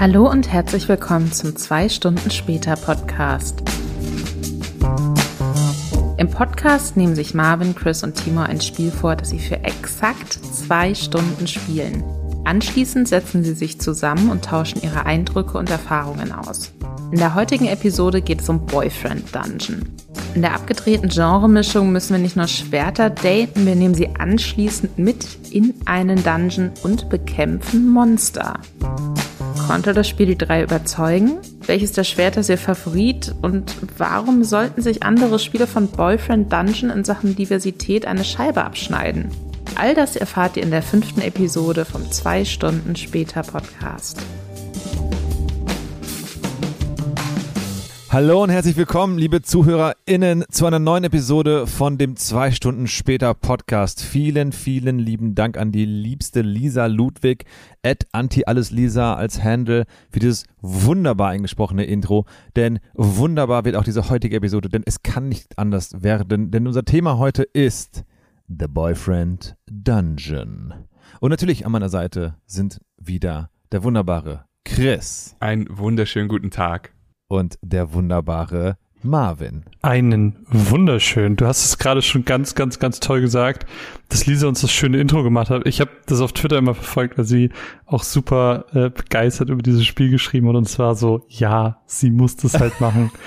Hallo und herzlich willkommen zum 2 Stunden später Podcast. Im Podcast nehmen sich Marvin, Chris und Timo ein Spiel vor, das sie für exakt zwei Stunden spielen. Anschließend setzen sie sich zusammen und tauschen ihre Eindrücke und Erfahrungen aus. In der heutigen Episode geht es um Boyfriend Dungeon. In der abgedrehten Genremischung müssen wir nicht nur Schwerter daten, wir nehmen sie anschließend mit in einen Dungeon und bekämpfen Monster. Konnte das Spiel die drei überzeugen? Welches der Schwerter ist ihr Favorit? Und warum sollten sich andere Spiele von Boyfriend Dungeon in Sachen Diversität eine Scheibe abschneiden? All das erfahrt ihr in der fünften Episode vom zwei Stunden später Podcast. Hallo und herzlich willkommen, liebe ZuhörerInnen, zu einer neuen Episode von dem zwei Stunden später Podcast. Vielen, vielen lieben Dank an die liebste Lisa Ludwig, at anti-alles-Lisa als Handle für dieses wunderbar eingesprochene Intro. Denn wunderbar wird auch diese heutige Episode, denn es kann nicht anders werden, denn unser Thema heute ist The Boyfriend Dungeon. Und natürlich an meiner Seite sind wieder der wunderbare Chris. Einen wunderschönen guten Tag und der wunderbare Marvin. Einen wunderschön. Du hast es gerade schon ganz, ganz, ganz toll gesagt, dass Lisa uns das schöne Intro gemacht hat. Ich habe das auf Twitter immer verfolgt, weil sie auch super äh, begeistert über dieses Spiel geschrieben hat und zwar so, ja, sie muss das halt machen.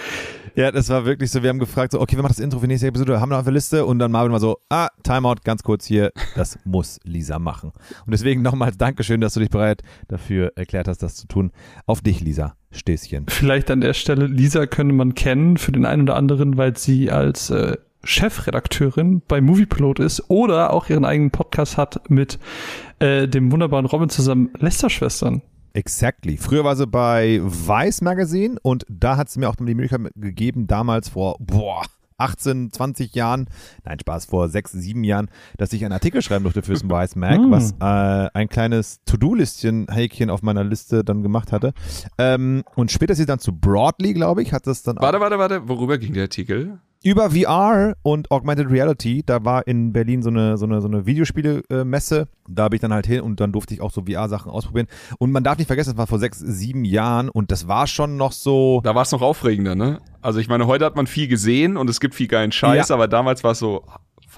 Ja, das war wirklich so. Wir haben gefragt, so, okay, wer macht das Intro für die nächste Episode? Haben wir noch der Liste? Und dann Marvin war so, ah, Timeout, ganz kurz hier. Das muss Lisa machen. Und deswegen nochmals Dankeschön, dass du dich bereit dafür erklärt hast, das zu tun. Auf dich, Lisa. Stößchen. Vielleicht an der Stelle, Lisa könnte man kennen für den einen oder anderen, weil sie als äh, Chefredakteurin bei Moviepilot ist oder auch ihren eigenen Podcast hat mit äh, dem wunderbaren Robin zusammen, Lester-Schwestern. Exactly. Früher war sie bei Vice Magazine und da hat sie mir auch die Möglichkeit gegeben, damals vor, boah, 18, 20 Jahren, nein, Spaß, vor 6, 7 Jahren, dass ich einen Artikel schreiben durfte fürs Vice Mag, mm. was äh, ein kleines To-Do-Listchen, Häkchen auf meiner Liste dann gemacht hatte. Ähm, und später ist sie dann zu Broadly, glaube ich, hat das dann Warte, warte, warte, worüber ging der Artikel? Über VR und Augmented Reality. Da war in Berlin so eine, so eine, so eine Videospiele-Messe. Da bin ich dann halt hin und dann durfte ich auch so VR-Sachen ausprobieren. Und man darf nicht vergessen, das war vor sechs, sieben Jahren und das war schon noch so. Da war es noch aufregender, ne? Also ich meine, heute hat man viel gesehen und es gibt viel geilen Scheiß, ja. aber damals war es so,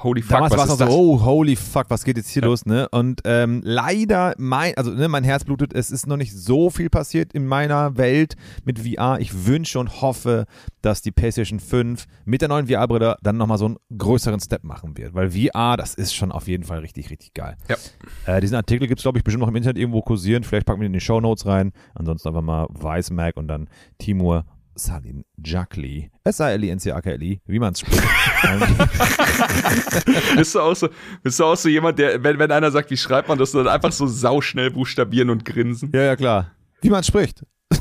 holy fuck, Damals es noch so, oh, holy fuck, was geht jetzt hier ja. los, ne? Und ähm, leider, mein, also ne, mein Herz blutet, es ist noch nicht so viel passiert in meiner Welt mit VR. Ich wünsche und hoffe, dass die PlayStation 5 mit der neuen VR-Brille dann nochmal so einen größeren Step machen wird. Weil VR, das ist schon auf jeden Fall richtig, richtig geil. Ja. Äh, diesen Artikel gibt es, glaube ich, bestimmt noch im Internet irgendwo kursieren. Vielleicht packen wir in die Show Notes rein. Ansonsten einfach mal Mag und dann Timur Salin Jakli. S-A-L-I-N-C-A-K-L-I, wie man es spricht. bist, du auch so, bist du auch so jemand, der, wenn, wenn einer sagt, wie schreibt man das, dann einfach so sauschnell buchstabieren und grinsen? Ja, ja, klar. Wie man spricht.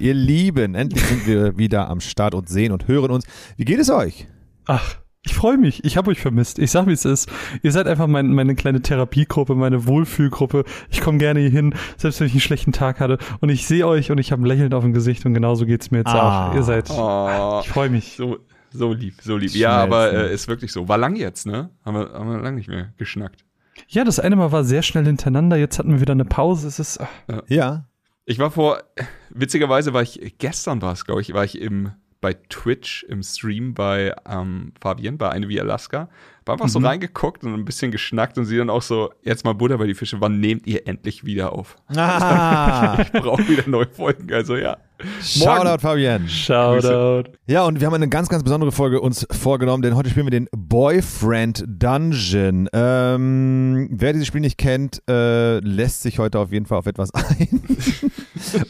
Ihr Lieben, endlich sind wir wieder am Start und sehen und hören uns. Wie geht es euch? Ach, ich freue mich. Ich habe euch vermisst. Ich sag, wie es ist. Ihr seid einfach mein, meine kleine Therapiegruppe, meine Wohlfühlgruppe. Ich komme gerne hier hin, selbst wenn ich einen schlechten Tag hatte. Und ich sehe euch und ich habe ein Lächeln auf dem Gesicht und genauso geht's mir jetzt ah. auch. Ihr seid. Oh. Ich freue mich. So, so lieb, so lieb. Ja, aber äh, ist wirklich so. War lang jetzt, ne? Haben wir, haben wir lang nicht mehr geschnackt. Ja, das eine Mal war sehr schnell hintereinander. Jetzt hatten wir wieder eine Pause. Es ist. Ach. Ja. Ich war vor, witzigerweise war ich, gestern war es, glaube ich, war ich im bei Twitch im Stream bei ähm, Fabian, bei Eine wie Alaska. War einfach mhm. so reingeguckt und ein bisschen geschnackt und sie dann auch so, jetzt mal Butter bei die Fische, wann nehmt ihr endlich wieder auf? Ah. ich brauche wieder neue Folgen, also ja. Shoutout, Fabian. Shoutout. Ja, und wir haben eine ganz, ganz besondere Folge uns vorgenommen, denn heute spielen wir den Boyfriend Dungeon. Ähm, wer dieses Spiel nicht kennt, äh, lässt sich heute auf jeden Fall auf etwas ein.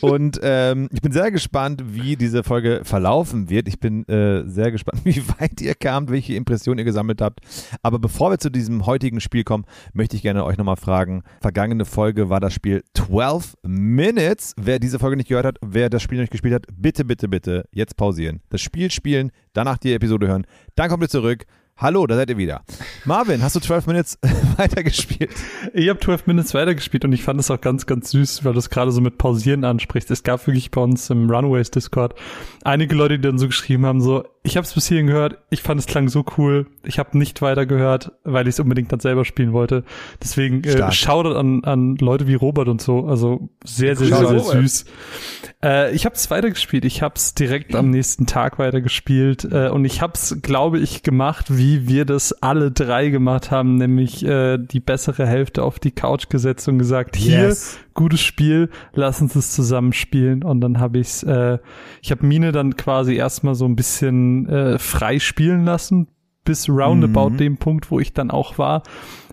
Und ähm, ich bin sehr gespannt, wie diese Folge verlaufen wird. Ich bin äh, sehr gespannt, wie weit ihr kamt, welche Impressionen ihr gesammelt habt. Aber bevor wir zu diesem heutigen Spiel kommen, möchte ich gerne euch nochmal fragen. Vergangene Folge war das Spiel 12 Minutes. Wer diese Folge nicht gehört hat, wer das Spiel nicht gespielt hat, bitte, bitte, bitte jetzt pausieren. Das Spiel spielen, danach die Episode hören. Dann kommt ihr zurück. Hallo, da seid ihr wieder. Marvin, hast du 12 Minutes weitergespielt? Ich habe 12 Minutes weitergespielt und ich fand es auch ganz, ganz süß, weil du es gerade so mit Pausieren ansprichst. Es gab wirklich bei uns im Runaways Discord einige Leute, die dann so geschrieben haben, so, ich habe es bis hierhin gehört. Ich fand es klang so cool. Ich habe nicht weiter gehört, weil ich es unbedingt dann selber spielen wollte. Deswegen äh, Shoutout an, an Leute wie Robert und so. Also sehr, sehr, sehr, sehr, sehr süß. Äh, ich habe es weitergespielt. Ich habe es direkt am nächsten Tag weitergespielt. Äh, und ich habe es, glaube ich, gemacht, wie wir das alle drei gemacht haben. Nämlich äh, die bessere Hälfte auf die Couch gesetzt und gesagt, hier, gutes Spiel, lass uns es zusammen spielen. Und dann habe ich's, äh, ich habe Mine dann quasi erstmal so ein bisschen äh, frei spielen lassen, bis roundabout mhm. dem Punkt, wo ich dann auch war.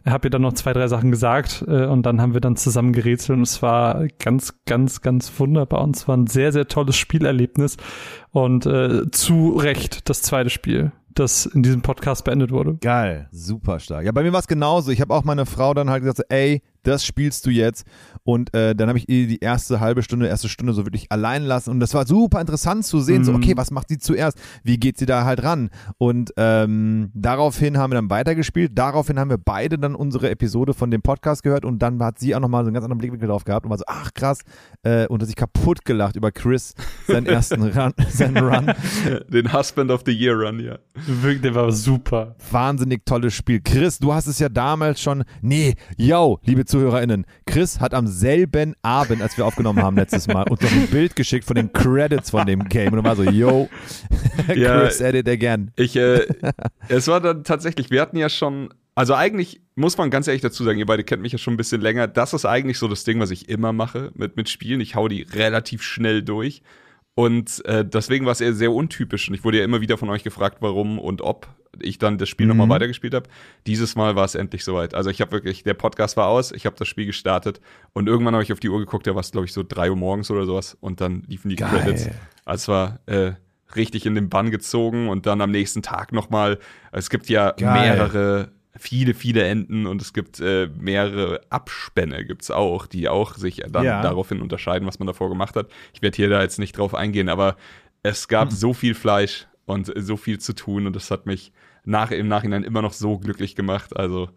Habe ihr dann noch zwei, drei Sachen gesagt äh, und dann haben wir dann zusammen gerätselt und es war ganz, ganz, ganz wunderbar und es war ein sehr, sehr tolles Spielerlebnis und äh, zu Recht das zweite Spiel das in diesem Podcast beendet wurde. Geil, super stark. Ja, bei mir war es genauso. Ich habe auch meine Frau dann halt gesagt, ey, das spielst du jetzt. Und äh, dann habe ich ihr die erste halbe Stunde, erste Stunde so wirklich allein lassen. Und das war super interessant zu sehen. Mhm. So, okay, was macht sie zuerst? Wie geht sie da halt ran? Und ähm, daraufhin haben wir dann weitergespielt. Daraufhin haben wir beide dann unsere Episode von dem Podcast gehört. Und dann hat sie auch nochmal so einen ganz anderen Blickwinkel drauf gehabt und war so, ach krass. Äh, und hat sich kaputt gelacht über Chris, seinen ersten Run, seinen Run. Den Husband of the Year Run, ja. Wirklich, der war super. Wahnsinnig tolles Spiel. Chris, du hast es ja damals schon. Nee, yo, liebe ZuhörerInnen. Chris hat am selben Abend, als wir aufgenommen haben letztes Mal, uns noch ein Bild geschickt von den Credits von dem Game. Und war so, yo, Chris ja, edit again. Ich, äh, es war dann tatsächlich, wir hatten ja schon also eigentlich muss man ganz ehrlich dazu sagen, ihr beide kennt mich ja schon ein bisschen länger. Das ist eigentlich so das Ding, was ich immer mache mit, mit Spielen. Ich hau die relativ schnell durch. Und äh, deswegen war es eher sehr untypisch. Und ich wurde ja immer wieder von euch gefragt, warum und ob ich dann das Spiel mhm. nochmal weitergespielt habe. Dieses Mal war es endlich soweit. Also ich habe wirklich, der Podcast war aus, ich habe das Spiel gestartet und irgendwann habe ich auf die Uhr geguckt, da war es, glaube ich, so drei Uhr morgens oder sowas. Und dann liefen die Geil. Credits. Also es war äh, richtig in den Bann gezogen und dann am nächsten Tag nochmal. Es gibt ja Geil. mehrere viele, viele Enden und es gibt äh, mehrere Abspänne, gibt's auch, die auch sich dann ja. daraufhin unterscheiden, was man davor gemacht hat. Ich werde hier da jetzt nicht drauf eingehen, aber es gab hm. so viel Fleisch und so viel zu tun und das hat mich nach, im Nachhinein immer noch so glücklich gemacht. Also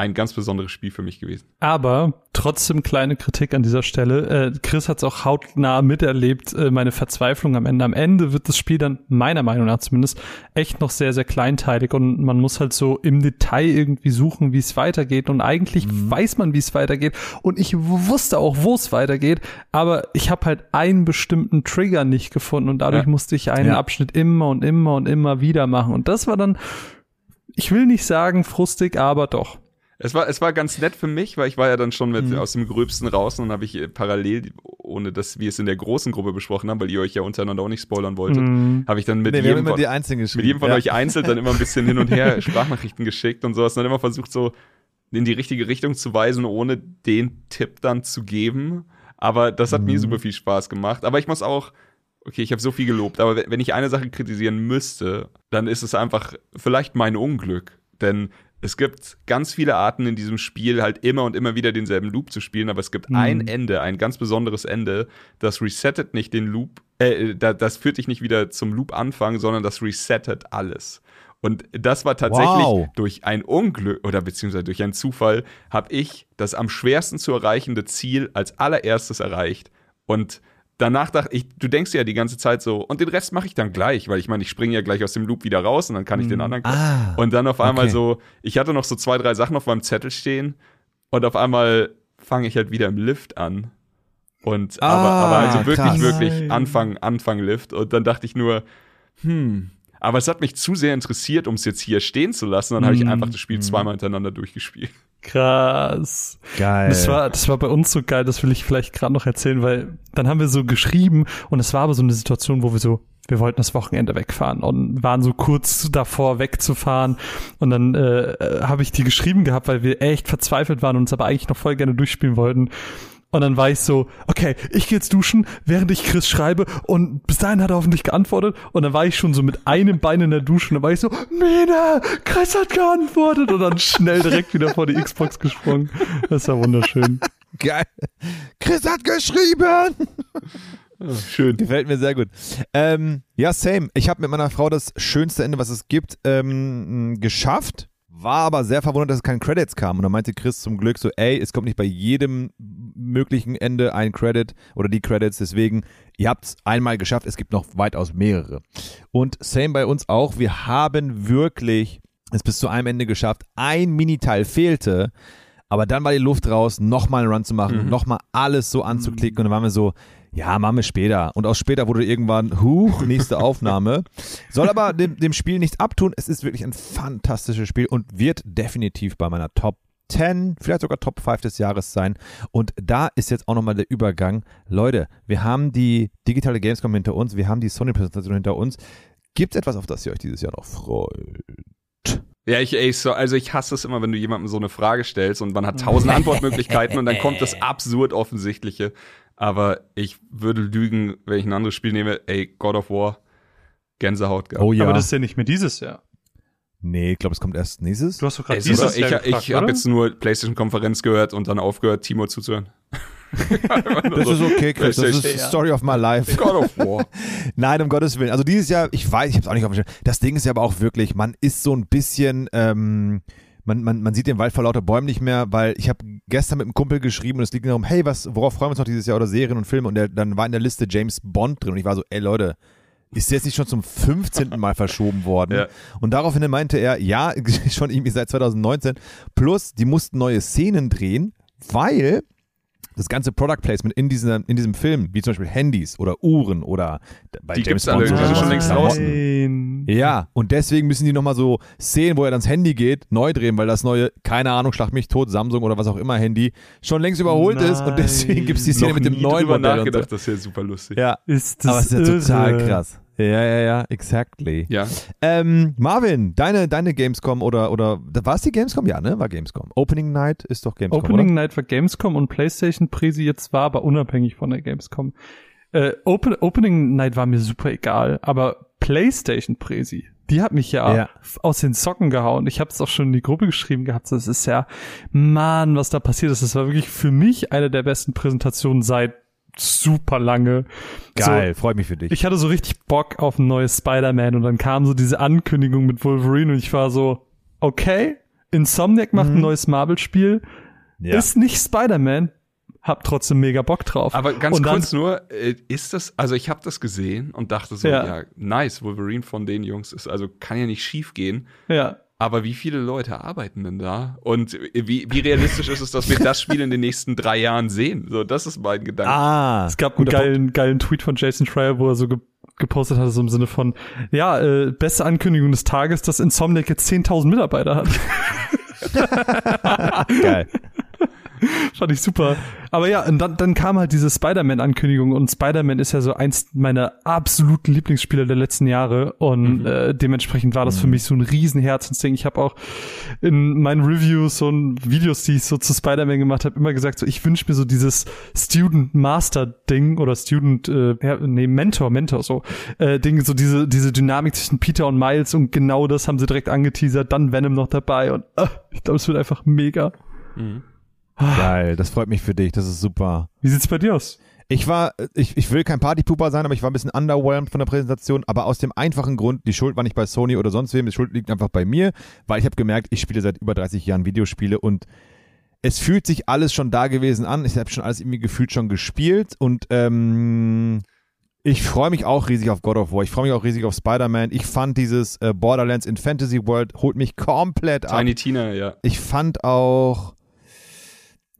ein ganz besonderes Spiel für mich gewesen. Aber trotzdem kleine Kritik an dieser Stelle. Äh, Chris hat es auch hautnah miterlebt, äh, meine Verzweiflung am Ende. Am Ende wird das Spiel dann, meiner Meinung nach zumindest, echt noch sehr, sehr kleinteilig und man muss halt so im Detail irgendwie suchen, wie es weitergeht. Und eigentlich mhm. weiß man, wie es weitergeht. Und ich wusste auch, wo es weitergeht, aber ich habe halt einen bestimmten Trigger nicht gefunden und dadurch ja. musste ich einen ja. Abschnitt immer und immer und immer wieder machen. Und das war dann, ich will nicht sagen frustig, aber doch. Es war, es war ganz nett für mich, weil ich war ja dann schon mit, mhm. aus dem Gröbsten raus und dann habe ich äh, parallel, ohne dass wir es in der großen Gruppe besprochen haben, weil ihr euch ja untereinander auch nicht spoilern wolltet, mhm. habe ich dann mit, nee, jedem von, mit jedem von ja. euch einzeln dann immer ein bisschen hin und her Sprachnachrichten geschickt und sowas. Und dann immer versucht, so in die richtige Richtung zu weisen, ohne den Tipp dann zu geben. Aber das hat mhm. mir super viel Spaß gemacht. Aber ich muss auch, okay, ich habe so viel gelobt, aber wenn ich eine Sache kritisieren müsste, dann ist es einfach vielleicht mein Unglück. Denn es gibt ganz viele Arten in diesem Spiel, halt immer und immer wieder denselben Loop zu spielen, aber es gibt mhm. ein Ende, ein ganz besonderes Ende, das resettet nicht den Loop, äh, das führt dich nicht wieder zum Loop-Anfang, sondern das resettet alles. Und das war tatsächlich wow. durch ein Unglück oder beziehungsweise durch einen Zufall, habe ich das am schwersten zu erreichende Ziel als allererstes erreicht. Und danach dachte ich, du denkst ja die ganze Zeit so, und den Rest mache ich dann gleich, weil ich meine, ich springe ja gleich aus dem Loop wieder raus und dann kann ich den mhm. anderen. Ah, und dann auf einmal okay. so, ich hatte noch so zwei, drei Sachen auf meinem Zettel stehen und auf einmal fange ich halt wieder im Lift an. Und ah, aber, aber also wirklich, krass. wirklich Anfang, Anfang Lift. Und dann dachte ich nur, hm, aber es hat mich zu sehr interessiert, um es jetzt hier stehen zu lassen. Dann habe ich mhm. einfach das Spiel mhm. zweimal hintereinander durchgespielt. Krass. Geil. Das war, das war bei uns so geil, das will ich vielleicht gerade noch erzählen, weil dann haben wir so geschrieben und es war aber so eine Situation, wo wir so, wir wollten das Wochenende wegfahren und waren so kurz davor wegzufahren und dann äh, habe ich die geschrieben gehabt, weil wir echt verzweifelt waren und uns aber eigentlich noch voll gerne durchspielen wollten und dann war ich so, okay, ich gehe jetzt duschen, während ich Chris schreibe. Und bis dahin hat er hoffentlich geantwortet. Und dann war ich schon so mit einem Bein in der Dusche. Und dann war ich so, Mina, Chris hat geantwortet. Und dann schnell direkt wieder vor die Xbox gesprungen. Das war wunderschön. Geil. Chris hat geschrieben. Oh, schön. Gefällt mir sehr gut. Ähm, ja, same. Ich habe mit meiner Frau das schönste Ende, was es gibt, ähm, geschafft war aber sehr verwundert, dass es keine Credits kam. Und dann meinte Chris zum Glück so, ey, es kommt nicht bei jedem möglichen Ende ein Credit oder die Credits, deswegen, ihr habt es einmal geschafft, es gibt noch weitaus mehrere. Und same bei uns auch, wir haben wirklich es bis zu einem Ende geschafft. Ein Miniteil fehlte, aber dann war die Luft raus, nochmal einen Run zu machen, Mhm. nochmal alles so anzuklicken und dann waren wir so, ja, machen wir später. Und aus später wurde irgendwann, huch, nächste Aufnahme. Soll aber dem, dem Spiel nicht abtun. Es ist wirklich ein fantastisches Spiel und wird definitiv bei meiner Top 10, vielleicht sogar Top 5 des Jahres sein. Und da ist jetzt auch nochmal der Übergang. Leute, wir haben die digitale Gamescom hinter uns, wir haben die Sony-Präsentation hinter uns. Gibt es etwas, auf das ihr euch dieses Jahr noch freut? Ja, ich, ey, so, also ich hasse es immer, wenn du jemandem so eine Frage stellst und man hat tausend Antwortmöglichkeiten und dann kommt das absurd Offensichtliche. Aber ich würde lügen, wenn ich ein anderes Spiel nehme. Ey, God of War, Gänsehaut gehabt. Oh ja. Aber das ist ja nicht mehr dieses Jahr. nee, ich glaube, es kommt erst nächstes. Du hast doch gerade dieses ich Jahr ich gefragt, habe jetzt nur PlayStation-Konferenz gehört und dann aufgehört, Timo zuzuhören. Das ist okay, Chris. Das ist ja. Story of my life. God of War. Nein, um Gottes Willen. Also dieses Jahr, ich weiß, ich habe es auch nicht auf dem Schirm. Das Ding ist ja aber auch wirklich, man ist so ein bisschen, ähm, man, man, man sieht den Wald vor lauter Bäumen nicht mehr, weil ich habe gestern mit einem Kumpel geschrieben und es liegt darum, hey, was, worauf freuen wir uns noch dieses Jahr oder Serien und Filme und der, dann war in der Liste James Bond drin und ich war so, ey Leute, ist der jetzt nicht schon zum 15. Mal verschoben worden? Ja. Und daraufhin meinte er, ja, schon irgendwie seit 2019. Plus, die mussten neue Szenen drehen, weil das ganze Product Placement in diesem, in diesem Film, wie zum Beispiel Handys oder Uhren oder bei Die James gibt's alle, Bond die sind so schon längst draußen. Nein. Ja, und deswegen müssen die nochmal so Szenen, wo er dann ans Handy geht, neu drehen, weil das neue, keine Ahnung, Schlag mich tot, Samsung oder was auch immer Handy, schon längst überholt ist und deswegen gibt es die Szene Noch mit dem nie neuen Modell. Und nachgedacht, so. das ist ja super lustig. Ja, Ist das aber es ist ja total irre. krass. Ja, ja, ja, exactly. Ja. Ähm, Marvin, deine, deine Gamescom oder, oder, war es die Gamescom? Ja, ne, war Gamescom. Opening Night ist doch Gamescom, Opening oder? Night war Gamescom und PlayStation Presi jetzt war aber unabhängig von der Gamescom. Äh, Open, Opening Night war mir super egal, aber PlayStation Presi, die hat mich ja, Ja. aus den Socken gehauen. Ich habe es auch schon in die Gruppe geschrieben gehabt. Das ist ja, Mann, was da passiert ist. Das war wirklich für mich eine der besten Präsentationen seit super lange. Geil, freut mich für dich. Ich hatte so richtig Bock auf ein neues Spider-Man und dann kam so diese Ankündigung mit Wolverine und ich war so, okay, Insomniac macht ein neues Marvel-Spiel, Mhm. ja. ist nicht Spider-Man, hab trotzdem mega Bock drauf. Aber ganz und kurz nur, äh, ist das, also ich habe das gesehen und dachte so, Ja. ja. nice, Wolverine von den Jungs ist, also kann ja nicht schief gehen. Dann, ja, Aber wie viele Leute arbeiten denn da? Und wie, wie realistisch ist es, dass wir das Spiel in den nächsten drei Jahren sehen? So, das ist mein Gedanke. ah, es gab einen Punkt. geilen, geilen Tweet von Jason Schreier, wo er so ge gepostet hatte, so im Sinne von, ja, äh, beste Ankündigung des Tages, dass Insomniac jetzt 10.000 Mitarbeiter hat. Geil. Fand ich super. Aber ja, und dann, dann kam halt diese Spider-Man-Ankündigung und Spider-Man ist ja so eins meiner absoluten Lieblingsspiele der letzten Jahre und äh, dementsprechend war das für mich so ein riesen Herzensding. Ich habe auch in meinen Reviews und Videos, die ich so zu Spider-Man gemacht habe, immer gesagt, so ich wünsche mir so dieses Student-Master-Ding oder Student, äh, nee, Mentor, Mentor so äh, Ding, so diese, diese Dynamik zwischen Peter und Miles und genau das haben sie direkt angeteasert, dann Venom noch dabei und äh, ich glaube, es wird einfach mega. Mhm. Geil, das freut mich für dich, das ist super. Wie sieht's bei dir aus? Ich war, ich, ich will kein Partypooper sein, aber ich war ein bisschen underwhelmed von der Präsentation, aber aus dem einfachen Grund, die Schuld war nicht bei Sony oder sonst wem, die Schuld liegt einfach bei mir, weil ich habe gemerkt, ich spiele seit über 30 Jahren Videospiele und es fühlt sich alles schon da gewesen an. Ich habe schon alles irgendwie gefühlt schon gespielt und ähm, ich freue mich auch riesig auf God of War. Ich freue mich auch riesig auf Spider-Man. Ich fand dieses äh, Borderlands in Fantasy World holt mich komplett ab. Tiny Tina, ja. Ich fand auch.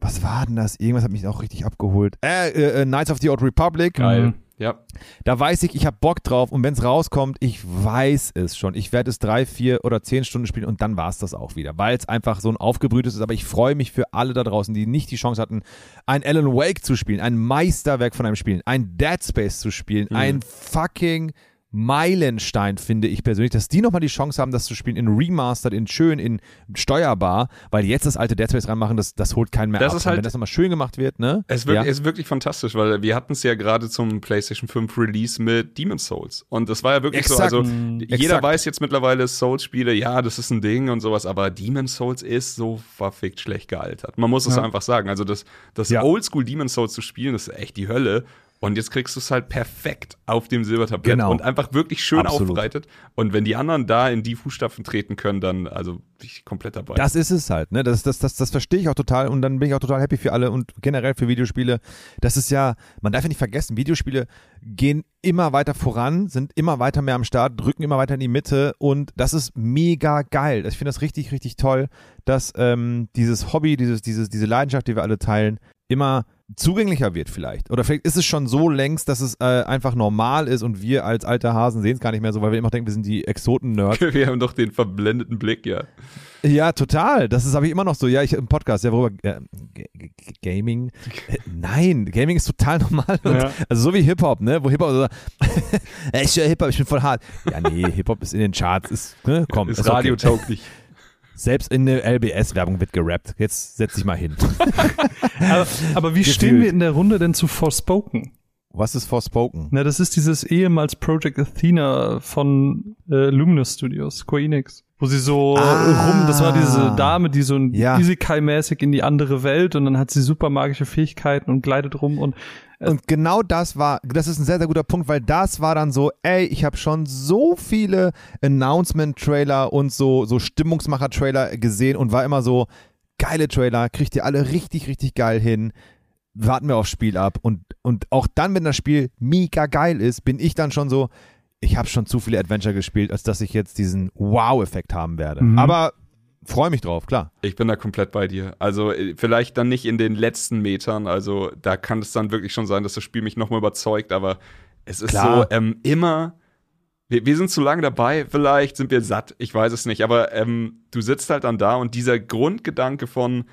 Was war denn das? Irgendwas hat mich auch richtig abgeholt. Äh, äh, äh, Knights of the Old Republic. Geil. Mhm. Ja. Da weiß ich, ich habe Bock drauf und wenn es rauskommt, ich weiß es schon. Ich werde es drei, vier oder zehn Stunden spielen und dann war es das auch wieder, weil es einfach so ein aufgebrühtes ist. Aber ich freue mich für alle da draußen, die nicht die Chance hatten, ein Alan Wake zu spielen, ein Meisterwerk von einem Spiel, ein Dead Space zu spielen, Mhm. ein fucking Meilenstein, finde ich persönlich, dass die nochmal die Chance haben, das zu spielen in Remastered, in schön, in steuerbar, weil jetzt das alte Dead Space reinmachen, das, das holt keinen mehr Das ab. ist halt- wenn das nochmal schön gemacht wird, ne? Es ist wirklich, Ja. ist wirklich fantastisch, weil wir hatten es ja gerade zum PlayStation 5 Release mit Demon's Souls. Und das war ja wirklich Exakt. so, also jeder Exakt. weiß jetzt mittlerweile Souls-Spiele, ja, das ist ein Ding und sowas, aber Demon's Souls ist so verfickt schlecht gealtert. Man muss es Ja. einfach sagen. Also das, das Ja. Oldschool Demon's Souls zu spielen, das ist echt die Hölle. Und jetzt kriegst du es halt perfekt auf dem Silbertablett Genau. und einfach wirklich schön Absolut. aufbereitet. Und wenn die anderen da in die Fußstapfen treten können, dann also bin ich komplett dabei. Das ist es halt, ne? Das, das, das, das verstehe ich auch total und dann bin ich auch total happy für alle und generell für Videospiele. Das ist ja, man darf ja nicht vergessen, Videospiele gehen immer weiter voran, sind immer weiter mehr am Start, drücken immer weiter in die Mitte und das ist mega geil. Ich finde das richtig, richtig toll, dass ähm, dieses Hobby, dieses, dieses, diese Leidenschaft, die wir alle teilen, immer zugänglicher wird vielleicht. Oder vielleicht ist es schon so längst, dass es äh, einfach normal ist und wir als alte Hasen sehen es gar nicht mehr so, weil wir immer denken, wir sind die Exoten-Nerds. Wir haben doch den verblendeten Blick, ja. Ja, total. Das ist habe ich immer noch so. Ja, ich im Podcast, ja, worüber äh, Gaming. Äh, nein, Gaming ist total normal. Und, Ja. Also so wie Hip Hop, ne? Wo Hip Hop so, Ey, ich höre Hip Hop, ich bin voll hart. Ja, nee, Hip Hop ist in den Charts, ist ne, komm, Ist okay. radiotauglich. Selbst in der LBS Werbung wird gerappt. Jetzt setz dich mal hin. Aber, aber wie Gefühlt. stehen wir in der Runde denn zu Forspoken? Was ist Forspoken? Na, das ist dieses ehemals Project Athena von äh, Luminous Studios, Square Enix. Wo sie so Ah. rum, das war diese Dame, die so ein Ja. Isekai-mäßig in die andere Welt und dann hat sie super magische Fähigkeiten und gleitet rum und Und genau das war, das ist ein sehr, sehr guter Punkt, weil das war dann so, ey, ich habe schon so viele Announcement-Trailer und so, so Stimmungsmacher-Trailer gesehen und war immer so, geile Trailer, kriegt ihr alle richtig, richtig geil hin. Warten wir aufs Spiel ab. Und, und auch dann, wenn das Spiel mega geil ist, bin ich dann schon so, ich habe schon zu viele Adventure gespielt, als dass ich jetzt diesen Wow-Effekt haben werde. Mhm. Aber freue mich drauf, klar. Ich bin da komplett bei dir. Also äh, vielleicht dann nicht in den letzten Metern. Also da kann es dann wirklich schon sein, dass das Spiel mich nochmal überzeugt. Aber es ist Klar. so ähm, immer. Wir, wir sind zu lange dabei. Vielleicht sind wir satt. Ich weiß es nicht. Aber ähm, du sitzt halt dann da und dieser Grundgedanke von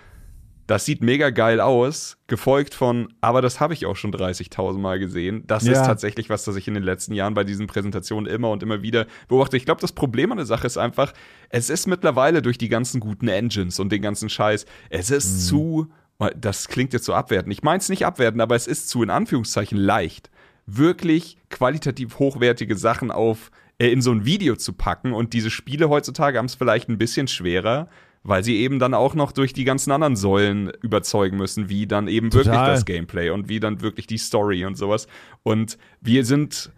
das sieht mega geil aus, gefolgt von, aber das habe ich auch schon 30.000 Mal gesehen. Das Ja. ist tatsächlich was, das ich in den letzten Jahren bei diesen Präsentationen immer und immer wieder beobachte. Ich glaube, das Problem an der Sache ist einfach, es ist mittlerweile durch die ganzen guten Engines und den ganzen Scheiß, es ist zu, das klingt jetzt so abwertend. Ich meine es nicht abwertend, aber es ist zu, in Anführungszeichen, leicht, wirklich qualitativ hochwertige Sachen auf äh, in so ein Video zu packen und diese Spiele heutzutage haben es vielleicht ein bisschen schwerer, weil sie eben dann auch noch durch die ganzen anderen Säulen überzeugen müssen, wie dann eben wirklich Total. das Gameplay und wie dann wirklich die Story und sowas. Und wir sind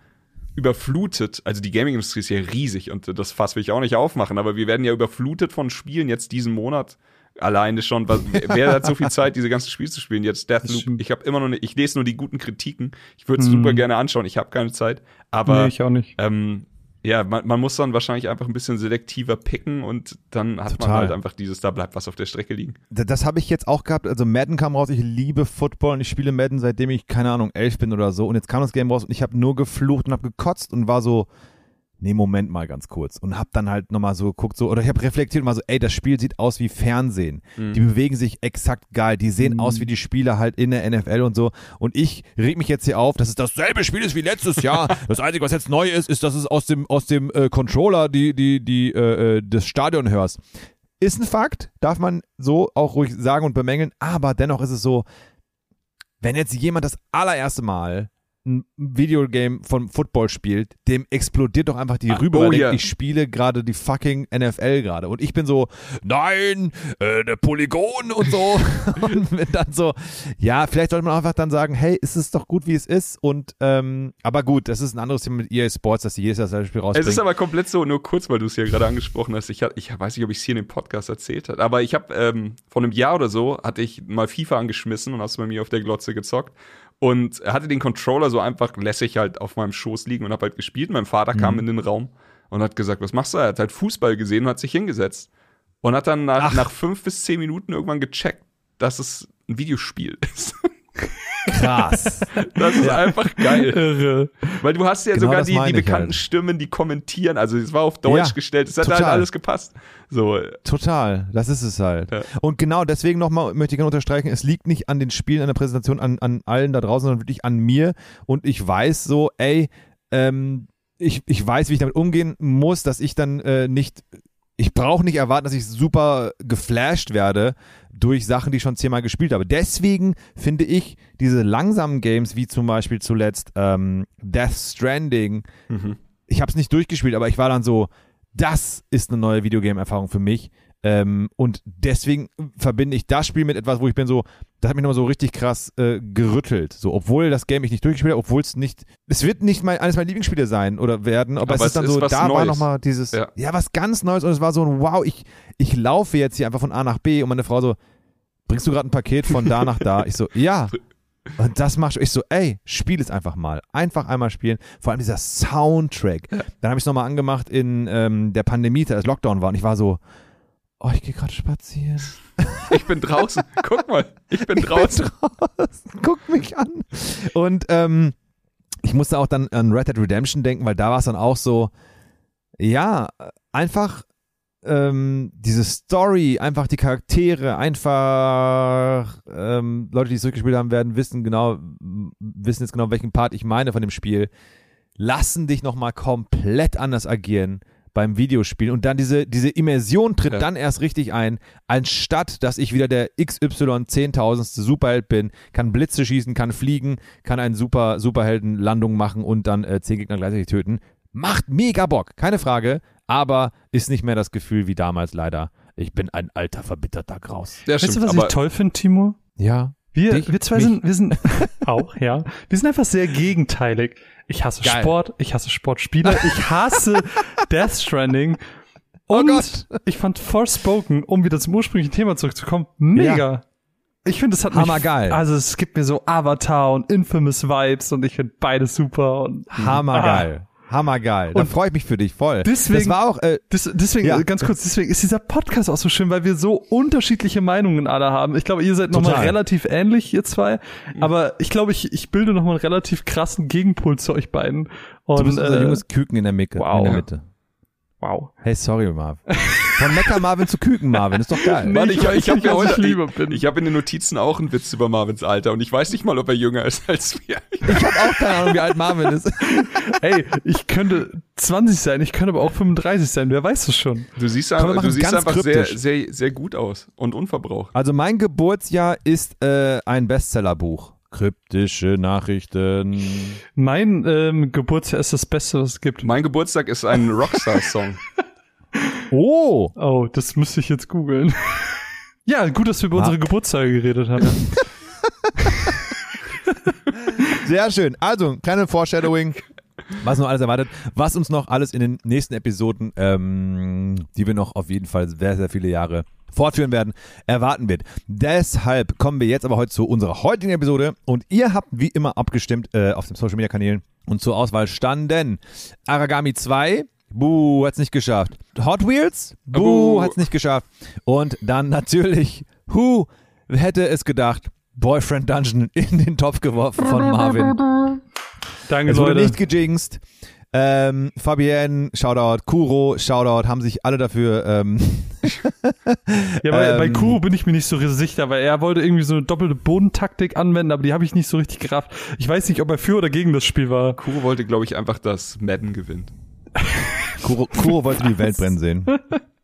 überflutet, also die Gaming-Industrie ist ja riesig und das Fass will ich auch nicht aufmachen, aber wir werden ja überflutet von Spielen jetzt diesen Monat. Alleine schon, wer hat so viel Zeit, diese ganzen Spiele zu spielen? Jetzt Deathloop, ich habe immer noch nicht, ich lese nur die guten Kritiken. Ich würde es Hm. super gerne anschauen, ich habe keine Zeit. Aber nee, ich auch nicht. ähm, ja, man, man muss dann wahrscheinlich einfach ein bisschen selektiver picken und dann hat man Total. halt einfach dieses, da bleibt was auf der Strecke liegen. D- Das habe ich jetzt auch gehabt. Also Madden kam raus. Ich liebe Football und ich spiele Madden seitdem ich keine Ahnung elf bin oder so. Und jetzt kam das Game raus und ich habe nur geflucht und habe gekotzt und war so, nee Moment mal ganz kurz und habe dann halt nochmal so geguckt so oder ich habe reflektiert und mal so, ey das Spiel sieht aus wie Fernsehen. Die bewegen sich exakt geil. Die sehen Mhm. aus wie die Spieler halt in der NFL und so. Und ich reg mich jetzt hier auf, dass es dasselbe Spiel ist wie letztes Jahr. das Einzige, was jetzt neu ist, ist, dass es aus dem aus dem äh, Controller die die die äh, äh, das Stadion hörst. Ist ein Fakt, darf man so auch ruhig sagen und bemängeln, aber dennoch ist es so, wenn jetzt jemand das allererste Mal ein Videogame von Football spielt, dem explodiert doch einfach die Ah, Rübe, oh weil denkt, ja. ich spiele gerade die fucking NFL gerade. Und ich bin so, nein, äh, der Polygon und so. und bin dann so, ja, vielleicht sollte man einfach dann sagen, hey, ist es doch gut, wie es ist. Und, ähm, aber gut, das ist ein anderes Thema mit EA Sports, dass sie jedes Jahr das Spiel Es rausbringen. ist aber komplett so, nur kurz, weil du es hier gerade angesprochen hast. Ich, ich weiß nicht, ob ich es hier in dem Podcast erzählt habe, aber ich habe ähm, vor einem Jahr oder so, hatte ich mal FIFA angeschmissen und hast bei mir auf der Glotze gezockt und hatte den Controller so einfach lässig halt auf meinem Schoß liegen und habe halt gespielt. Mein Vater kam Mhm. in den Raum und hat gesagt, was machst du? Er hat halt Fußball gesehen und hat sich hingesetzt und hat dann nach, Ach. nach fünf bis zehn Minuten irgendwann gecheckt, dass es ein Videospiel ist. Krass. Das ist einfach geil. Irre. Weil du hast ja Genau sogar die, die ich bekannten halt. Stimmen, die kommentieren. Also es war auf Deutsch Ja, gestellt. Es hat halt alles gepasst. So, Total, das ist es halt. Ja. Und genau deswegen nochmal möchte ich gerne unterstreichen, es liegt nicht an den Spielen, an der Präsentation, an, an allen da draußen, sondern wirklich an mir. Und ich weiß so, ey, ähm, ich, ich weiß, wie ich damit umgehen muss, dass ich dann äh, nicht, ich brauche nicht erwarten, dass ich super geflasht werde durch Sachen, die ich schon zehnmal gespielt habe. Deswegen finde ich diese langsamen Games, wie zum Beispiel zuletzt ähm, Death Stranding, mhm. ich habe es nicht durchgespielt, aber ich war dann so, das ist eine neue Videogame-Erfahrung für mich. Ähm, und deswegen verbinde ich das Spiel mit etwas, wo ich bin so, das hat mich nochmal so richtig krass äh, gerüttelt. So, obwohl das Game ich nicht durchgespielt habe, obwohl es nicht, es wird nicht mein, eines meiner Lieblingsspiele sein oder werden, aber, Aber es ist dann es ist so, da war Neues. nochmal dieses, ja. Ja. was ganz Neues und es war so ein Wow, ich, ich laufe jetzt hier einfach von A nach B und meine Frau so, bringst du gerade ein Paket von da nach da? Ich so, ja. Und das machst du. Ich so, ey, spiel es einfach mal. Einfach einmal spielen. Vor allem dieser Soundtrack. Dann habe ich es nochmal angemacht in ähm, der Pandemie, als Lockdown war. Und ich war so, oh, ich gehe gerade spazieren. Ich bin draußen. Guck mal, ich bin draußen. draußen. Guck mich an. Und ähm, ich musste auch dann an Red Dead Redemption denken, weil da war es dann auch so, ja, einfach ähm, diese Story, einfach die Charaktere, einfach ähm, Leute, die es zurückgespielt haben, werden wissen genau, wissen jetzt genau, welchen Part ich meine von dem Spiel, lassen dich nochmal komplett anders agieren beim Videospielen und dann diese, diese Immersion tritt Ja. dann erst richtig ein, anstatt dass ich wieder der XY zehntausendste Superheld bin, kann Blitze schießen, kann fliegen, kann einen super Superheldenlandung machen und dann äh, zehn Gegner gleichzeitig töten. Macht mega Bock, keine Frage, aber ist nicht mehr das Gefühl wie damals leider. Ich bin ein alter, verbitterter Graus. Ja, Weißt stimmt, du, was aber ich toll finde, Timo? Ja. Wir, Dich, wir zwei mich. sind, wir sind auch, ja. Wir sind einfach sehr gegenteilig. Ich hasse Geil. Sport, ich hasse Sportspiele, ich hasse Death Stranding. Oh Und Gott. ich fand Forspoken, um wieder zum ursprünglichen Thema zurückzukommen, mega. Ich finde, es hat Hammergeil. mich, also es gibt mir so Avatar und Infamous Vibes und ich finde beides super und Hammergeil. Hammergeil. Da Und freue ich mich für dich voll. deswegen- das war auch, äh, Das, deswegen, Ja. ganz kurz, deswegen ist dieser Podcast auch so schön, weil wir so unterschiedliche Meinungen alle haben. Ich glaube, ihr seid nochmal relativ ähnlich, ihr zwei. Aber ich glaube, ich, ich bilde nochmal einen relativ krassen Gegenpol zu euch beiden. Und, du bist unser äh, junges Küken in der, Micke, wow. in der. Mitte. Wow. Hey, sorry, Marv. Von Mecker Marvin zu Küken Marvin, ist doch geil. Nee. Mann, ich, ich ich habe mir heute, lieber ich, bin. ich habe in den Notizen auch einen Witz über Marvins Alter und ich weiß nicht mal, ob er jünger ist als wir. Ich habe auch keine Ahnung, wie alt Marvin ist. Ey, ich könnte 20 sein, ich könnte aber auch 35 sein, wer weiß das schon. Du siehst, Komm, einfach, du siehst einfach sehr, sehr, sehr gut aus und unverbraucht. Also mein Geburtsjahr ist äh, ein Bestsellerbuch. Kryptische Nachrichten. Mein ähm, Geburtsjahr ist das Beste, was es gibt. Mein Geburtstag ist ein Rockstar-Song. Oh, Oh, das müsste ich jetzt googeln. ja, gut, dass wir über Ah. unsere Geburtstage geredet haben. sehr schön. Also, kleine Foreshadowing. Was noch alles erwartet, was uns noch alles in den nächsten Episoden, ähm, die wir noch auf jeden Fall sehr, sehr viele Jahre fortführen werden, erwarten wird. Deshalb kommen wir jetzt aber heute zu unserer heutigen Episode und ihr habt wie immer abgestimmt äh, auf den Social Media Kanälen und zur Auswahl standen Aragami 2, Buh, hat's nicht geschafft. Hot Wheels, Buh, Buh. hat's nicht geschafft. Und dann natürlich, Who hätte es gedacht, Boyfriend Dungeon in den Topf geworfen von Marvin. Danke, Es wurde Leute. nicht gejinxt. Ähm, Fabienne, Shoutout, Kuro, Shoutout, haben sich alle dafür. Ähm, Ja, bei, bei Ähm, Kuro bin ich mir nicht so sicher, weil er wollte irgendwie so eine doppelte Bodentaktik anwenden, aber die habe ich nicht so richtig gerafft. Ich weiß nicht, ob er für oder gegen das Spiel war. Kuro wollte, glaube ich, einfach, dass Madden gewinnt. Kuro, Kuro wollte die Welt brennen sehen.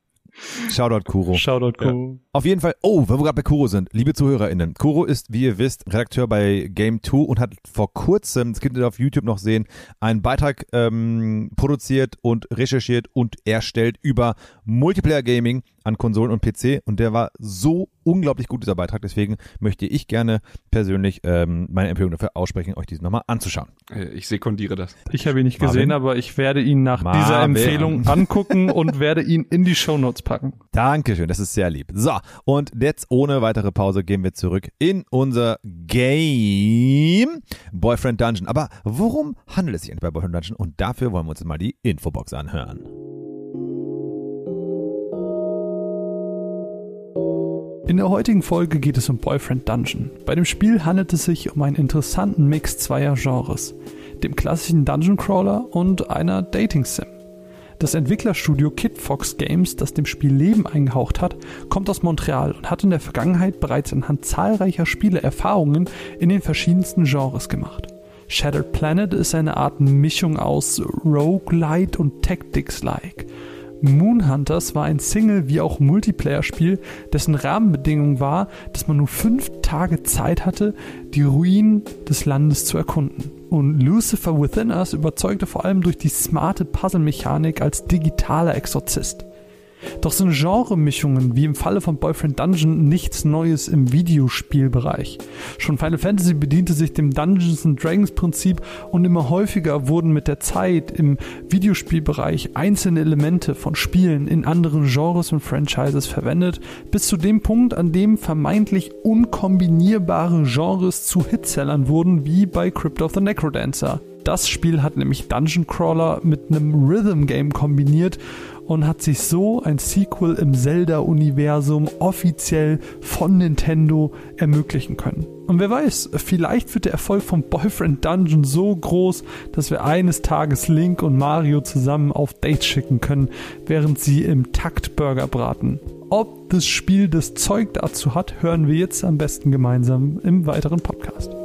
Shoutout Kuro. Shoutout Kuro. Auf jeden Fall, oh, wenn wir gerade bei Kuro sind, liebe ZuhörerInnen, Kuro ist, wie ihr wisst, Redakteur bei Game 2 und hat vor kurzem, das könnt ihr auf YouTube noch sehen, einen Beitrag ähm, produziert und recherchiert und erstellt über Multiplayer Gaming an Konsolen und PC und der war so unglaublich gut, dieser Beitrag, deswegen möchte ich gerne persönlich ähm, meine Empfehlung dafür aussprechen, euch diesen nochmal anzuschauen. Äh, Ich sekundiere das. Ich habe ihn nicht Marvin? gesehen, aber ich werde ihn nach Marvin. dieser Empfehlung angucken und werde ihn in die Shownotes packen. Dankeschön, das ist sehr lieb. So, und jetzt ohne weitere Pause gehen wir zurück in unser Game Boyfriend Dungeon. Aber worum handelt es sich eigentlich bei Boyfriend Dungeon? Und dafür wollen wir uns mal die Infobox anhören. In der heutigen Folge geht es um Boyfriend Dungeon. Bei dem Spiel handelt es sich um einen interessanten Mix zweier Genres, dem klassischen Dungeon Crawler und einer Dating Sim. Das Entwicklerstudio Kid Fox Games, das dem Spiel Leben eingehaucht hat, kommt aus Montreal und hat in der Vergangenheit bereits anhand zahlreicher Spiele Erfahrungen in den verschiedensten Genres gemacht. Shattered Planet ist eine Art Mischung aus Roguelite und Tactics-like. Moonhunters war ein Single- wie auch Multiplayer-Spiel, dessen Rahmenbedingung war, dass man nur fünf Tage Zeit hatte, die Ruinen des Landes zu erkunden. Und Lucifer Within Us überzeugte vor allem durch die smarte Puzzle-Mechanik als digitaler Exorzist. Doch sind Genremischungen wie im Falle von Boyfriend Dungeon nichts Neues im Videospielbereich. Schon Final Fantasy bediente sich dem Dungeons and Dragons Prinzip und immer häufiger wurden mit der Zeit im Videospielbereich einzelne Elemente von Spielen in anderen Genres und Franchises verwendet, bis zu dem Punkt, an dem vermeintlich unkombinierbare Genres zu Hitsellern wurden, wie bei Crypt of the Necrodancer. Das Spiel hat nämlich Dungeon Crawler mit einem Rhythm Game kombiniert und hat sich so ein Sequel im Zelda-Universum offiziell von Nintendo ermöglichen können. Und wer weiß, vielleicht wird der Erfolg von Boyfriend Dungeon so groß, dass wir eines Tages Link und Mario zusammen auf Dates schicken können, während sie im Takt Burger braten. Ob das Spiel das Zeug dazu hat, hören wir jetzt am besten gemeinsam im weiteren Podcast.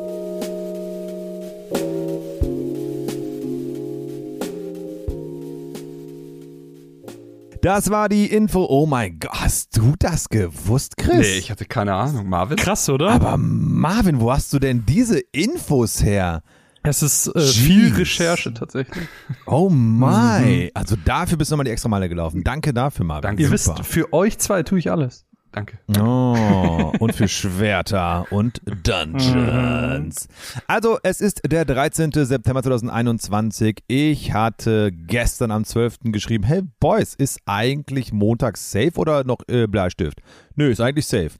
Das war die Info. Oh mein Gott, hast du das gewusst, Chris? Nee, ich hatte keine Ahnung. Marvin? Krass, oder? Aber Marvin, wo hast du denn diese Infos her? es ist äh, viel Recherche tatsächlich. Oh my. Also dafür bist du nochmal die extra Meile gelaufen. Danke dafür, Marvin. Danke. Ihr Super. wisst, für euch zwei tue ich alles. Danke. Oh, und für Schwerter und Dungeons. Also, es ist der 13. September 2021. Ich hatte gestern am 12. geschrieben, hey Boys, ist eigentlich Montag safe oder noch äh, Bleistift? Nö, ist eigentlich safe.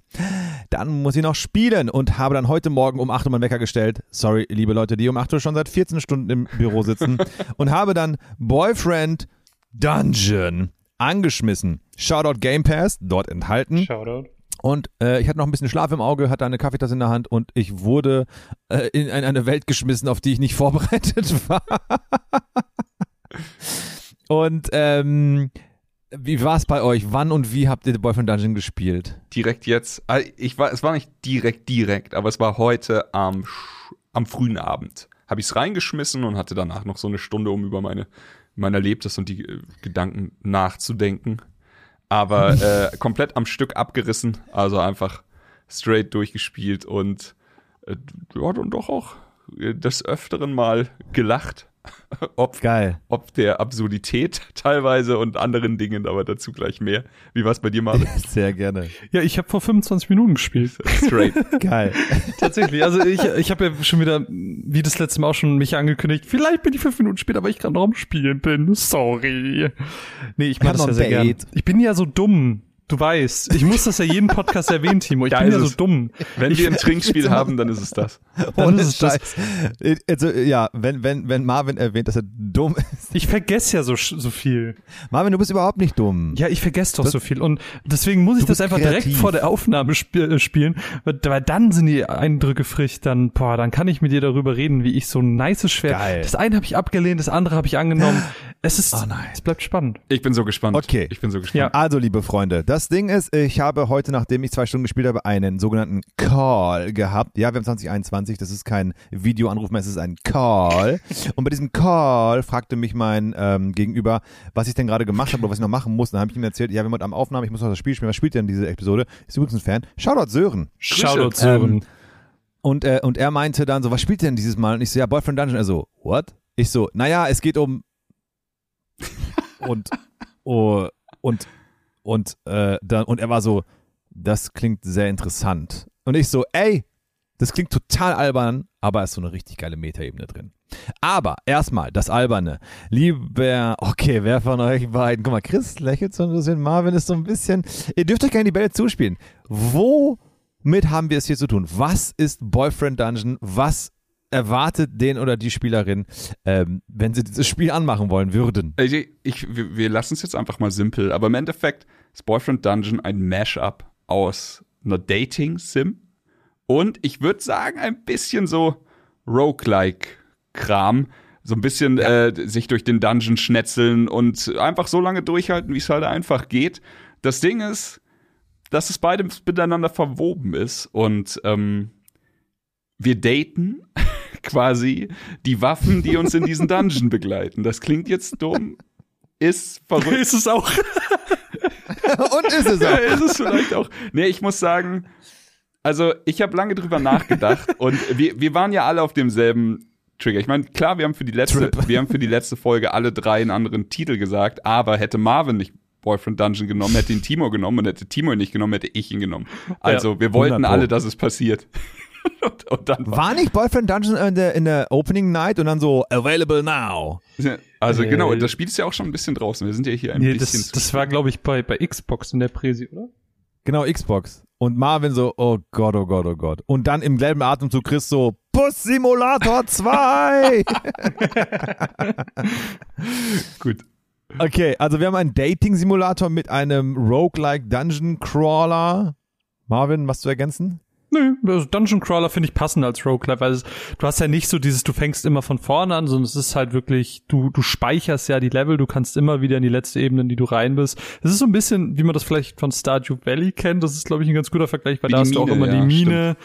Dann muss ich noch spielen und habe dann heute Morgen um 8 Uhr meinen Wecker gestellt. Sorry, liebe Leute, die um 8 Uhr schon seit 14 Stunden im Büro sitzen. und habe dann Boyfriend Dungeon angeschmissen. Shoutout Game Pass, dort enthalten. Shoutout. Und äh, ich hatte noch ein bisschen Schlaf im Auge, hatte eine Kaffeetasse in der Hand und ich wurde äh, in ein- eine Welt geschmissen, auf die ich nicht vorbereitet war. und ähm, wie war es bei euch? Wann und wie habt ihr The Boyfriend Dungeon gespielt? Direkt jetzt. ah, Ich war, es war nicht direkt, direkt, aber es war heute am, am frühen Abend. Habe ich es reingeschmissen und hatte danach noch so eine Stunde, um über meine, mein Erlebtes und die äh, Gedanken nachzudenken. Aber äh, komplett am Stück abgerissen, also einfach straight durchgespielt und äh, ja, dann doch auch äh, des Öfteren mal gelacht. ob, Geil. ob der Absurdität teilweise und anderen Dingen, aber dazu gleich mehr. Wie war es bei dir, Marvin? Sehr gerne. Ja, ich habe vor 25 Minuten gespielt. Straight. Geil. Tatsächlich. Also ich, ich habe ja schon wieder, wie das letzte Mal auch schon mich angekündigt, vielleicht bin ich fünf Minuten später, weil ich gerade noch am Spielen bin. Sorry. Nee, ich mache das ja sehr gerne. Ich bin ja so dumm. Du weißt, ich muss das ja jeden Podcast erwähnen, Timo. Ich Da bin ist ja so es. dumm. Wenn wir ein Trinkspiel haben, dann ist es das. Dann Ohne ist es das. Scheiß. Also ja, wenn, wenn, wenn Marvin erwähnt, dass er dumm ist. Ich vergesse ja so, so viel. Marvin, du bist überhaupt nicht dumm. Ja, ich vergesse doch Das- so viel. Und deswegen muss ich das einfach kreativ. direkt vor der Aufnahme sp äh, spielen, weil, weil dann sind die Eindrücke frisch, dann, boah, dann kann ich mit dir darüber reden, wie ich so ein nices Schwert. Geil. Das eine habe ich abgelehnt, das andere habe ich angenommen. Es ist, Oh nein. es bleibt spannend. Ich bin so gespannt. Okay. Ich bin so gespannt. Also, liebe Freunde, das Ding ist, ich habe heute, nachdem ich zwei Stunden gespielt habe, einen sogenannten Call gehabt. Ja, wir haben 2021, das ist kein Videoanruf mehr, es ist ein Call. Und bei diesem Call fragte mich mein ähm, Gegenüber, was ich denn gerade gemacht habe oder was ich noch machen muss. Dann habe ich ihm erzählt, ja, wir haben heute am Aufnahme, ich muss noch das Spiel spielen. Was spielt denn diese Episode? Ist übrigens ein Fan. Shoutout Sören. Shoutout Ähm, Sören. Und, äh, und er meinte dann so, was spielt denn dieses Mal? Und ich so, ja, Boyfriend Dungeon. Er so, what? Ich so, naja, es geht um und oh, und und äh, dann und er war so, das klingt sehr interessant. Und ich so, ey, das klingt total albern, aber ist so eine richtig geile Metaebene drin. Aber erstmal das Alberne. Lieber, okay, wer von euch beiden? Guck mal, Chris lächelt so ein bisschen, Marvin ist so ein bisschen. Ihr dürft euch gerne die Bälle zuspielen. Womit haben wir es hier zu tun? Was ist Boyfriend Dungeon? Was erwartet den oder die Spielerin, ähm, wenn sie dieses Spiel anmachen wollen würden? Ich, ich, wir, lassen es jetzt einfach mal simpel, aber im Endeffekt ist Boyfriend Dungeon ein Mashup aus einer Dating-Sim und ich würde sagen, ein bisschen so Roguelike-Kram. So ein bisschen äh, sich durch den Dungeon schnetzeln und einfach so lange durchhalten, wie es halt einfach geht. Das Ding ist, dass es beides miteinander verwoben ist und ähm, wir daten quasi die Waffen, die uns in diesen Dungeon begleiten. Das klingt jetzt dumm, ist verrückt. Ist es auch. und ist es auch. ist es vielleicht auch. Nee, ich muss sagen, also ich habe lange drüber nachgedacht und wir, wir waren ja alle auf demselben Trigger. Ich meine, klar, wir haben für die letzte, Trip. wir haben für die letzte Folge alle drei einen anderen Titel gesagt, aber hätte Marvin nicht Boyfriend Dungeon genommen, hätte ihn Timo genommen und hätte Timo ihn nicht genommen, hätte ich ihn genommen. Also wir 100 wollten alle, dass es passiert. und, und dann war, War nicht Boyfriend Dungeon in der, in der Opening Night und dann so available now? also Äh, genau, das Spiel ist ja auch schon ein bisschen draußen. Wir sind ja hier ein Nee, bisschen. das, das war, glaube ich, bei, bei Xbox in der Präsi, oder? Genau, Xbox. Und Marvin so, oh Gott, oh Gott, oh Gott. Und dann im selben Atemzug Chris so, Bus Simulator 2! gut. okay, also wir haben einen Dating-Simulator mit einem Roguelike Dungeon Crawler. Marvin, was zu ergänzen? Nö, also Dungeon Crawler finde ich passend als Roguelike, weil es, du hast ja nicht so dieses, du fängst immer von vorne an, sondern es ist halt wirklich, du, du speicherst ja die Level, du kannst immer wieder in die letzte Ebene, in die du rein bist. Es ist so ein bisschen, wie man das vielleicht von Stardew Valley kennt, das ist, glaube ich, ein ganz guter Vergleich, weil Wie da hast du auch Mine, immer ja, die Mine,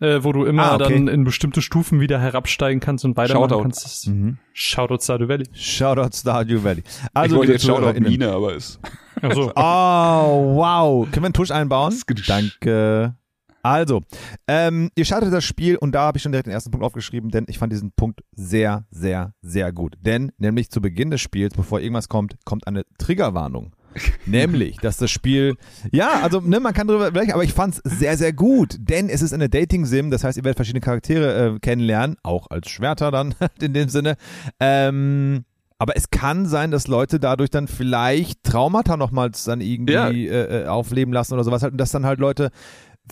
äh, wo du immer Ah, okay. dann in bestimmte Stufen wieder herabsteigen kannst und weitermachen Shoutout. kannst. Das- Mhm. Shoutout Stardew Valley. Shoutout Stardew Valley. ich Also, wollte liebe jetzt Shoutout. Mine, aber es. Also, Oh, wow. Können wir einen Tusch einbauen? Danke. Also, ähm, ihr startet das Spiel und da habe ich schon direkt den ersten Punkt aufgeschrieben, denn ich fand diesen Punkt sehr, sehr, sehr gut. Denn nämlich zu Beginn des Spiels, bevor irgendwas kommt, kommt eine Triggerwarnung. nämlich, dass das Spiel, ja, also ne, man kann drüber sprechen, aber ich fand es sehr, sehr gut, denn es ist eine Dating-Sim, das heißt, ihr werdet verschiedene Charaktere äh, kennenlernen, auch als Schwerter dann in dem Sinne. Ähm, aber es kann sein, dass Leute dadurch dann vielleicht Traumata nochmals dann irgendwie Ja. äh, äh, aufleben lassen oder sowas halt und dass dann halt Leute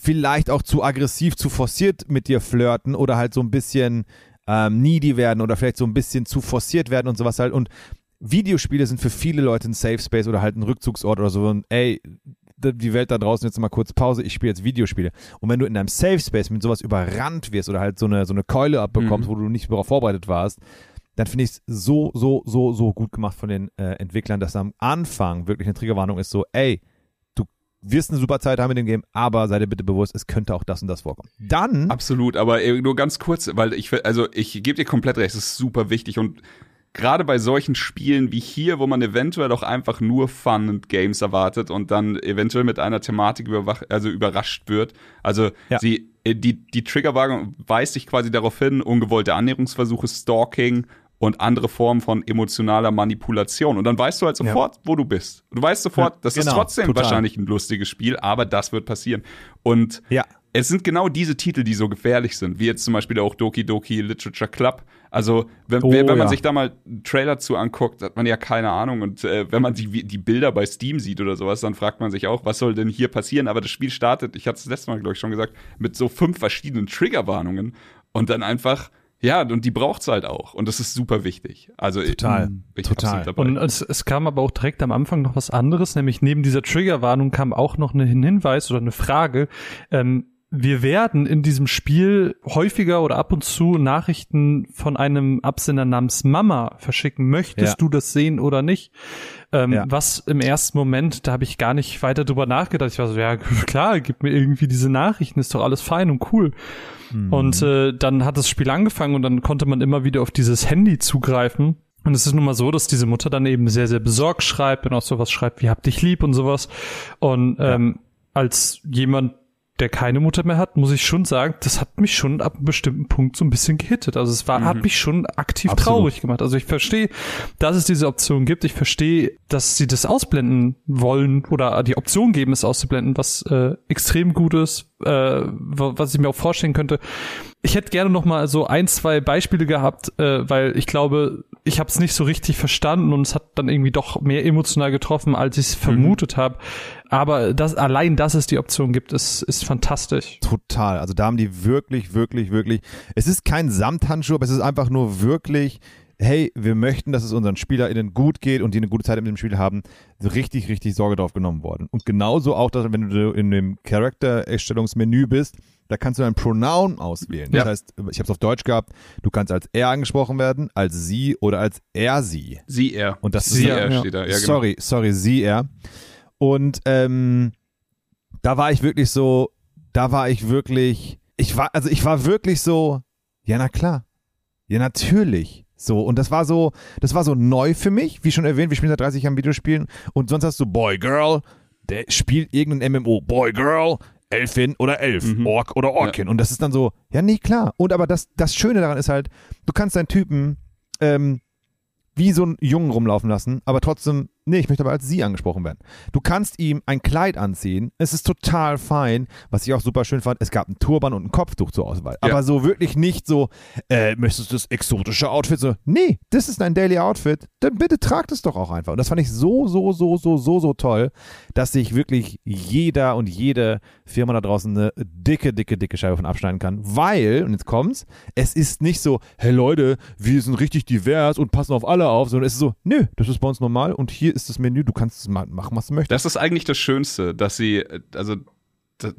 vielleicht auch zu aggressiv, zu forciert mit dir flirten oder halt so ein bisschen ähm, needy werden oder vielleicht so ein bisschen zu forciert werden und sowas halt. Und Videospiele sind für viele Leute ein Safe Space oder halt ein Rückzugsort oder so. Und ey, die Welt da draußen jetzt mal kurz Pause, ich spiele jetzt Videospiele. Und wenn du in deinem Safe Space mit sowas überrannt wirst oder halt so eine, so eine Keule abbekommst, Mhm. wo du nicht darauf vorbereitet warst, dann finde ich es so, so, so, so gut gemacht von den äh, Entwicklern, dass am Anfang wirklich eine Triggerwarnung ist, so, ey, du wirst eine super Zeit haben in dem Game, aber sei dir bitte bewusst, es könnte auch das und das vorkommen. Dann, Absolut, aber äh, nur ganz kurz, weil ich, also ich gebe dir komplett recht, es ist super wichtig und gerade bei solchen Spielen wie hier, wo man eventuell auch einfach nur Fun und Games erwartet und dann eventuell mit einer Thematik also überrascht wird. Also Ja. sie, äh, die, die Triggerwarnung weist dich quasi darauf hin, ungewollte Annäherungsversuche, Stalking und andere Formen von emotionaler Manipulation. Und dann weißt du halt sofort, wo du bist. Du weißt sofort, das ist genau, trotzdem total. wahrscheinlich ein lustiges Spiel, aber das wird passieren. Und ja, es sind genau diese Titel, die so gefährlich sind, wie jetzt zum Beispiel auch Doki Doki Literature Club. Also, wenn, Oh, wenn man ja. sich da mal einen Trailer zu anguckt, hat man ja keine Ahnung. Und äh, wenn man die, die Bilder bei Steam sieht oder sowas, dann fragt man sich auch, was soll denn hier passieren? Aber das Spiel startet, ich hatte es letztes Mal, glaube ich, schon gesagt, mit so fünf verschiedenen Triggerwarnungen und dann einfach, ja, und die braucht's halt auch. Und das ist super wichtig. Also, Total, bin ich total. Und es, es kam aber auch direkt am Anfang noch was anderes, nämlich neben dieser Triggerwarnung kam auch noch ein Hinweis oder eine Frage. Ähm, wir werden in diesem Spiel häufiger oder ab und zu Nachrichten von einem Absender namens Mama verschicken. Möchtest Ja. du das sehen oder nicht? Ähm, Ja. Was im ersten Moment, da habe ich gar nicht weiter drüber nachgedacht. Ich war so, ja klar, gib mir irgendwie diese Nachrichten, ist doch alles fein und cool. Mhm. Und äh, dann hat das Spiel angefangen und dann konnte man immer wieder auf dieses Handy zugreifen. Und es ist nun mal so, dass diese Mutter dann eben sehr, sehr besorgt schreibt und auch sowas schreibt, wie hab dich lieb und sowas. Und ähm, als jemand, der keine Mutter mehr hat, muss ich schon sagen, das hat mich schon ab einem bestimmten Punkt so ein bisschen gehittet. Also es war, hat mich schon aktiv Absolut. traurig gemacht. Also ich verstehe, dass es diese Option gibt. Ich verstehe, dass sie das ausblenden wollen oder die Option geben, es auszublenden, was äh, extrem gut ist, äh, wa- was ich mir auch vorstellen könnte. Ich hätte gerne noch mal so ein, zwei Beispiele gehabt, äh, weil ich glaube, ich habe es nicht so richtig verstanden und es hat dann irgendwie doch mehr emotional getroffen, als ich es vermutet habe. Aber das, allein, dass es die Option gibt, ist, ist fantastisch. Total. Also da haben die wirklich, wirklich, wirklich. Es ist kein Samthandschuh, aber es ist einfach nur wirklich. Hey, wir möchten, dass es unseren SpielerInnen gut geht und die eine gute Zeit mit dem Spiel haben, richtig, richtig Sorge drauf genommen worden. Und genauso auch, dass, wenn du in dem Charaktererstellungsmenü bist, da kannst du ein Pronoun auswählen. Das Ja. heißt, ich habe es auf Deutsch gehabt, du kannst als er angesprochen werden, als sie oder als er sie. Sie, er. Und das Sie, ist er ja. steht da. Ja, genau. sorry, sorry, sie, er. Und ähm, da war ich wirklich so, da war ich wirklich, ich war, also ich war wirklich so, ja, na klar. Ja, natürlich. So, und das war so, das war so neu für mich, wie schon erwähnt, wir spielen seit 30 Jahren Videospielen und sonst hast du Boy, Girl, der spielt irgendein MMO, Boy, Girl, Elfin oder Elf, Mhm. Ork oder Orkin. Und das ist dann so, ja, nee, klar. Und aber das, das Schöne daran ist halt, du kannst deinen Typen ähm, wie so einen Jungen rumlaufen lassen, aber trotzdem Nee, ich möchte aber als sie angesprochen werden. Du kannst ihm ein Kleid anziehen. Es ist total fein. Was ich auch super schön fand, es gab einen Turban und ein Kopftuch zur Auswahl. Ja. Aber so wirklich nicht so, äh, möchtest du das exotische Outfit? So, nee, das ist dein Daily Outfit. Dann bitte trag das doch auch einfach. Und das fand ich so, so, so, so, so, so toll, dass sich wirklich jeder und jede Firma da draußen eine dicke, dicke, dicke Scheibe von abschneiden kann. Weil, und jetzt kommt's, es ist nicht so, hey Leute, wir sind richtig divers und passen auf alle auf, sondern es ist so, nö, das ist bei uns normal und hier ist das Menü, du kannst es ma- machen, was du möchtest. Das ist eigentlich das Schönste, dass sie, äh, also,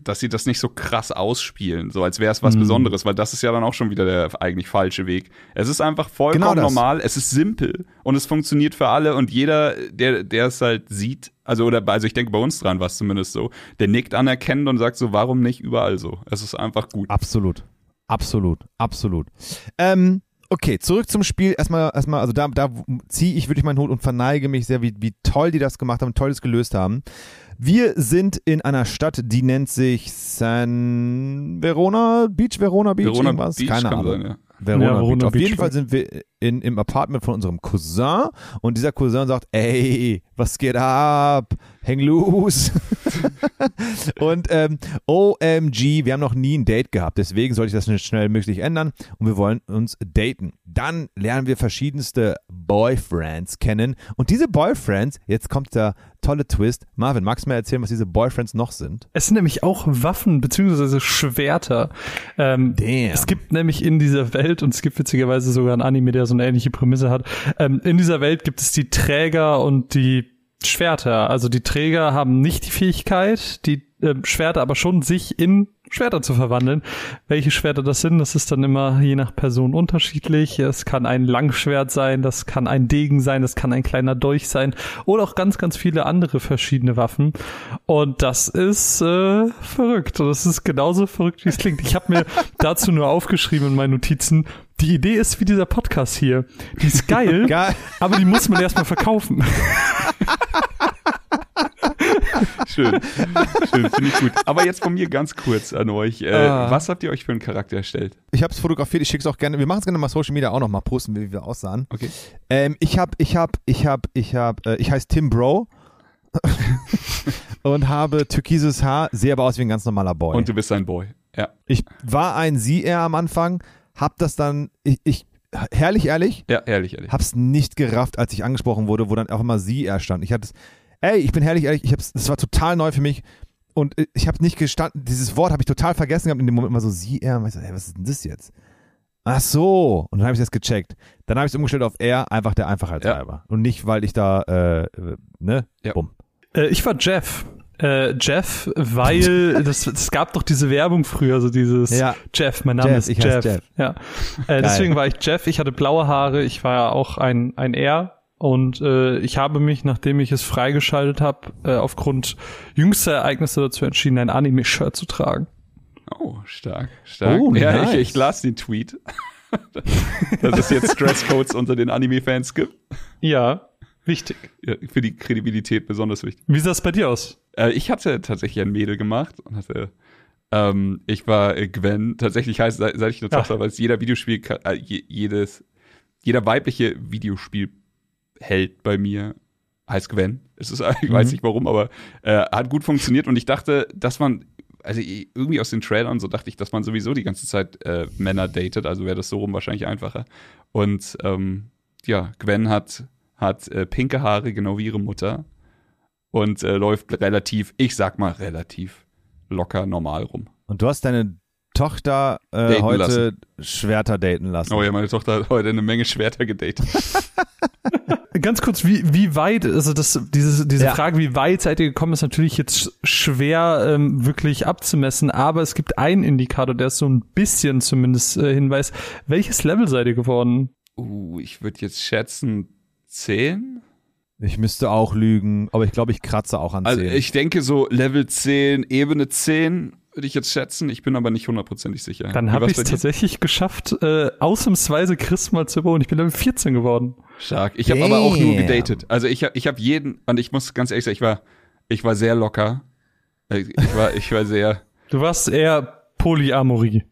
dass sie das nicht so krass ausspielen, so als wäre es was Mhm. Besonderes, weil das ist ja dann auch schon wieder der eigentlich falsche Weg. Es ist einfach vollkommen Genau normal, es ist simpel und es funktioniert für alle und jeder, der, der es halt sieht, also oder also ich denke bei uns dran war es zumindest so, der nickt anerkennend und sagt so, warum nicht überall so? Es ist einfach gut. Absolut. Absolut. Absolut. Ähm, okay, zurück zum Spiel. Erstmal, erstmal, also da, da ziehe ich wirklich meinen Hut und verneige mich sehr, wie, wie toll die das gemacht haben, toll das gelöst haben. Wir sind in einer Stadt, die nennt sich San Verona Beach, Verona Beach, Verona irgendwas? Beach Keine Ahnung. sein, ja. Verona, Ja, Verona Beach. Auf Beach. jeden Fall sind wir in, im Apartment von unserem Cousin und dieser Cousin sagt, ey, was geht ab? Häng loose. und ähm, OMG, wir haben noch nie ein Date gehabt, deswegen sollte ich das schnell möglich ändern und wir wollen uns daten. Dann lernen wir verschiedenste Boyfriends kennen und diese Boyfriends, jetzt kommt der tolle Twist. Marvin, magst du mir erzählen, was diese Boyfriends noch sind? Es sind nämlich auch Waffen beziehungsweise Schwerter. Ähm, Damn. Es gibt nämlich in dieser Welt, und es gibt witzigerweise sogar ein Anime, der so eine ähnliche Prämisse hat, ähm, in dieser Welt gibt es die Träger und die Schwerter. Also die Träger haben nicht die Fähigkeit, die ähm, Schwerter aber schon sich in Schwerter zu verwandeln. Welche Schwerter das sind, das ist dann immer je nach Person unterschiedlich. Es kann ein Langschwert sein, das kann ein Degen sein, das kann ein kleiner Dolch sein oder auch ganz, ganz viele andere verschiedene Waffen. Und das ist äh, verrückt. Und das ist genauso verrückt, wie es klingt. Ich habe mir dazu nur aufgeschrieben in meinen Notizen, die Idee ist wie dieser Podcast hier. Die ist geil, Geil. aber die muss man erstmal verkaufen. Schön. Schön, finde ich gut. Aber jetzt von mir ganz kurz an euch. Äh, Ah. Was habt ihr euch für einen Charakter erstellt? Ich habe es fotografiert, ich schicke es auch gerne. Wir machen es gerne mal Social Media auch noch mal posten, wie wir aussahen. Okay. Ähm, ich habe, ich habe, ich habe, ich habe, äh, ich heiße Tim Bro und habe türkises Haar, sehe aber aus wie ein ganz normaler Boy. Und du bist ein Boy. Ja. ich war ein Sie eher am Anfang, hab das dann, ich, ich herrlich ehrlich, Ja, ehrlich, ehrlich. hab's nicht gerafft, als ich angesprochen wurde, wo dann auch immer Sie eher stand. Ich hatte es, ey, ich bin herrlich ehrlich, ich hab's, das war total neu für mich. Und äh, ich habe nicht gestanden, dieses Wort habe ich total vergessen gehabt in dem Moment immer so sie, er, und ich so, ey, was ist denn das jetzt? Ach so, und dann habe ich das gecheckt. Dann habe ich es umgestellt auf er, einfach der Einfachheit Ja. halber. Und nicht, weil ich da, äh, äh, ne, Ja. bumm. Äh, ich war Jeff. Äh, Jeff, weil das, es gab doch diese Werbung früher, so dieses Ja. Jeff, mein Name Jeff, ist Jeff. Jeff. Ja. Äh, deswegen war ich Jeff, ich hatte blaue Haare, ich war ja auch ein, ein R und äh, ich habe mich, nachdem ich es freigeschaltet habe, äh, aufgrund jüngster Ereignisse dazu entschieden, ein Anime-Shirt zu tragen. Oh, stark, stark. Oh, ja, nice. ich, ich las den Tweet, dass es jetzt Dresscodes unter den Anime-Fans gibt. Ja, wichtig. Ja, für die Kredibilität besonders wichtig. Wie sah es bei dir aus? Äh, ich hatte tatsächlich ein Mädel gemacht und hatte, ähm, ich war äh, Gwen. Tatsächlich heißt, seit, seit ich eine. Tochter weiß, jeder Videospiel, äh, je, jedes, jeder weibliche Videospielheld bei mir heißt Gwen. Es ist, ich Mhm. weiß nicht warum, aber äh, hat gut funktioniert und ich dachte, dass man, also irgendwie aus den Trailern so dachte ich, dass man sowieso die ganze Zeit äh, Männer datet, also wäre das so rum wahrscheinlich einfacher. Und ähm, ja, Gwen hat, hat äh, pinke Haare, genau wie ihre Mutter und äh, läuft relativ, ich sag mal relativ locker normal rum. Und du hast deine Tochter äh, heute lassen. Schwerter daten lassen. Oh ja, meine Tochter hat heute eine Menge Schwerter gedatet. Ganz kurz, wie, wie weit, also das, dieses, diese Ja. Frage, wie weit seid ihr gekommen, ist natürlich jetzt schwer ähm, wirklich abzumessen, aber es gibt einen Indikator, der so ein bisschen zumindest äh, hinweist. Welches Level seid ihr geworden? uh, ich würde jetzt schätzen 10? Ich müsste auch lügen, aber ich glaube, ich kratze auch an Also 10. ich denke so Level 10, Ebene 10 würde ich jetzt schätzen. Ich bin aber nicht hundertprozentig sicher. Dann habe ich es tatsächlich geschafft, äh, ausnahmsweise Chris mal zu überholen. Ich bin Level 14 geworden. Stark. Ich habe aber auch nur gedatet. Also ich habe ich hab jeden, und ich muss ganz ehrlich sagen, ich war, ich war sehr locker. Äh, Ich war, ich war sehr, Du warst eher Polyamorie.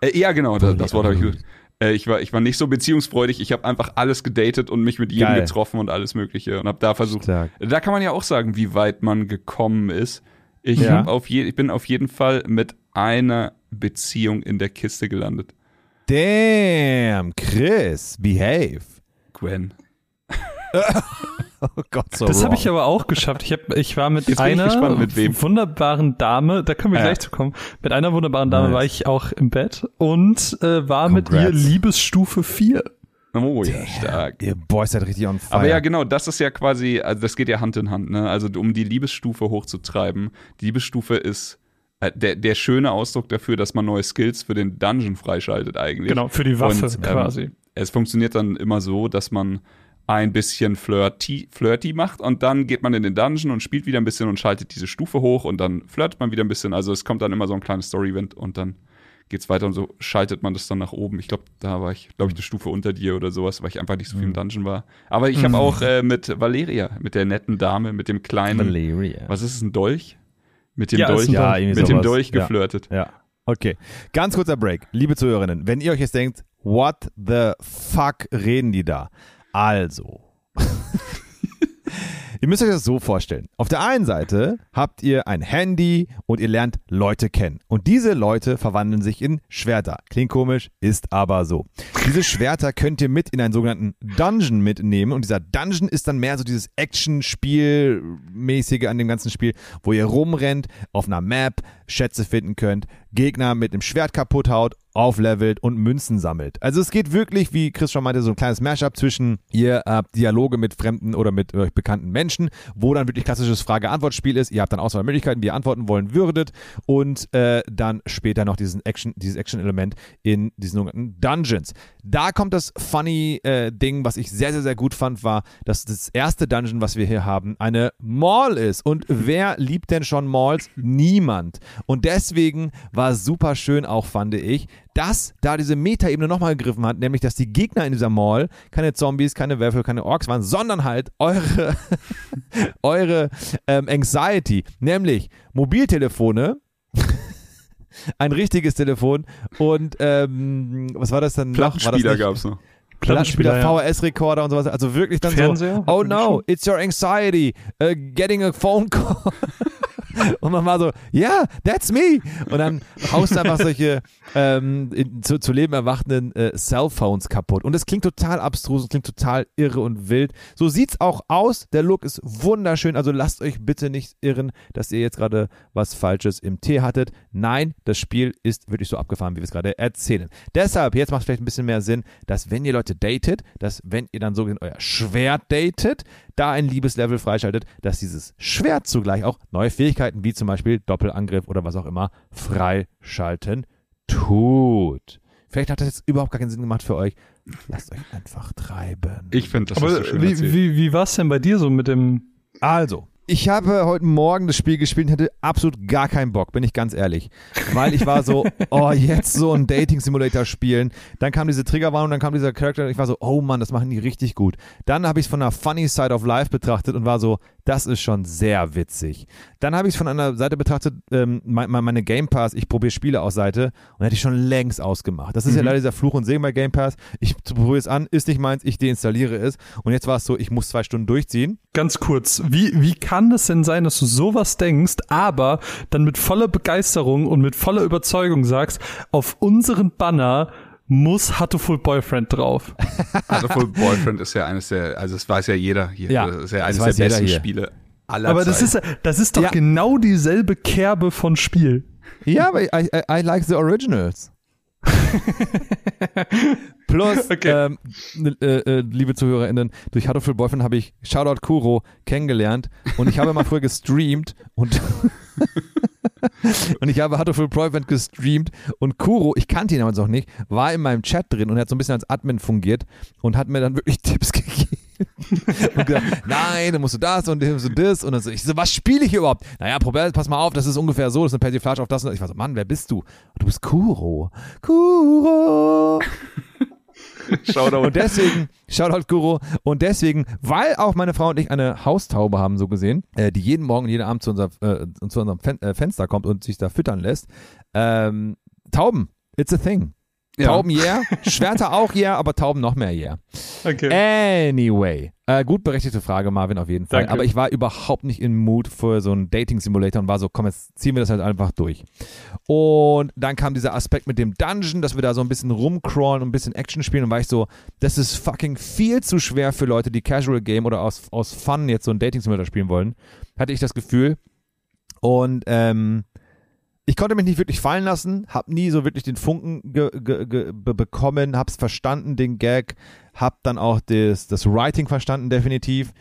Äh, ja, genau, das, das Wort habe ich gut. Äh, ich, war, ich war nicht so beziehungsfreudig. Ich habe einfach alles gedatet und mich mit jedem Geil. getroffen und alles Mögliche und habe da versucht. Stark. Da kann man ja auch sagen, wie weit man gekommen ist. Ich, Ja. auf je, ich bin auf jeden Fall mit einer Beziehung in der Kiste gelandet. Damn, Chris, behave. Gwen. Oh Gott, so Das habe ich aber auch geschafft. Ich, hab, ich war mit Jetzt einer gespannt, mit wunderbaren Dame, da können wir Ja. gleich zu kommen, mit einer wunderbaren Dame Nice. war ich auch im Bett und äh, war mit ihr Congrats. Liebesstufe 4. Oh ja, stark. Ihr Boys seid richtig on fire. Aber ja, genau, das ist ja quasi, also das geht ja Hand in Hand, ne? Also um die Liebesstufe hochzutreiben. Die Liebesstufe ist äh, der, der schöne Ausdruck dafür, dass man neue Skills für den Dungeon freischaltet eigentlich. Genau, für die Waffe Und, ähm, quasi. Es funktioniert dann immer so, dass man ein bisschen flirty, flirty macht und dann geht man in den Dungeon und spielt wieder ein bisschen und schaltet diese Stufe hoch und dann flirtet man wieder ein bisschen. Also es kommt dann immer so ein kleines Story-Event und dann geht's weiter und so schaltet man das dann nach oben. Ich glaube, da war ich, glaube ich, eine Stufe unter dir oder sowas, weil ich einfach nicht so viel im Dungeon war. Aber ich habe auch äh, mit Valeria, mit der netten Dame, mit dem kleinen, Valeria. was ist es, ein Dolch? Mit dem Ja, Dolch, Ja, mit dem. Dolch Ja. geflirtet. Ja. Okay. Ganz kurzer Break. Liebe Zuhörerinnen, wenn ihr euch jetzt denkt, what the fuck reden die da? Also. Ihr müsst euch das so vorstellen. Auf der einen Seite habt ihr ein Handy und ihr lernt Leute kennen. Und diese Leute verwandeln sich in Schwerter. Klingt komisch, ist aber so. Diese Schwerter könnt ihr mit in einen sogenannten Dungeon mitnehmen. Und dieser Dungeon ist dann mehr so dieses Action-Spiel-mäßige an dem ganzen Spiel, wo ihr rumrennt, auf einer Map Schätze finden könnt, Gegner mit dem Schwert kaputt haut, auflevelt und Münzen sammelt. Also es geht wirklich, wie Chris schon meinte, so ein kleines Mashup zwischen ihr habt Dialoge mit fremden oder mit euch bekannten Menschen, wo dann wirklich klassisches Frage-Antwort-Spiel ist. Ihr habt dann Auswahlmöglichkeiten, wie ihr antworten wollen würdet und äh, dann später noch diesen Action, dieses Action-Element in diesen sogenannten Dungeons. Da kommt das funny äh, Ding, was ich sehr, sehr, sehr gut fand, war, dass das erste Dungeon, was wir hier haben, eine Mall ist. Und wer liebt denn schon Malls? Niemand. Und deswegen war super schön auch, fand ich, dass da diese Metaebene nochmal gegriffen hat, nämlich, dass die Gegner in dieser Mall keine Zombies, keine Wölfe, keine Orks waren, sondern halt eure, eure ähm, Anxiety, nämlich Mobiltelefone, ein richtiges Telefon und ähm, was war das dann noch? War das Plattenspieler nicht- gab's noch. Plattenspieler. VHS-Rekorder und sowas. Also wirklich dann Fernseher? so, oh no, it's your anxiety, uh, getting a phone call. und man war so, yeah, that's me. Und dann haust du einfach solche ähm, in, zu, zu Leben erwachenden äh, Cellphones kaputt. Und es klingt total abstrus, es klingt total irre und wild. So sieht's auch aus. Der Look ist wunderschön. Also lasst euch bitte nicht irren, dass ihr jetzt gerade was Falsches im Tee hattet. Nein, das Spiel ist wirklich so abgefahren, wie wir es gerade erzählen. Deshalb, jetzt macht es vielleicht ein bisschen mehr Sinn, dass wenn ihr Leute datet, dass wenn ihr dann so euer Schwert datet, da ein Liebeslevel freischaltet, dass dieses Schwert zugleich auch neue Fähigkeiten wie zum Beispiel Doppelangriff oder was auch immer freischalten tut. Vielleicht hat das jetzt überhaupt gar keinen Sinn gemacht für euch. Lasst euch einfach treiben. Ich finde, das Aber ist so schön wie, erzählt. wie, wie war es denn bei dir so mit dem Also, ich habe heute Morgen das Spiel gespielt und hatte absolut gar keinen Bock, bin ich ganz ehrlich. Weil ich war so, oh, jetzt so ein Dating-Simulator spielen. Dann kam diese Triggerwarnung, dann kam dieser Charakter und ich war so, oh Mann, das machen die richtig gut. Dann habe ich es von der Funny Side of Life betrachtet und war so, das ist schon sehr witzig. Dann habe ich es von einer Seite betrachtet, ähm, mein- mein- meine Game Pass, ich probiere Spiele aus Seite und hätte ich schon längst ausgemacht. Das ist ja leider dieser Fluch und Segen bei Game Pass. Ich probiere es an, ist nicht meins, ich deinstalliere es. Und jetzt war es so, ich muss zwei Stunden durchziehen. Ganz kurz, wie, wie kann es denn sein, dass du sowas denkst, aber dann mit voller Begeisterung und mit voller Überzeugung sagst, auf unseren Banner muss Hatoful Boyfriend drauf. Hatoful Boyfriend ist ja eines der, also das weiß ja jeder hier. Ja, das ist ja das eines weiß der besten hier. Spiele aller Aber das Zeiten. ist, das ist doch Ja. genau dieselbe Kerbe von Spiel. Ja, aber I, I, I like the originals. Plus, Okay. ähm, äh, äh, liebe ZuhörerInnen, durch Hatoful Boyfriend habe ich Shoutout Kuro kennengelernt und ich habe mal früher gestreamt und und ich habe Hatoful Boyfriend gestreamt und Kuro, ich kannte ihn damals auch nicht, war in meinem Chat drin und er hat so ein bisschen als Admin fungiert und hat mir dann wirklich Tipps gegeben. und gesagt, nein, dann musst du das und das und das. Und dann so, ich so, was spiele ich hier überhaupt? Naja, probier, pass mal auf, das ist ungefähr so, das ist eine Persiflage auf das und das. Ich war so, Mann, wer bist du? Du bist Kuro. Kuro. Shoutout. Und deswegen, Shoutout Guru, und deswegen, weil auch meine Frau und ich eine Haustaube haben, so gesehen, äh, die jeden Morgen, jeden Abend zu, unser, äh, zu unserem Fen äh, Fenster kommt und sich da füttern lässt, ähm, Tauben, it's a thing. Ja. Tauben yeah, Schwerter auch yeah, aber Tauben noch mehr yeah. Okay. Anyway, äh, gut berechtigte Frage, Marvin, auf jeden Fall. Danke. Aber ich war überhaupt nicht in Mood für so einen Dating-Simulator und war so, komm, jetzt ziehen wir das halt einfach durch. Und dann kam dieser Aspekt mit dem Dungeon, dass wir da so ein bisschen rumcrawlen und ein bisschen Action spielen und war ich so, das ist fucking viel zu schwer für Leute, die Casual Game oder aus, aus Fun jetzt so einen Dating-Simulator spielen wollen. Hatte ich das Gefühl. Und ähm, ich konnte mich nicht wirklich fallen lassen, hab nie so wirklich den Funken ge ge ge be bekommen, hab's verstanden, den Gag, hab dann auch das, das Writing verstanden, definitiv.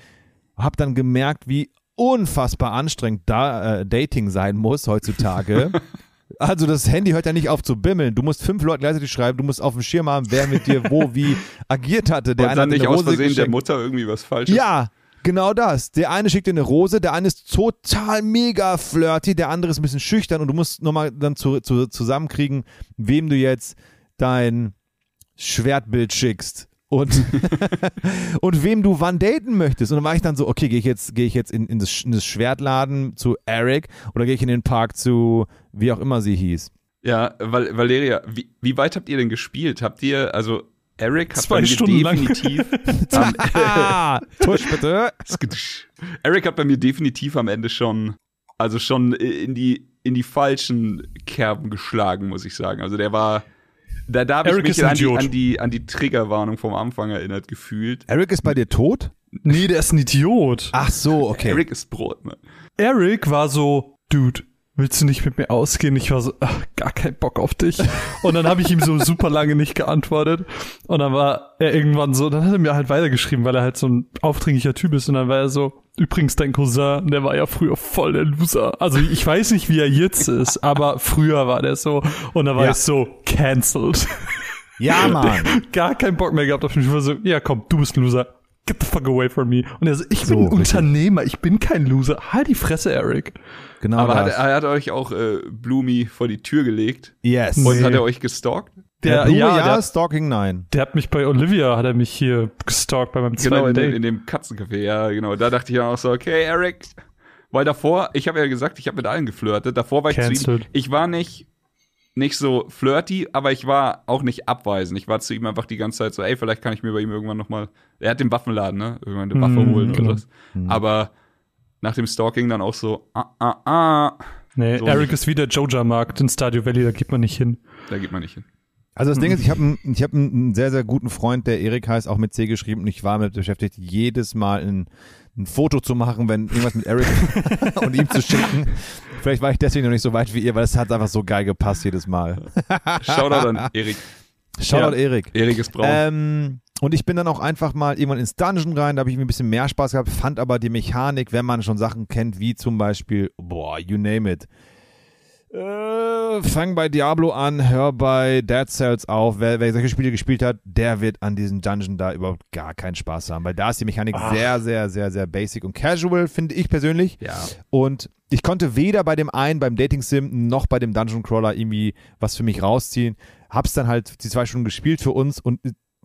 Hab dann gemerkt, wie unfassbar anstrengend da äh, Dating sein muss heutzutage. also das Handy hört ja nicht auf zu bimmeln. Du musst fünf Leuten gleichzeitig schreiben, du musst auf dem Schirm haben, wer mit dir wo wie agiert hatte. Der Und dann nicht aus Versehen der geschenkt. Mutter irgendwie was Falsches. Ja, genau das. Der eine schickt dir eine Rose, der eine ist total mega flirty, der andere ist ein bisschen schüchtern und du musst nochmal dann zu, zu, zusammenkriegen, wem du jetzt dein Schwertbild schickst. Und, und wem du wann daten möchtest. Und dann war ich dann so, okay, gehe ich jetzt, gehe ich jetzt in, in, das, in das Schwertladen zu Eric oder gehe ich in den Park zu, wie auch immer sie hieß. Ja, Val Valeria, wie, wie weit habt ihr denn gespielt? Habt ihr, also Eric hat Zwei bei mir Stunden lang. definitiv am, Ah, tusch bitte. Eric hat bei mir definitiv am Ende schon, also schon in die, in die falschen Kerben geschlagen, muss ich sagen. Also der war, da, da habe ich mich an die, an, die, an die Triggerwarnung vom Anfang erinnert gefühlt. Eric ist bei dir tot? Nee, der ist ein Idiot. Ach so, okay. Eric ist Brot, ne? Eric war so, Dude, willst du nicht mit mir ausgehen? Ich war so, ach, gar kein Bock auf dich. Und dann habe ich ihm so super lange nicht geantwortet. Und dann war er irgendwann so, dann hat er mir halt weitergeschrieben, weil er halt so ein aufdringlicher Typ ist. Und dann war er so, übrigens dein Cousin, der war ja früher voll der Loser. Also ich weiß nicht, wie er jetzt ist, aber früher war der so. Und dann war Ja. ich so, cancelled. Ja, Mann. Gar keinen Bock mehr gehabt auf mich. Ich war so, ja komm, du bist ein Loser. Get the fuck away from me. Und er so, ich So, bin. Unternehmer, ich bin kein Loser. Halt die Fresse, Eric. Genau Aber hat, er hat euch auch äh, Bloomy vor die Tür gelegt. yes. Und Nee. hat er euch gestalkt? Der, Der, Blume, ja, ja, der, Stalking nein. der hat mich bei Olivia, hat er mich hier gestalkt bei meinem zweiten Genau, in, dem- Date. in dem Katzencafé, ja, genau. Da dachte ich dann auch so, okay, Eric. Weil davor, ich habe ja gesagt, ich habe mit allen geflirtet. Davor war ich zu ihm, ich war nicht, nicht so flirty, aber ich war auch nicht abweisend. Ich war zu ihm einfach die ganze Zeit so, ey, vielleicht kann ich mir bei ihm irgendwann noch mal, er hat den Waffenladen, ne? Irgendwann eine Waffe Mm, holen genau. oder was. Aber nach dem Stalking dann auch so, ah, ah, ah, Nee, so Eric nicht. ist wie der Joja-Markt in Stadio Valley, da geht man nicht hin. da geht man nicht hin. Also das Ding ist, ich habe einen, ich hab einen sehr, sehr guten Freund, der Erik heißt, auch mit C geschrieben und ich war damit beschäftigt, jedes Mal ein, ein Foto zu machen, wenn irgendwas mit Erik und ihm zu schicken. Vielleicht war ich deswegen noch nicht so weit wie ihr, weil es hat einfach so geil gepasst jedes Mal. Shoutout an Erik. Shoutout Ja. Erik. Erik ist braun. Ähm, und ich bin dann auch einfach mal irgendwann ins Dungeon rein, da habe ich mir ein bisschen mehr Spaß gehabt, fand aber die Mechanik, wenn man schon Sachen kennt, wie zum Beispiel, boah, you name it. Äh, fang bei Diablo an, hör bei Dead Cells auf. Wer, wer solche Spiele gespielt hat, der wird an diesem Dungeon da überhaupt gar keinen Spaß haben, weil da ist die Mechanik Ach. sehr, sehr, sehr, sehr basic und casual, finde ich persönlich. ja. Und ich konnte weder bei dem einen, beim Dating Sim, noch bei dem Dungeon Crawler irgendwie was für mich rausziehen. Hab's dann halt die zwei Stunden gespielt für uns und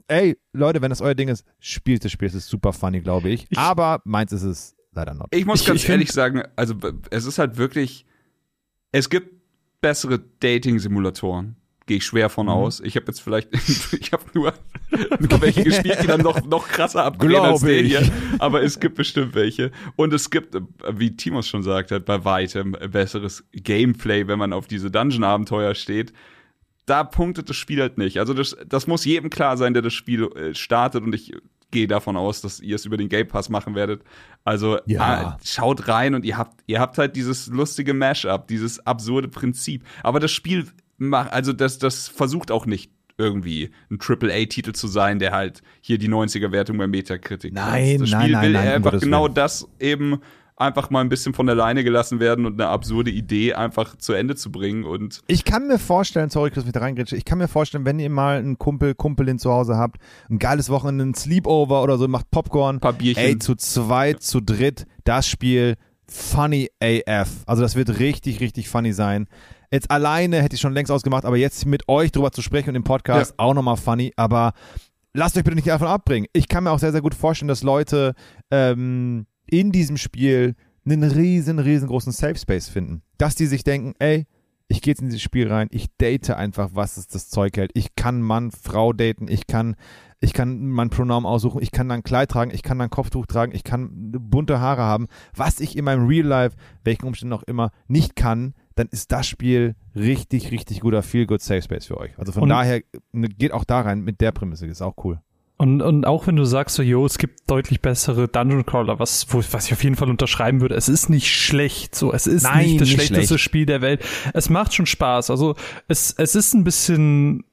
ey, Leute, wenn das euer Ding ist, spielt das Spiel. Es ist super funny, glaube ich. Ich- Aber meins ist es leider not. Ich muss Ich- ganz ich ehrlich sagen, also es ist halt wirklich, es gibt bessere Dating-Simulatoren. Gehe ich schwer Mhm. von aus. Ich habe jetzt vielleicht, ich habe nur, nur welche gespielt, die dann noch, noch krasser abgehen als ich. hier. Aber es gibt bestimmt welche. Und es gibt, wie Timos schon sagt hat, bei weitem besseres Gameplay, wenn man auf diese Dungeon-Abenteuer steht. Da punktet das Spiel halt nicht. Also das, das muss jedem klar sein, der das Spiel äh, startet. Und ich gehe davon aus, dass ihr es über den Game Pass machen werdet. Also Ja. ah, schaut rein und ihr habt, ihr habt halt dieses lustige Mashup, dieses absurde Prinzip. Aber das Spiel macht, also das, das versucht auch nicht irgendwie ein AAA-Titel zu sein, der halt hier die 90er-Wertung bei Metacritic hat. Nein, Das nein, Spiel nein, will nein, einfach genau das eben einfach mal ein bisschen von der Leine gelassen werden und eine absurde Idee einfach zu Ende zu bringen und Ich kann mir vorstellen, sorry, Chris, mit reingrätsche, ich kann mir vorstellen, wenn ihr mal einen Kumpel, Kumpelin zu Hause habt, ein geiles Wochenende, ein Sleepover oder so, macht Popcorn, paar Bierchen. ey, zu zweit, zu dritt, das Spiel funny AF. Also das wird richtig, richtig funny sein. Jetzt alleine hätte ich schon längst ausgemacht, aber jetzt mit euch drüber zu sprechen und im Podcast auch nochmal funny, aber lasst euch bitte nicht davon abbringen. Ich kann mir auch sehr, sehr gut vorstellen, dass Leute ähm, in diesem Spiel einen riesen, riesengroßen Safe Space finden. Dass die sich denken, ey, Ich gehe jetzt in dieses Spiel rein, ich date einfach, was es das Zeug hält. Ich kann Mann, Frau daten, ich kann, ich kann mein Pronomen aussuchen, ich kann dann Kleid tragen, ich kann dann Kopftuch tragen, ich kann bunte Haare haben. Was ich in meinem Real Life, welchen Umständen auch immer, nicht kann, dann ist das Spiel richtig, richtig guter Feel-Good Safe Space für euch. Also von Und- daher ne, geht auch da rein mit der Prämisse, ist auch cool. Und, und auch wenn du sagst, so, jo, es gibt deutlich bessere Dungeon Crawler, was, wo, was ich auf jeden Fall unterschreiben würde, es ist nicht schlecht, so, es ist Nein, nicht das nicht schlechteste schlecht. Spiel der Welt. Es macht schon Spaß. Also, es, es ist ein bisschen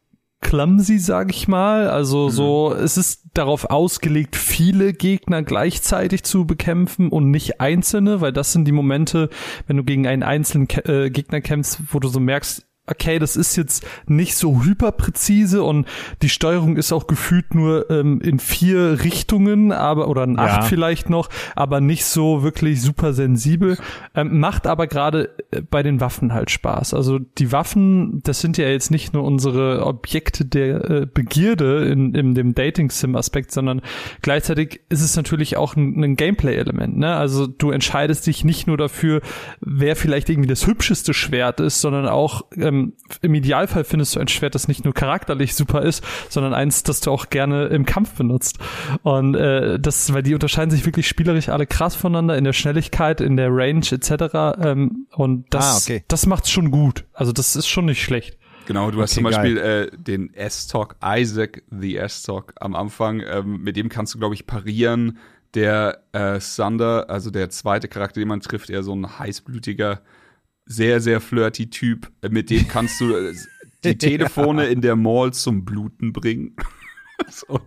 clumsy, sag ich mal. Also, so, es ist darauf ausgelegt, viele Gegner gleichzeitig zu bekämpfen und nicht einzelne, weil das sind die Momente, wenn du gegen einen einzelnen Kä- äh, Gegner kämpfst, wo du so merkst, okay, das ist jetzt nicht so hyperpräzise und die Steuerung ist auch gefühlt nur ähm, in vier Richtungen, aber oder in Ja. acht vielleicht noch, aber nicht so wirklich super sensibel. Ähm, macht aber gerade äh, bei den Waffen halt Spaß. Also die Waffen, das sind ja jetzt nicht nur unsere Objekte der äh, Begierde in, in dem Dating-Sim-Aspekt, sondern gleichzeitig ist es natürlich auch ein, ein Gameplay-Element. Ne? Also du entscheidest dich nicht nur dafür, wer vielleicht irgendwie das hübscheste Schwert ist, sondern auch ähm, im Idealfall findest du ein Schwert, das nicht nur charakterlich super ist, sondern eins, das du auch gerne im Kampf benutzt. Und äh, das, weil die unterscheiden sich wirklich spielerisch alle krass voneinander in der Schnelligkeit, in der Range etc. Ähm, und das, Ah, okay. das macht's schon gut. Also das ist schon nicht schlecht. Genau, du hast Okay, zum Beispiel äh, den S-Talk, Isaac the S-Talk am Anfang. Ähm, mit dem kannst du, glaube ich, parieren. Der äh, Thunder, also der zweite Charakter, den man trifft, eher so ein heißblütiger, sehr, sehr flirty Typ. Äh, Mit dem kannst du äh, die Telefone in der Mall zum Bluten bringen. so.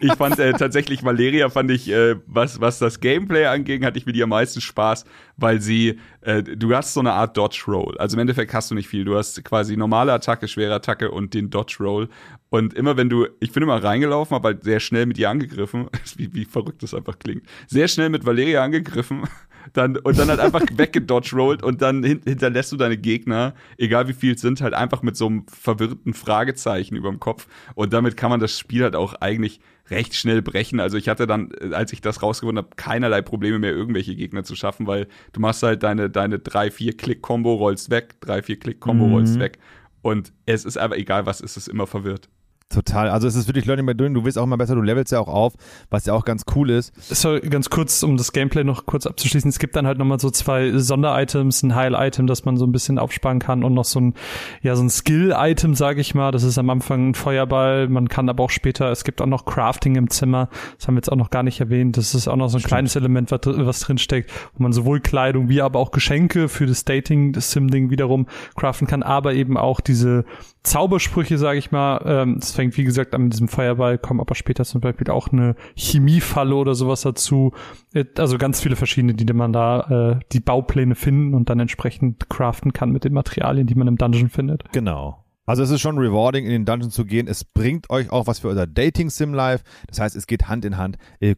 Ich fand äh, tatsächlich Valeria fand ich, äh, was, was das Gameplay anging, hatte ich mit ihr am meisten Spaß, weil sie, äh, du hast so eine Art Dodge Roll. Also im Endeffekt hast du nicht viel. Du hast quasi normale Attacke, schwere Attacke und den Dodge Roll. Und immer wenn du, ich bin immer reingelaufen, habe halt sehr schnell mit ihr angegriffen, wie, wie verrückt das einfach klingt, sehr schnell mit Valeria angegriffen dann, und dann halt einfach weggedodge rollt und dann hin, hinterlässt du deine Gegner, egal wie viel es sind, halt einfach mit so einem verwirrten Fragezeichen über dem Kopf. Und damit kann man das Spiel halt auch eigentlich recht schnell brechen. Also ich hatte dann, äh, als ich das rausgefunden habe, keinerlei Probleme mehr, irgendwelche Gegner zu schaffen, weil du machst halt deine, deine drei, vier Klick-Kombo, rollst weg, drei, vier Klick-Kombo, Mhm. rollst weg. Und es ist aber egal, was ist, es ist immer verwirrt. Total. Also es ist wirklich Learning by Doing. Du wirst auch immer besser, du levelst ja auch auf, was ja auch ganz cool ist. So, ganz kurz, um das Gameplay noch kurz abzuschließen. Es gibt dann halt nochmal so zwei Sonder-Items, ein Heil-Item, das man so ein bisschen aufsparen kann und noch so ein, ja, so ein Skill-Item, sage ich mal. Das ist am Anfang ein Feuerball. Man kann aber auch später, es gibt auch noch Crafting im Zimmer. Das haben wir jetzt auch noch gar nicht erwähnt. Das ist auch noch so ein kleines Element, was, was drin steckt, wo man sowohl Kleidung wie aber auch Geschenke für das Dating, das Sim-Ding wiederum craften kann, aber eben auch diese Zaubersprüche, sage ich mal. Ähm, Es fängt, wie gesagt, an mit diesem Feuerball, kommen aber später zum Beispiel auch eine Chemiefalle oder sowas dazu. Äh, Also ganz viele verschiedene, die man da äh, die Baupläne finden und dann entsprechend craften kann mit den Materialien, die man im Dungeon findet. Genau. Also es ist schon rewarding, in den Dungeon zu gehen. Es bringt euch auch was für euer Dating-Sim-Life. Das heißt, es geht Hand in Hand. Ihr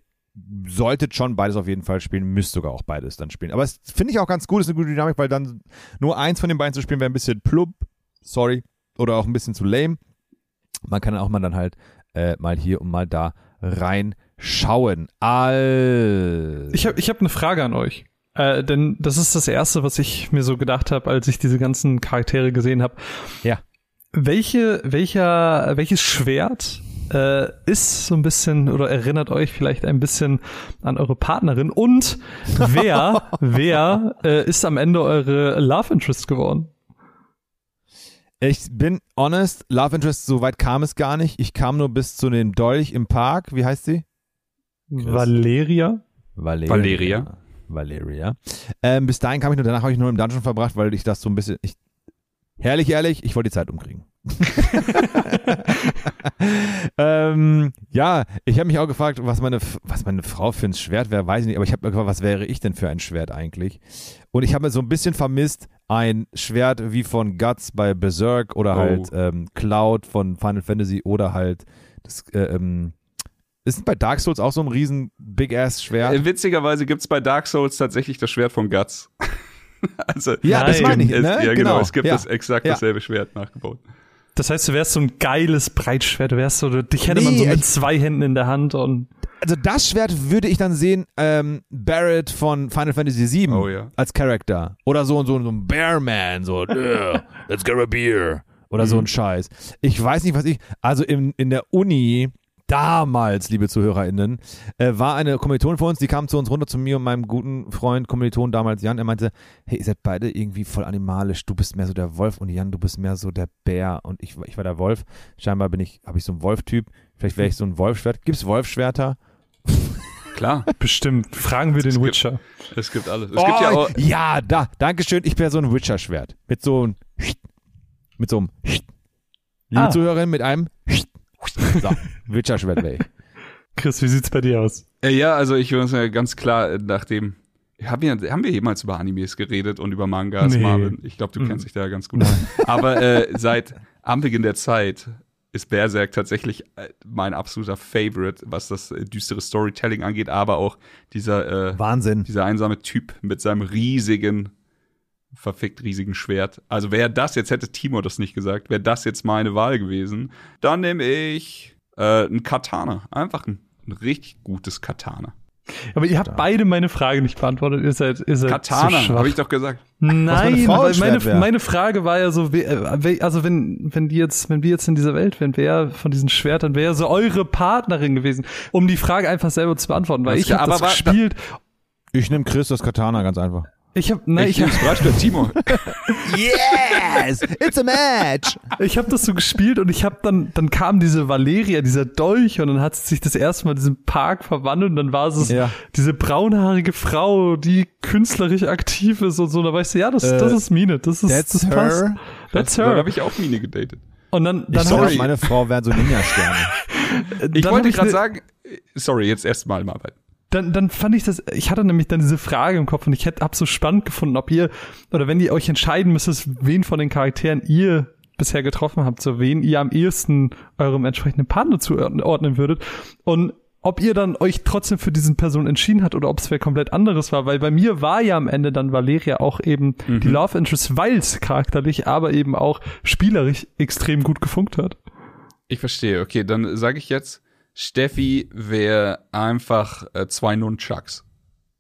solltet schon beides auf jeden Fall spielen, müsst sogar auch beides dann spielen. Aber es finde ich auch ganz gut, ist eine gute Dynamik, weil dann nur eins von den beiden zu spielen wäre ein bisschen plump, sorry, oder auch ein bisschen zu lame. Man kann auch mal dann halt äh, mal hier und mal da reinschauen. All. Ich habe ich hab eine Frage an euch. Äh, denn das ist das Erste, was ich mir so gedacht habe, als ich diese ganzen Charaktere gesehen habe. Ja. Welche, welcher, welches Schwert äh, ist so ein bisschen oder erinnert euch vielleicht ein bisschen an eure Partnerin und wer, wer äh, ist am Ende eure Love Interest geworden? Ich bin honest, Love Interest, so weit kam es gar nicht. Ich kam nur bis zu dem Dolch im Park. Wie heißt sie? Valeria? Valeria. Valeria. Valeria. Ähm, bis dahin kam ich nur, danach habe ich nur im Dungeon verbracht, weil ich das so ein bisschen. Ich, herrlich, ehrlich, ich wollte die Zeit umkriegen. ähm, ja, ich habe mich auch gefragt, was meine, was meine Frau für ein Schwert wäre, weiß ich nicht, aber ich habe mir gefragt, was wäre ich denn für ein Schwert eigentlich? Und ich habe mir so ein bisschen vermisst, ein Schwert wie von Guts bei Berserk oder Oh. halt ähm, Cloud von Final Fantasy oder halt das, äh, ähm, ist bei Dark Souls auch so ein riesen Big-Ass-Schwert? Äh, witzigerweise gibt's bei Dark Souls tatsächlich das Schwert von Guts. also, Ja, das es meine gibt- ich, es, ne? Ja, genau. Genau. Es gibt Ja. das exakt Ja. dasselbe Schwert nachgebaut. Das heißt, du wärst so ein geiles Breitschwert, du wärst so, dich hätte man Nee, so mit zwei Händen in der Hand und also das Schwert würde ich dann sehen, ähm, Barrett von Final Fantasy VII Oh ja. als Charakter. Oder so, so, so ein Bearman, so, "Yeah, let's get a beer. Oder so ein Scheiß. Ich weiß nicht, was ich, also in, in der Uni, damals, liebe ZuhörerInnen, äh, war eine Kommilitonin von uns, die kam zu uns runter, zu mir und meinem guten Freund, Kommiliton damals, Jan, er meinte, hey, ihr seid beide irgendwie voll animalisch, du bist mehr so der Wolf und Jan, du bist mehr so der Bär und ich, ich war der Wolf. Scheinbar bin ich, habe ich so einen Wolf-Typ, vielleicht wäre ich so ein Wolfschwert. Gibt's Wolfschwerter? Klar, Bestimmt. Fragen wir den gibt- Witcher. es gibt alles. Es oh, gibt ja auch. ja, da, Dankeschön, ich bin so ein Witcher-Schwert. Mit so einem, mit so einem, liebe Ah. Zuhörerinnen, mit einem, so, Witcher-Schwert wäre ich. Chris, wie sieht's bei dir aus? Äh, ja, also ich würde sagen, ganz klar, äh, nachdem. Haben wir, haben wir jemals über Animes geredet und über Mangas, Nee. Marvin? Ich glaube, du Mhm. kennst dich da ganz gut. Aber äh, seit Anbeginn der Zeit ist Berserk tatsächlich äh, mein absoluter Favorite, was das düstere Storytelling angeht, aber auch dieser, äh, Wahnsinn. dieser einsame Typ mit seinem riesigen, verfickt riesigen Schwert. Also wäre das, jetzt hätte Timo das nicht gesagt, wäre das jetzt meine Wahl gewesen, dann nehme ich äh, ein Katana. Einfach ein, ein richtig gutes Katana. Aber ihr habt beide meine Frage nicht beantwortet. Ihr seid, ihr seid Katana, habe ich doch gesagt. Nein, weil ein meine, meine Frage war ja so, äh, also wenn, wenn die jetzt, wenn wir jetzt in dieser Welt wären, wer von diesen Schwertern wäre so eure Partnerin gewesen, um die Frage einfach selber zu beantworten, weil Alles ich habe das gespielt. Ich nehme Chris das Katana, ganz einfach. Ich habe, nein, ich, ich hab, Timo. Yes! It's a match! ich habe das so gespielt und ich habe dann, dann kam diese Valeria, dieser Dolch und dann hat sie sich das erste Mal in diesem Park verwandelt und dann war es Ja. diese braunhaarige Frau, die künstlerisch aktiv ist und so. Da weißt du, ja, das, Äh, das ist Mine, das ist, That's das passt. her. That's Da her. habe ich auch Mine gedatet. Und dann, Ich dann sorry. hab ich, meine Frau wären so Ninja-Sterne. Ich dann wollte hab gerade ne- sagen, sorry, jetzt erstmal mal. Dann, dann fand ich das, ich hatte nämlich dann diese Frage im Kopf und ich hätte hab so spannend gefunden, ob ihr, oder wenn ihr euch entscheiden müsstet, wen von den Charakteren ihr bisher getroffen habt, so wen ihr am ehesten eurem entsprechenden Partner zuordnen würdet und ob ihr dann euch trotzdem für diesen Person entschieden habt oder ob es wer komplett anderes war, weil bei mir war ja am Ende dann Valeria auch eben die Love Interest, weil es charakterlich, aber eben auch spielerisch extrem gut gefunkt hat. Ich verstehe. Okay, dann sage ich jetzt, Steffi wäre einfach äh, zwei Nunchucks.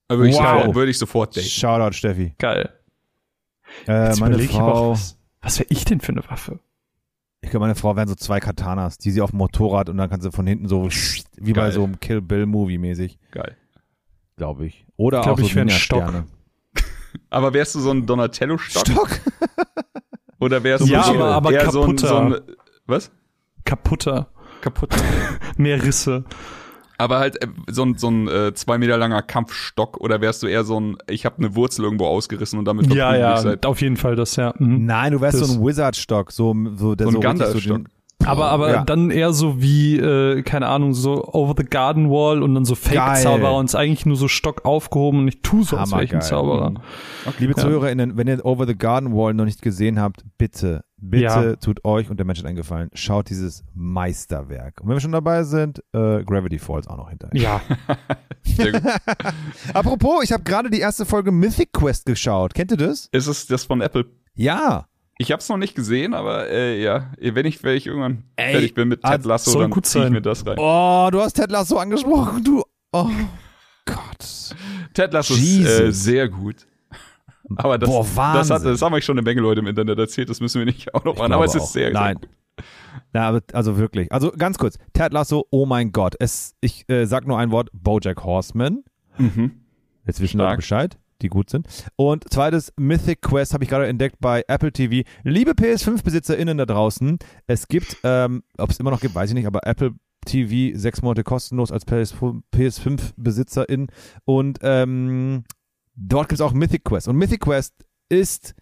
Äh, Würde ich, Wow. sofort, würde ich sofort daten. Shoutout, Steffi. Geil. Äh, Jetzt meine Frau, was, was wäre ich denn für eine Waffe? ich glaube, meine Frau wären so zwei Katanas, die sie auf dem Motorrad und dann kann sie von hinten so, wie bei Geil. so einem Kill Bill Movie mäßig, Geil. glaube ich. Oder Ich glaub, auch so ich wär ein Ninja-Sterne. Aber wärst du so ein Donatello-Stock? Stock? Oder wärst Ja, du aber- aber eher so ein, kaputter. so ein, was? Kaputter. Kaputt. Mehr Risse. Aber halt äh, so ein, so ein äh, zwei Meter langer Kampfstock oder wärst du eher so ein, ich habe eine Wurzel irgendwo ausgerissen und damit Ja, ja, ich seit auf jeden Fall das, ja. Mhm. Nein, du wärst Das- so ein Wizard-Stock, so, so, der So so Gandalf-Stock. Aber, aber Ja. dann eher so wie, äh, keine Ahnung, so Over the Garden Wall und dann so. Fake-Zauberer und es eigentlich nur so Stock aufgehoben und ich tue so, als Hammergeil. Zauberer. Mhm. Liebe Ja. ZuhörerInnen, wenn ihr Over the Garden Wall noch nicht gesehen habt, bitte, bitte Ja. tut euch und der Menschheit einen Gefallen. Schaut dieses Meisterwerk. Und wenn wir schon dabei sind, äh, Gravity Falls auch noch hinterher. Ja. Sehr gut. Apropos, ich habe gerade die erste Folge Mythic Quest geschaut. Kennt ihr das? Ist es das von Apple? Ja. Ich habe es noch nicht gesehen, aber äh, ja, wenn ich, wenn ich irgendwann Ey, fertig bin mit Ted also, Lasso, soll dann gut zieh ich sein. mir das rein. Oh, du hast Ted Lasso angesprochen. Du. Oh Gott. Ted Lasso ist äh, sehr gut. Aber das, Boah, das, Wahnsinn. hat, das haben euch schon eine Menge Leute im Internet erzählt, das müssen wir nicht auch noch machen, aber es ist sehr, Nein. sehr gut. Na, aber, also wirklich. Also ganz kurz. Ted Lasso, oh mein Gott. Es, ich äh, sag nur ein Wort. Bojack Horseman. Mhm. Jetzt wissen Stark. Leute Bescheid, die gut sind. Und zweites, Mythic Quest habe ich gerade entdeckt bei Apple TV. Liebe PS5-BesitzerInnen da draußen, es gibt, ähm, ob es immer noch gibt, weiß ich nicht, aber Apple TV sechs Monate kostenlos als PS5-BesitzerIn. Und ähm, dort gibt es auch Mythic Quest. Und Mythic Quest ist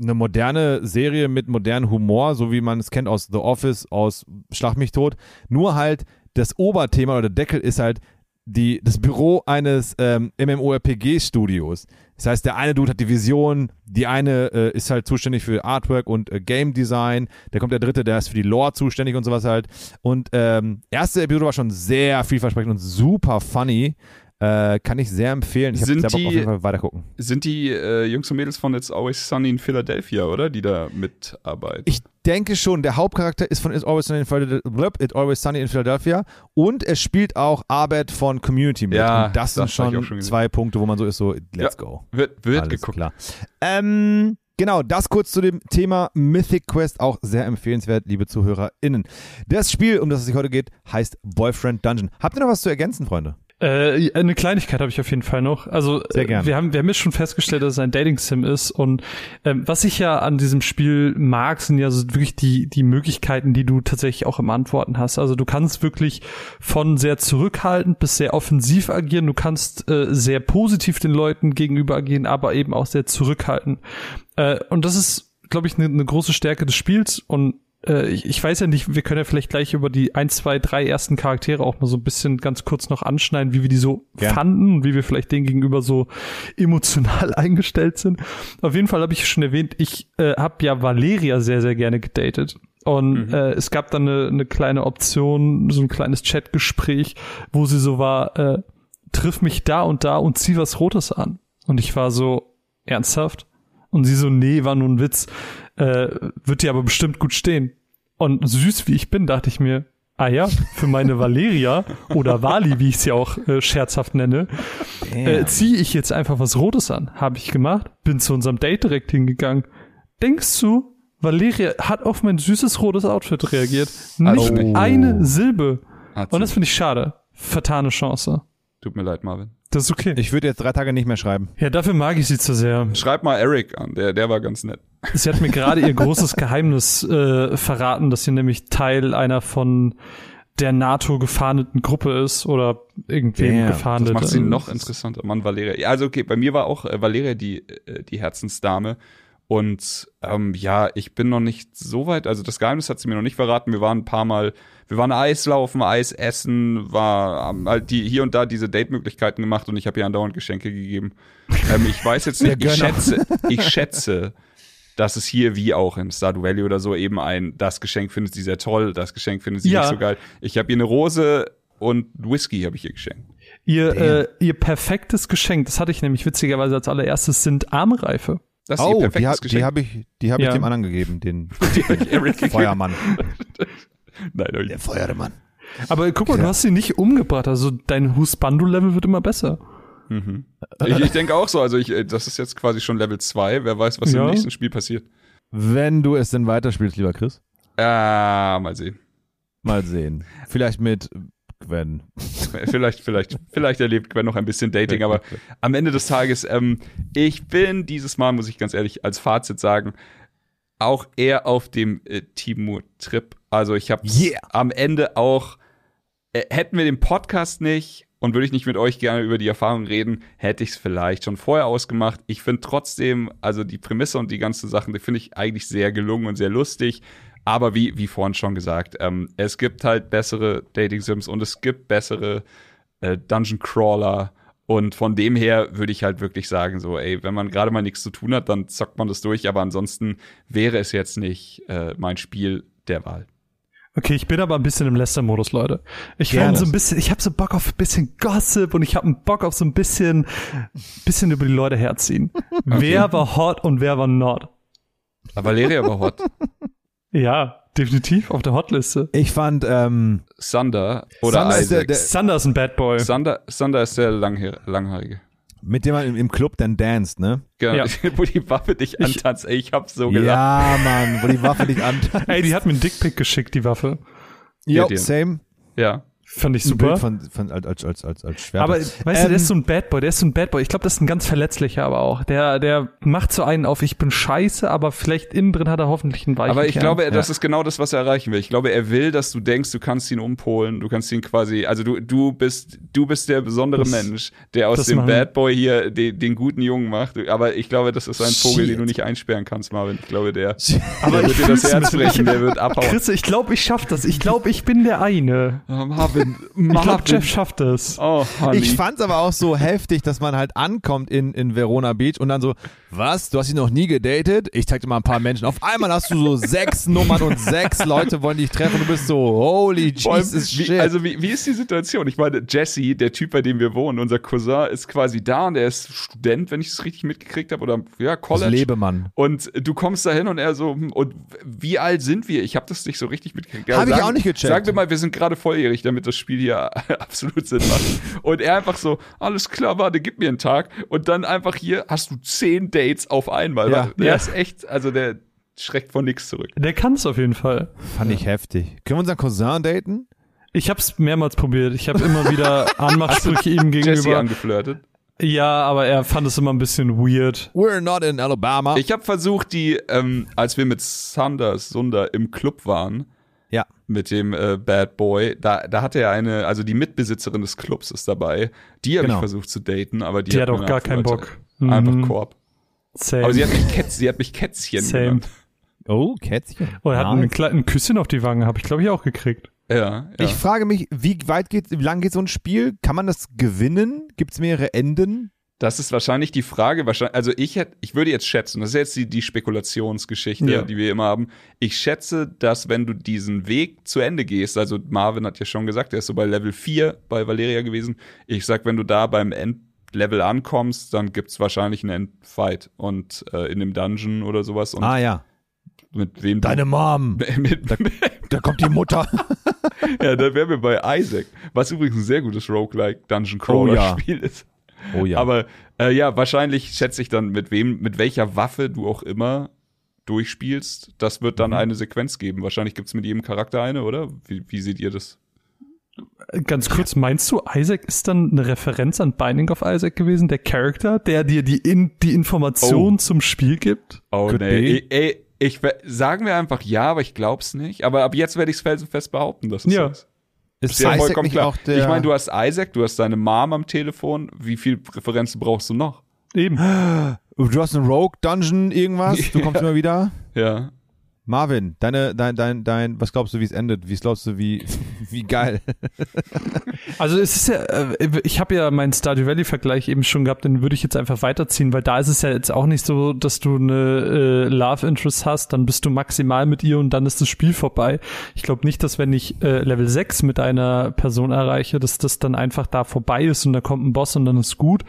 eine moderne Serie mit modernem Humor, so wie man es kennt aus The Office, aus Schlag mich tot. Nur halt das Oberthema oder der Deckel ist halt die, das Büro eines ähm, MMORPG-Studios. Das heißt, der eine Dude hat die Vision, die eine äh, ist halt zuständig für Artwork und äh, Game Design, da kommt der dritte, der ist für die Lore zuständig und sowas halt. Und ähm, erste Episode war schon sehr vielversprechend und super funny. Äh, kann ich sehr empfehlen. Ich habe Sind auf jeden Fall weiter gucken. Sind die äh, Jungs und Mädels von It's Always Sunny in Philadelphia, oder? Die da mitarbeiten. Ich denke schon, der Hauptcharakter ist von It's Always Sunny in Philadelphia, It Always Sunny in Philadelphia und er spielt auch Arbeit von Community mit. Ja, und das sind das ich schon, schon zwei Punkte, wo man so ist, so, let's Ja. go. wird wird Alles geguckt. klar. Ähm, genau, das kurz zu dem Thema Mythic Quest, auch sehr empfehlenswert, liebe ZuhörerInnen. Das Spiel, um das es sich heute geht, heißt Boyfriend Dungeon. Habt ihr noch was zu ergänzen, Freunde? Äh, eine Kleinigkeit habe ich auf jeden Fall noch. Also Sehr äh, gern. wir haben wir haben jetzt schon festgestellt, dass es ein Dating Sim ist und ähm, was ich ja an diesem Spiel mag, sind ja so wirklich die die Möglichkeiten, die du tatsächlich auch im Antworten hast. Also du kannst wirklich von sehr zurückhaltend bis sehr offensiv agieren. Du kannst äh, sehr positiv den Leuten gegenüber agieren, aber eben auch sehr zurückhaltend. Äh, und das ist, glaube ich, eine eine große Stärke des Spiels und äh, ich, ich weiß ja nicht, wir können ja vielleicht gleich über die ein, zwei, drei ersten Charaktere auch mal so ein bisschen ganz kurz noch anschneiden, wie wir die so Gern. fanden und wie wir vielleicht denen gegenüber so emotional eingestellt sind. Auf jeden Fall habe ich schon erwähnt, ich äh, habe ja Valeria sehr, sehr gerne gedatet. Und äh, es gab dann eine, eine kleine Option, so ein kleines Chatgespräch, wo sie so war, äh, triff mich da und da und zieh was Rotes an. Und ich war so, ernsthaft? Und sie so, nee, war nur ein Witz. Äh, wird dir aber bestimmt gut stehen. Und süß wie ich bin, dachte ich mir, ah ja, für meine Valeria oder Wali, wie ich sie auch äh, scherzhaft nenne, äh, ziehe ich jetzt einfach was Rotes an. Habe ich gemacht, bin zu unserem Date direkt hingegangen. Denkst du, Valeria hat auf mein süßes rotes Outfit reagiert? Nicht nicht. eine Silbe. Und das finde ich schade. Vertane Chance. Tut mir leid, Marvin. Das ist okay. Ich würde jetzt drei Tage nicht mehr schreiben. ja, dafür mag ich sie zu sehr. Schreib mal Eric an, der, der war ganz nett. Sie hat mir gerade ihr großes Geheimnis äh, verraten, dass sie nämlich Teil einer von der NATO gefahndeten Gruppe ist oder irgendwem das gefahndet. Das macht sie Äh, noch interessanter. Mann, Valeria. Ja, also okay, bei mir war auch äh, Valeria die, äh, die Herzensdame. Und ähm, ja, ich bin noch nicht so weit, also das Geheimnis hat sie mir noch nicht verraten. Wir waren ein paar Mal, wir waren Eislaufen, Eis essen, war haben halt die hier und da diese Date-Möglichkeiten gemacht und ich habe ihr andauernd Geschenke gegeben. Ähm, ich weiß jetzt nicht, ich schätze, ich schätze, dass es hier wie auch in Stardew Valley oder so eben ein, das Geschenk findet sie sehr toll, das Geschenk findet sie Ja. nicht so geil. Ich habe ihr eine Rose und Whisky habe ich ihr geschenkt. Ihr, äh, ihr perfektes Geschenk, das hatte ich nämlich witzigerweise als allererstes, sind Armreife. Das ist ihr Oh, die, perfektes hab, die Geschenk. habe ich, die hab Ja. ich dem anderen gegeben, den Die gegeben. Feuermann. Nein, nein. Der Feuermann. Aber guck mal, du Ja. hast sie nicht umgebracht, also dein Husbando-Level wird immer besser. Mhm. Ich, ich denke auch so, also ich, äh, das ist jetzt quasi schon Level 2. Wer weiß, was Ja. im nächsten Spiel passiert. Wenn du es denn weiterspielst, lieber Chris, Ah, mal sehen. mal sehen. Vielleicht mit Gwen. Vielleicht, vielleicht, vielleicht erlebt Gwen noch ein bisschen Dating, aber am Ende des Tages, ähm, ich bin dieses Mal, muss ich ganz ehrlich als Fazit sagen, auch eher auf dem äh, Timo-Trip. Also ich habe Yeah. am Ende auch, äh, hätten wir den Podcast nicht und würde ich nicht mit euch gerne über die Erfahrung reden, hätte ich es vielleicht schon vorher ausgemacht. Ich finde trotzdem, also die Prämisse und die ganzen Sachen, die finde ich eigentlich sehr gelungen und sehr lustig. Aber wie, wie vorhin schon gesagt, ähm, es gibt halt bessere Dating-Sims und es gibt bessere äh, Dungeon Crawler. Und von dem her würde ich halt wirklich sagen, so, ey, wenn man gerade mal nichts zu tun hat, dann zockt man das durch. Aber ansonsten wäre es jetzt nicht äh, mein Spiel der Wahl. Okay, ich bin aber ein bisschen im Lester-Modus, Leute. Ich will so ein bisschen, ich habe so Bock auf ein bisschen Gossip und ich habe einen Bock auf so ein bisschen, bisschen über die Leute herziehen. Wer war hot und wer war not? Aber Valeria war hot. Ja, definitiv auf der Hotliste. Ich fand, ähm, Sander oder Sander ist der- Isaac. der- Sander ist ein Bad Boy. Sander, Sander ist der Langhaar Langhaarige. Mit dem man im, Club dann danced, ne? Genau, Ja. wo die Waffe dich antanzt. Ey, ich hab so gelacht. Ja, Mann, wo die Waffe dich an. Ey, die hat mir einen Dickpick geschickt, die Waffe. Dir. same. Ja. Fand ich Ein super. Bild von, von, als, als, als, als, Schwert. Aber weißt du, Ähm, der ist so ein Bad Boy, der ist so ein Bad Boy. Ich glaube, das ist ein ganz verletzlicher aber auch. Der, der macht so einen auf, ich bin scheiße, aber vielleicht innen drin hat er hoffentlich einen weichen Aber ich Kern. glaube, das ist genau das, was er erreichen will. Ich glaube, er will, dass du denkst, du kannst ihn umpolen, du kannst ihn quasi, also du, du bist, du bist der besondere Das- Mensch, der aus dem machen- Bad Boy hier den, den guten Jungen macht. Aber ich glaube, das ist ein Vogel, Shit. den du nicht einsperren kannst, Marvin. Ich glaube, der, Aber der ich wird dir das Herz brechen, der wird abhauen. Chris, ich glaube, ich schaff das. Ich glaube, ich bin der eine. Oh, Marvin, Marvin, Ich glaube, Jeff schafft es. Oh, honey. Ich fand's aber auch so heftig, dass man halt ankommt in, in Verona Beach und dann so, was, du hast dich noch nie gedatet? Ich zeig dir mal ein paar Menschen. Auf einmal hast du so sechs Nummern und sechs Leute wollen dich treffen und du bist so, holy Jesus wie, shit. also wie, wie ist die Situation? Ich meine, Jesse, der Typ, bei dem wir wohnen, unser Cousin, ist quasi da und er ist Student, wenn ich es richtig mitgekriegt habe, oder ja, das College. Lebemann. Und du kommst da hin und er so, hm, und wie alt sind wir? Ich habe das nicht so richtig mitgekriegt. Hab ich auch nicht gecheckt. Sagen wir mal, wir sind gerade volljährig, damit das Spiel hier absolut Sinn macht. Und er einfach so, alles klar, warte, gib mir einen Tag. Und dann einfach hier hast du zehn Dates auf einmal. Ja. der Ja. ist echt, also der schreckt von nichts zurück. Der kann es auf jeden Fall. Fand ich heftig. Können wir unseren Cousin daten? Ich habe es mehrmals probiert. Ich habe immer wieder Anmachsprüche ihm Jesse gegenüber. angeflirtet. Ja, aber er fand es immer ein bisschen weird. We're not in Alabama. Ich habe versucht, die, ähm, als wir mit Sanders Sunder im Club waren, ja. mit dem äh, Bad Boy, da, da hatte er eine, also die Mitbesitzerin des Clubs ist dabei. Die habe Genau. ich versucht zu daten, aber die, Die hat auch gar keinen. Bock. Einfach Mhm. Korb. Same. Aber sie hat mich, Kätz, sie hat mich Kätzchen Same. genannt. Oh, Kätzchen. Oh, er hat Nice. ein kleines Küsschen auf die Wange, habe ich glaube ich auch gekriegt. Ja, ja. Ich frage mich, wie weit geht, wie lang geht so ein Spiel? Kann man das gewinnen? Gibt es mehrere Enden? Das ist wahrscheinlich die Frage. Wahrscheinlich, also ich hätte, ich würde jetzt schätzen, das ist jetzt die, die Spekulationsgeschichte, Ja. die wir immer haben. Ich schätze, dass wenn du diesen Weg zu Ende gehst, also Marvin hat ja schon gesagt, er ist so bei Level 4 bei Valeria gewesen. Ich sag, wenn du da beim Endlevel ankommst, dann gibt's wahrscheinlich einen Endfight und äh, in dem Dungeon oder sowas. Und ah ja. mit wem Deine Mom. mit, Da kommt die Mutter. ja, da wären wir bei Isaac, was übrigens ein sehr gutes Roguelike Dungeon Crawler Oh ja. Spiel ist. Oh ja. Aber äh, ja, wahrscheinlich schätze ich dann, mit wem, mit welcher Waffe du auch immer durchspielst. Das wird Mhm. dann eine Sequenz geben. Wahrscheinlich gibt's mit jedem Charakter eine, oder? Wie, wie seht ihr das? Ganz kurz, meinst du, Isaac ist dann eine Referenz an Binding of Isaac gewesen, der Charakter, der dir die, in, die Information Oh. zum Spiel gibt? Oh Could nee, ey, ey, ich sagen wir einfach ja, aber ich glaub's nicht. Aber ab jetzt werde ich's felsenfest behaupten, dass es Ja. so ist. Ist ja Isaac vollkommen nicht klar. auch der. ich meine, du hast Isaac, du hast deine Mom am Telefon. Wie viel Referenzen brauchst du noch? Eben. du hast einen Rogue Dungeon irgendwas. Du kommst immer wieder. Ja. Marvin, deine, dein, dein, dein, was glaubst du, wie es endet? Wie glaubst du, wie, wie geil? Also es ist ja, äh, ich habe ja meinen Stardew Valley Vergleich eben schon gehabt, den würde ich jetzt einfach weiterziehen, weil da ist es ja jetzt auch nicht so, dass du eine äh, Love Interest hast, dann bist du maximal mit ihr und dann ist das Spiel vorbei. Ich glaube nicht, dass wenn ich äh, Level 6 mit einer Person erreiche, dass das dann einfach da vorbei ist und da kommt ein Boss und dann ist gut.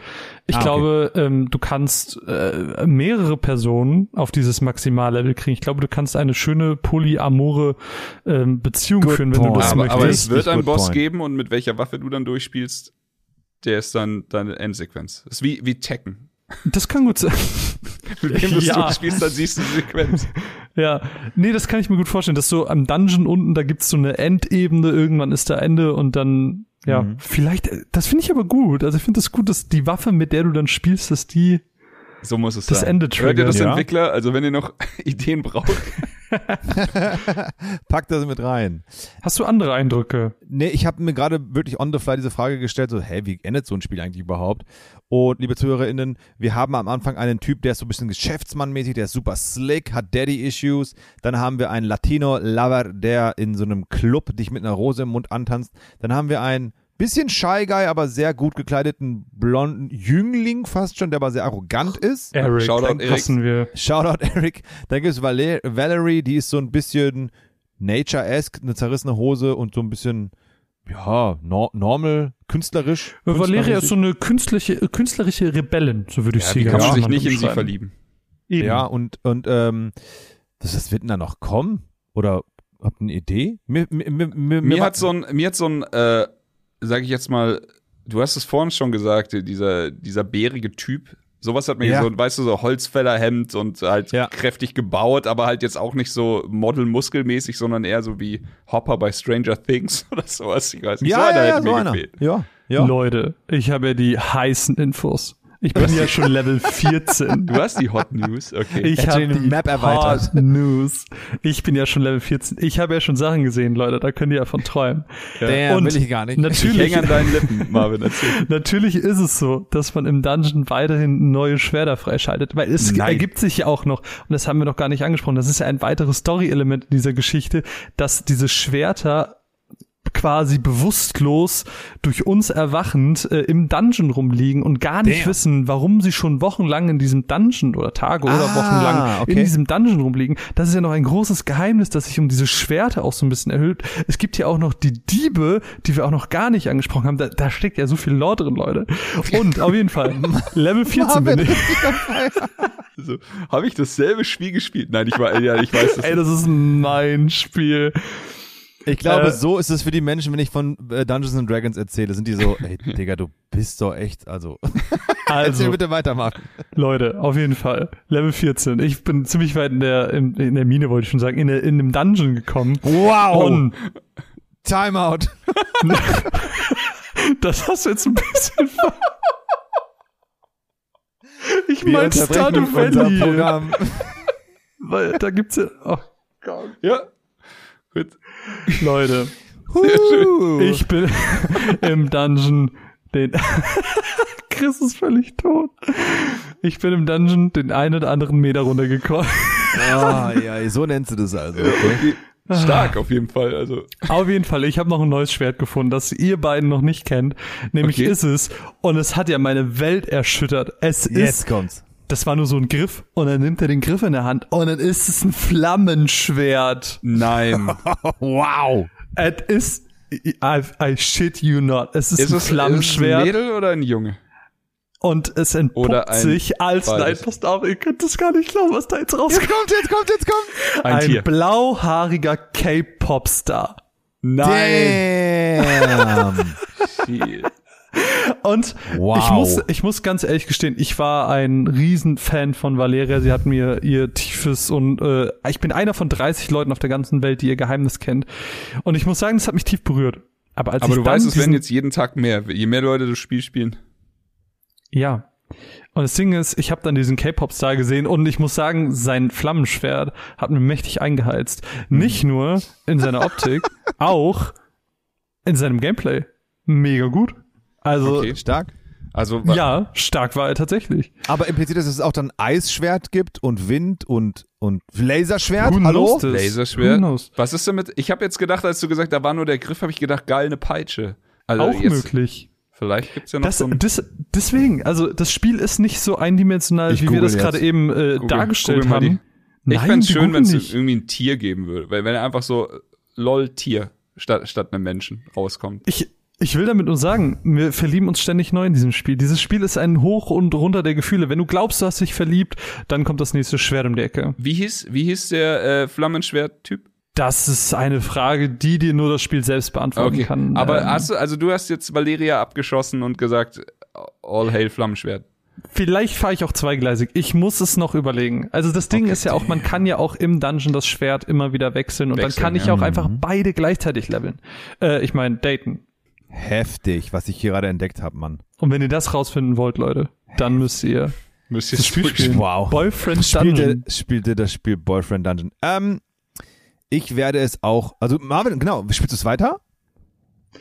Ich Ah, okay. glaube, ähm, du kannst äh, mehrere Personen auf dieses Maximallevel kriegen. Ich glaube, du kannst eine schöne polyamore ähm, Beziehung Good führen, wenn point. du das aber, möchtest. aber es wird einen Boss point. geben und mit welcher Waffe du dann durchspielst, der ist dann deine Endsequenz. Das ist wie, wie Tekken. Das kann gut sein. Mit wem du Ja. durchspielst, dann siehst du die Sequenz. Ja, nee, das kann ich mir gut vorstellen. dass so am Dungeon unten, da gibt's so eine Endebene, irgendwann ist da Ende und dann, ja, Mhm. vielleicht, äh, das finde ich aber gut. Also ich finde das gut, dass die Waffe, mit der du dann spielst, dass die, So muss es Das sein. Ende Hört ihr das, Ja. Entwickler? Also wenn ihr noch Ideen braucht. Pack das mit rein. hast du andere Eindrücke? Nee, ich habe mir gerade wirklich on the fly diese Frage gestellt, so, hä, wie endet so ein Spiel eigentlich überhaupt? Und liebe ZuhörerInnen, wir haben am Anfang einen Typ, der ist so ein bisschen Geschäftsmannmäßig, der ist super slick, hat Daddy-Issues. Dann haben wir einen Latino-Lover, der in so einem Club dich mit einer Rose im Mund antanzt. Dann haben wir einen bisschen Shy Guy, aber sehr gut gekleideten blonden Jüngling fast schon, der aber sehr arrogant ist. Eric, Shoutout Eric. wir. Shoutout Eric. Dann gibt's Valer Valerie, die ist so ein bisschen Nature-esque, eine zerrissene Hose und so ein bisschen, ja, nor normal, künstlerisch. Valeria ist so eine künstliche, künstlerische Rebellin, so würde ich Ja, sie ganz kann man sich nicht in sie verlieben? Eben. Ja, und, und ähm, das, das wird denn da noch kommen? Oder habt ihr eine Idee? Mir, mir, mir, mir, Mir hat so ein, mir hat so ein, äh, sag ich jetzt mal, du hast es vorhin schon gesagt, dieser, dieser bärige Typ. Sowas hat mir Ja. so, weißt du, so Holzfällerhemd und halt Ja. kräftig gebaut, aber halt jetzt auch nicht so Model-muskelmäßig, sondern eher so wie Hopper bei Stranger Things oder sowas. Ich weiß nicht. ja, so einer ja, ja, hätte so mir einer. gefehlt. Ja, ja. Leute, ich habe ja die heißen Infos. Ich bin ja schon Level 14. Du hast die Hot News, okay. Ich habe die Map erweitert. Hot News. Ich bin ja schon Level 14. Ich habe ja schon Sachen gesehen, Leute. Da könnt ihr ja von träumen. Damn, Und will ich gar nicht. ich Natürlich, hänge an deinen Lippen, Marvin, erzähl. natürlich ist es so, dass man im Dungeon weiterhin neue Schwerter freischaltet, weil es Nein. ergibt sich ja auch noch, und das haben wir noch gar nicht angesprochen, das ist ja ein weiteres Story-Element in dieser Geschichte, dass diese Schwerter quasi bewusstlos durch uns erwachend äh, im Dungeon rumliegen und gar nicht Damn. wissen, warum sie schon wochenlang in diesem Dungeon oder Tage oder Ah, wochenlang okay. in diesem Dungeon rumliegen. Das ist ja noch ein großes Geheimnis, das sich um diese Schwerte auch so ein bisschen erhöht. Es gibt ja auch noch die Diebe, die wir auch noch gar nicht angesprochen haben. Da, da steckt ja so viel Lore drin, Leute. Und auf jeden Fall, Level 14 bin ich. Also, habe ich dasselbe Spiel gespielt? Nein, ich, war, ja, ich weiß das Ey, das ist mein Spiel. Ich glaube, Äh, so ist es für die Menschen, wenn ich von äh, Dungeons and Dragons erzähle, sind die so, ey, Digga, du bist doch echt, also, erzähl Also, bitte weiter, Marvin. Leute, auf jeden Fall. Level 14. Ich bin ziemlich weit in der, in, in der Mine, wollte ich schon sagen, in, der, in dem Dungeon gekommen. Wow! Und Timeout. das hast du jetzt ein bisschen ver Ich Wir mein unterbrechen Stardew Valley. Weil da gibt's ja, oh, Ja. Leute, Huh. ich bin im Dungeon den, Chris ist völlig tot. Ich bin im Dungeon den einen oder anderen Meter runtergekommen. Ah, ja, so nennst du das also. Okay. Stark auf jeden Fall. Also, Auf jeden Fall, ich habe noch ein neues Schwert gefunden, das ihr beiden noch nicht kennt. Nämlich Okay. ist es, und es hat ja meine Welt erschüttert. Es Jetzt ist, kommt's. Das war nur so ein Griff, und dann nimmt er den Griff in der Hand, und dann ist es ein Flammenschwert. nein. Wow. Es ist, I, I shit you not, es ist, Ist ein es, ist es ein Flammenschwert. Mädel oder ein Junge? und es entpuppt Oder ein sich als, nein, beides. passt auf, ihr könnt das gar nicht glauben, was da jetzt rauskommt. kommt, jetzt kommt, jetzt kommt. Ein, Ein Tier. blauhaariger K-Pop-Star. Nein. Damn. Shit. Und Wow. ich muss, ich muss ganz ehrlich gestehen, ich war ein Riesenfan von Valeria. Sie hat mir ihr tiefes und äh, ich bin einer von 30 Leuten auf der ganzen Welt, die ihr Geheimnis kennt. Und ich muss sagen, das hat mich tief berührt. Aber als Aber du weißt, es werden jetzt jeden Tag mehr. Je mehr Leute das Spiel spielen. ja. Und das Ding ist, ich habe dann diesen K-Pop-Star gesehen und ich muss sagen, sein Flammenschwert hat mir mächtig eingeheizt. Mhm. Nicht nur in seiner Optik, auch in seinem Gameplay. Mega gut. Also, Okay. Stark. Also, ja, stark war er tatsächlich. Aber impliziert, dass es auch dann Eisschwert gibt und Wind und, und Laserschwert? Who Hallo? knows this? Who Laserschwert. knows? Was ist damit? Ich habe jetzt gedacht, als du gesagt, da war nur der Griff, habe ich gedacht, geil, eine Peitsche. Also auch jetzt, möglich. Vielleicht gibt's ja noch Das, so ein das, deswegen, also das Spiel ist nicht so eindimensional, Ich wie wir das gerade eben äh, Google- dargestellt google haben. Ich Nein, fänd's wir schön, wenn es nicht. irgendwie ein Tier geben würde. Weil wenn er einfach so äh, LOL-Tier statt, statt einem Menschen rauskommt. Ich, ich will damit nur sagen, wir verlieben uns ständig neu in diesem Spiel. Dieses Spiel ist ein Hoch und runter der Gefühle. Wenn du glaubst, du hast dich verliebt, dann kommt das nächste Schwert um die Ecke. Wie hieß, wie hieß der äh, Flammenschwert-Typ? Das ist eine Frage, die dir nur das Spiel selbst beantworten Okay. kann. Aber Ähm, hast du, also du hast jetzt Valeria abgeschossen und gesagt, all hail Flammenschwert. Vielleicht fahre ich auch zweigleisig. Ich muss es noch überlegen. Also das Ding Okay. ist ja auch, man kann ja auch im Dungeon das Schwert immer wieder wechseln und Wechseln, dann kann ich ja. auch einfach beide gleichzeitig leveln. Äh, ich meine, daten. Heftig, was ich hier gerade entdeckt habe, Mann. Und wenn ihr das rausfinden wollt, Leute, dann müsst ihr Müsst ihr das Spiel spielen. Wow. Boyfriend Spielte, Dungeon. spielte das Spiel Boyfriend Dungeon. Ähm, ich werde es auch, also Marvin, genau, spielst du es weiter?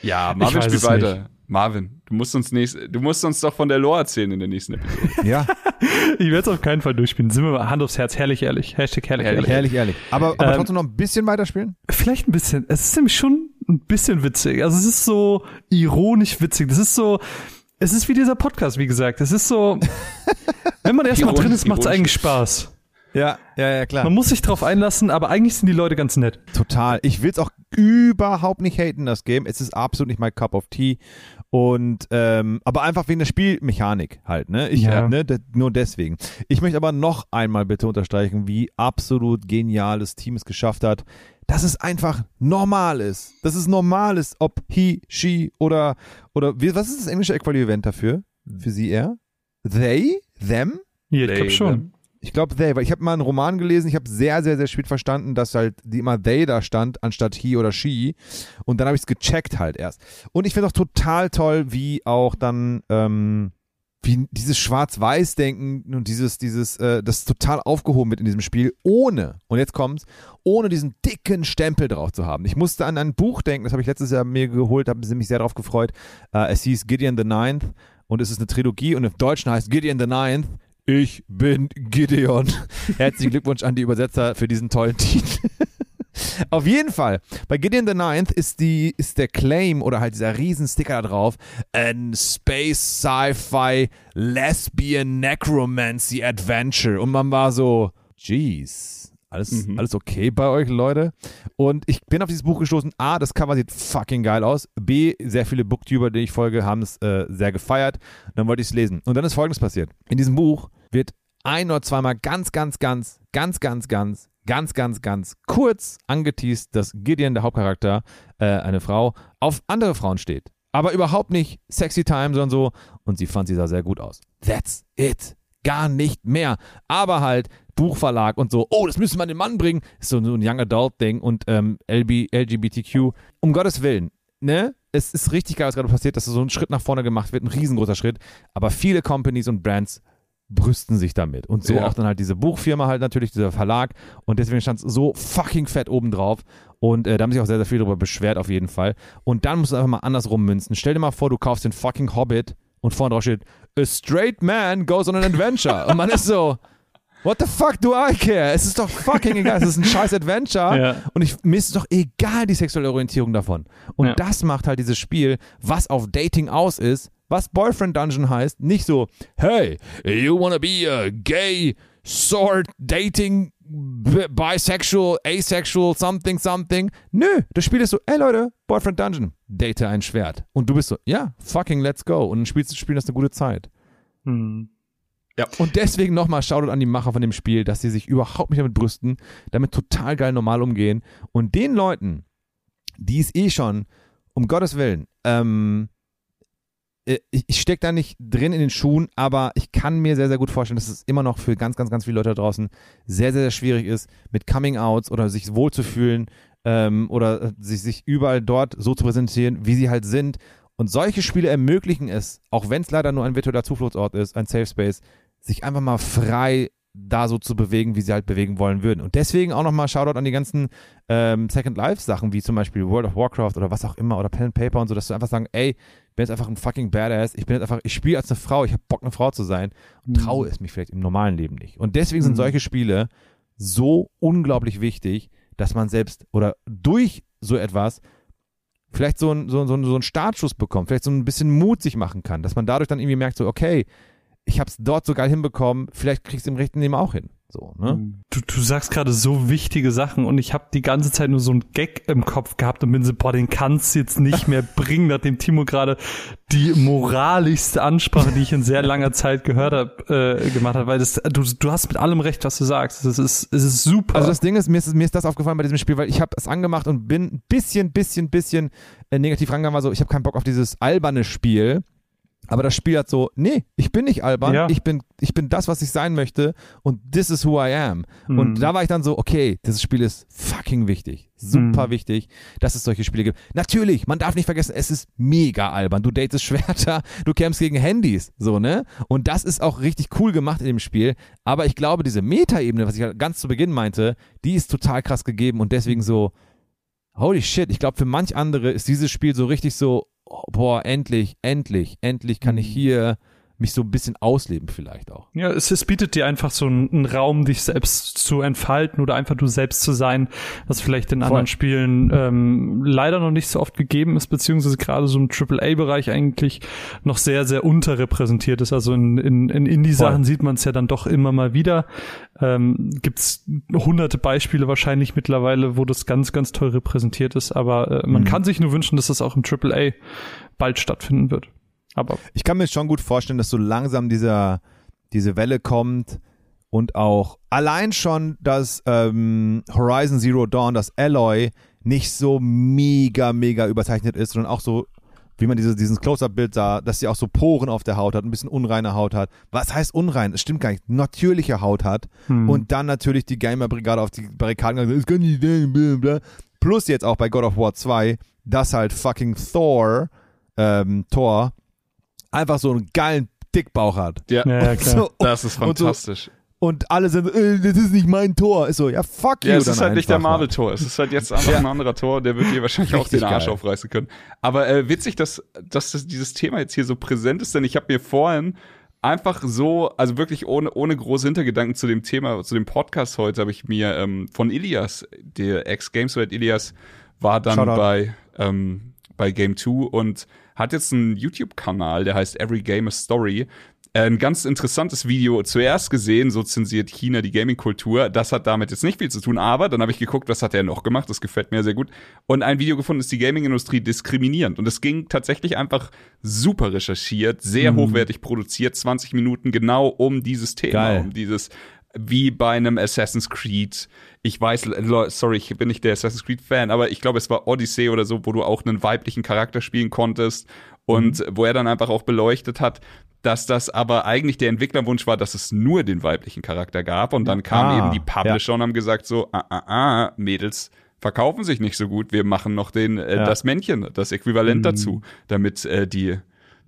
Ja, Marvin spielt es weiter. Marvin, du musst uns nächst, du musst uns doch von der Lore erzählen in der nächsten Episode. Ja, Ich werde es auf keinen Fall durchspielen. Sind wir mal Hand aufs Herz, herrlich ehrlich. Hashtag herrlich, Herrlich. ehrlich. ehrlich, ehrlich. Aber, aber Ähm, trotzdem noch ein bisschen weiterspielen? Vielleicht ein bisschen. Es ist nämlich schon ein bisschen witzig. Also es ist so ironisch witzig. Das ist so, es ist wie dieser Podcast, wie gesagt. Es ist so, wenn man erstmal drin ist, macht es eigentlich Spaß. Ja, ja, ja, klar. Man muss sich drauf einlassen, aber eigentlich sind die Leute ganz nett. Total. Ich will es auch überhaupt nicht haten, das Game. Es ist absolut nicht mein Cup of Tea. Und ähm, aber einfach wegen der Spielmechanik halt, ne? Ich, Ja. äh, ne? de- nur deswegen. Ich möchte aber noch einmal bitte unterstreichen, wie absolut genial das Team es geschafft hat, dass es einfach normal ist. Dass es normal ist, ob he, she oder oder wie, was ist das englische Äquivalent dafür? Für sie er? They? Them? Ja, ich glaube schon. them. Ich glaube they, weil ich habe mal einen Roman gelesen, ich habe sehr, sehr, sehr spät verstanden, dass halt die immer they da stand, anstatt he oder she. Und dann habe ich es gecheckt halt erst. Und ich finde auch total toll, wie auch dann, ähm, wie dieses Schwarz-Weiß-Denken und dieses, dieses, äh, das total aufgehoben wird in diesem Spiel, ohne, und jetzt kommt's, ohne diesen dicken Stempel drauf zu haben. Ich musste an ein Buch denken, das habe ich letztes Jahr mir geholt, habe mich sehr darauf gefreut. Äh, es hieß Gideon the Ninth und es ist eine Trilogie und im Deutschen heißt Gideon the Ninth. Ich bin Gideon. Herzlichen Glückwunsch an die Übersetzer für diesen tollen Titel. Auf jeden Fall. Bei Gideon the Ninth ist, die, ist der Claim oder halt dieser Riesensticker da drauf: An Space Sci-Fi Lesbian Necromancy Adventure. Und man war so, jeez. Alles, Mhm. alles okay bei euch, Leute? Und ich bin auf dieses Buch gestoßen. A, das Cover sieht fucking geil aus. B, sehr viele Booktuber, die ich folge, haben es äh, sehr gefeiert. Dann wollte ich es lesen. Und dann ist folgendes passiert. In diesem Buch wird ein oder zweimal ganz, ganz, ganz, ganz, ganz, ganz, ganz, ganz, ganz kurz angeteased, dass Gideon, der Hauptcharakter, äh, eine Frau, auf andere Frauen steht. Aber überhaupt nicht sexy time, sondern so. Und sie fand, sie sah sehr gut aus. That's it. Gar nicht mehr. Aber halt Buchverlag und so, oh, das müssen wir an den Mann bringen. Ist so, so ein Young Adult Ding und ähm, LB, LGBTQ. Um Gottes Willen, ne? Es ist richtig geil, was gerade passiert, dass so ein Schritt nach vorne gemacht wird, ein riesengroßer Schritt. Aber viele Companies und Brands brüsten sich damit. Und so Ja. auch dann halt diese Buchfirma halt natürlich, dieser Verlag. Und deswegen stand es so fucking fett oben drauf. Und äh, da haben sich auch sehr, sehr viel darüber beschwert, auf jeden Fall. Und dann musst du einfach mal andersrum münzen. Stell dir mal vor, du kaufst den fucking Hobbit und vorne drauf steht, A straight man goes on an adventure. und man ist so, what the fuck do I care? Es ist doch fucking egal. Es ist ein scheiß Adventure. Ja. Und ich, mir ist doch egal die sexuelle Orientierung davon. Und Ja. das macht halt dieses Spiel, was auf Dating aus ist, was Boyfriend Dungeon heißt, nicht so, hey, you wanna be a gay sword dating bisexual, asexual, something, something. Nö, das Spiel ist so, ey Leute, Boyfriend Dungeon, date ein Schwert. Und du bist so, ja, fucking let's go. Und dann spielst du spielen das eine gute Zeit. Hm. Und deswegen nochmal Shoutout an die Macher von dem Spiel, dass sie sich überhaupt nicht damit brüsten, damit total geil normal umgehen. Und den Leuten, die es eh schon, um Gottes Willen, ähm, äh, ich, ich stecke da nicht drin in den Schuhen, aber ich kann mir sehr, sehr gut vorstellen, dass es immer noch für ganz, ganz, ganz viele Leute da draußen sehr, sehr, sehr schwierig ist, mit Coming-Outs oder sich wohlzufühlen ähm, oder äh, sich, sich überall dort so zu präsentieren, wie sie halt sind. Und solche Spiele ermöglichen es, auch wenn es leider nur ein virtueller Zufluchtsort ist, ein Safe Space, sich einfach mal frei da so zu bewegen, wie sie halt bewegen wollen würden. Und deswegen auch nochmal Shoutout an die ganzen ähm, Second Life Sachen, wie zum Beispiel World of Warcraft oder was auch immer oder Pen and Paper und so, dass du einfach sagen, ey, bin jetzt einfach ein fucking Badass, ich bin jetzt einfach, ich spiele als eine Frau, ich habe Bock, eine Frau zu sein und traue es mich vielleicht im normalen Leben nicht. Und deswegen sind Mhm. solche Spiele so unglaublich wichtig, dass man selbst oder durch so etwas vielleicht so, ein, so, so, so einen Startschuss bekommt, vielleicht so ein bisschen Mut sich machen kann, dass man dadurch dann irgendwie merkt, so, okay, ich habe es dort so geil hinbekommen, vielleicht kriegst du im rechten Leben auch hin. So, ne? Du, du sagst gerade so wichtige Sachen und ich habe die ganze Zeit nur so einen Gag im Kopf gehabt und bin so, boah, den kannst du jetzt nicht mehr bringen, nachdem Timo gerade die moralischste Ansprache, die ich in sehr langer Zeit gehört habe, äh, gemacht hat, weil das, du, du hast mit allem recht, was du sagst. Es ist, es ist super. Also das Ding ist, mir ist, mir ist das aufgefallen bei diesem Spiel, weil ich habe es angemacht und bin ein bisschen, bisschen, bisschen äh, negativ rangegangen, war so, ich habe keinen Bock auf dieses alberne Spiel. Aber das Spiel hat so, nee, ich bin nicht albern, Ja. ich, bin, ich bin das, was ich sein möchte und this is who I am. Mhm. Und da war ich dann so, okay, dieses Spiel ist fucking wichtig, super Mhm. wichtig, dass es solche Spiele gibt. Natürlich, man darf nicht vergessen, es ist mega albern. Du datest Schwerter, du kämpfst gegen Handys, so, ne? Und das ist auch richtig cool gemacht in dem Spiel. Aber ich glaube, diese Metaebene, was ich halt ganz zu Beginn meinte, die ist total krass gegeben und deswegen so, holy shit, ich glaube, für manch andere ist dieses Spiel so richtig so, oh, boah, endlich, endlich, endlich kann ich hier mich so ein bisschen ausleben vielleicht auch. Ja, es, es bietet dir einfach so einen, einen Raum, dich selbst zu entfalten oder einfach du selbst zu sein, was vielleicht in anderen Spielen ähm, leider noch nicht so oft gegeben ist, beziehungsweise gerade so im AAA-Bereich eigentlich noch sehr, sehr unterrepräsentiert ist. Also in, in, in Indie-Sachen sieht man es ja dann doch immer mal wieder. Ähm, gibt's hunderte Beispiele wahrscheinlich mittlerweile, wo das ganz, ganz toll repräsentiert ist, aber äh, man Mhm. kann sich nur wünschen, dass das auch im AAA bald stattfinden wird. Aber Ich kann mir schon gut vorstellen, dass so langsam dieser, diese Welle kommt und auch allein schon, dass ähm, Horizon Zero Dawn, das Alloy, nicht so mega, mega überzeichnet ist, sondern auch so, wie man diese, dieses Close-Up-Bild sah, dass sie auch so Poren auf der Haut hat, ein bisschen unreine Haut hat. Was heißt unrein? Es stimmt gar nicht. Natürliche Haut hat. hm. Und dann natürlich die Gamer-Brigade auf die Barrikaden gegangen, das kann nicht sein, bla, bla. Plus jetzt auch bei God of War 2, dass halt fucking Thor, ähm, Thor, einfach so einen geilen Dickbauch hat. Ja, ja, ja, klar. So, das ist und so- fantastisch. Und alle sind, äh, das ist nicht mein Tor. Ist so, ja, fuck you. Ja, es dann ist halt nicht der. Marvel-Tor. Es ist halt jetzt einfach ein anderer Tor, der wird dir wahrscheinlich auch den Arsch geil. aufreißen können. Aber äh, witzig, dass, dass das, dieses Thema jetzt hier so präsent ist, denn ich habe mir vorhin einfach so, also wirklich ohne, ohne große Hintergedanken zu dem Thema, zu dem Podcast heute, habe ich mir ähm, von Ilias, der Ex-Gameswelt Ilias, war dann Shoutout. bei, ähm, bei Game 2 und hat jetzt einen YouTube-Kanal, der heißt Every Game a Story. Ein ganz interessantes Video zuerst gesehen, so zensiert China die Gaming-Kultur. Das hat damit jetzt nicht viel zu tun, aber dann habe ich geguckt, was hat er noch gemacht. Das gefällt mir sehr gut. Und ein Video gefunden, ist die Gaming-Industrie diskriminierend. Und es ging tatsächlich einfach super recherchiert, sehr hochwertig produziert, 20 Minuten genau um dieses Thema, Geil. um dieses wie bei einem Assassin's Creed. Ich weiß, le- sorry, ich bin nicht der Assassin's Creed Fan, aber ich glaube, es war Odyssey oder so, wo du auch einen weiblichen Charakter spielen konntest und wo er dann einfach auch beleuchtet hat, dass das aber eigentlich der Entwicklerwunsch war, dass es nur den weiblichen Charakter gab und dann kamen Ah, eben die Publisher und haben gesagt so, ah, ah, ah, Mädels verkaufen sich nicht so gut, wir machen noch den, äh, Ja. das Männchen, das Äquivalent dazu, damit äh, die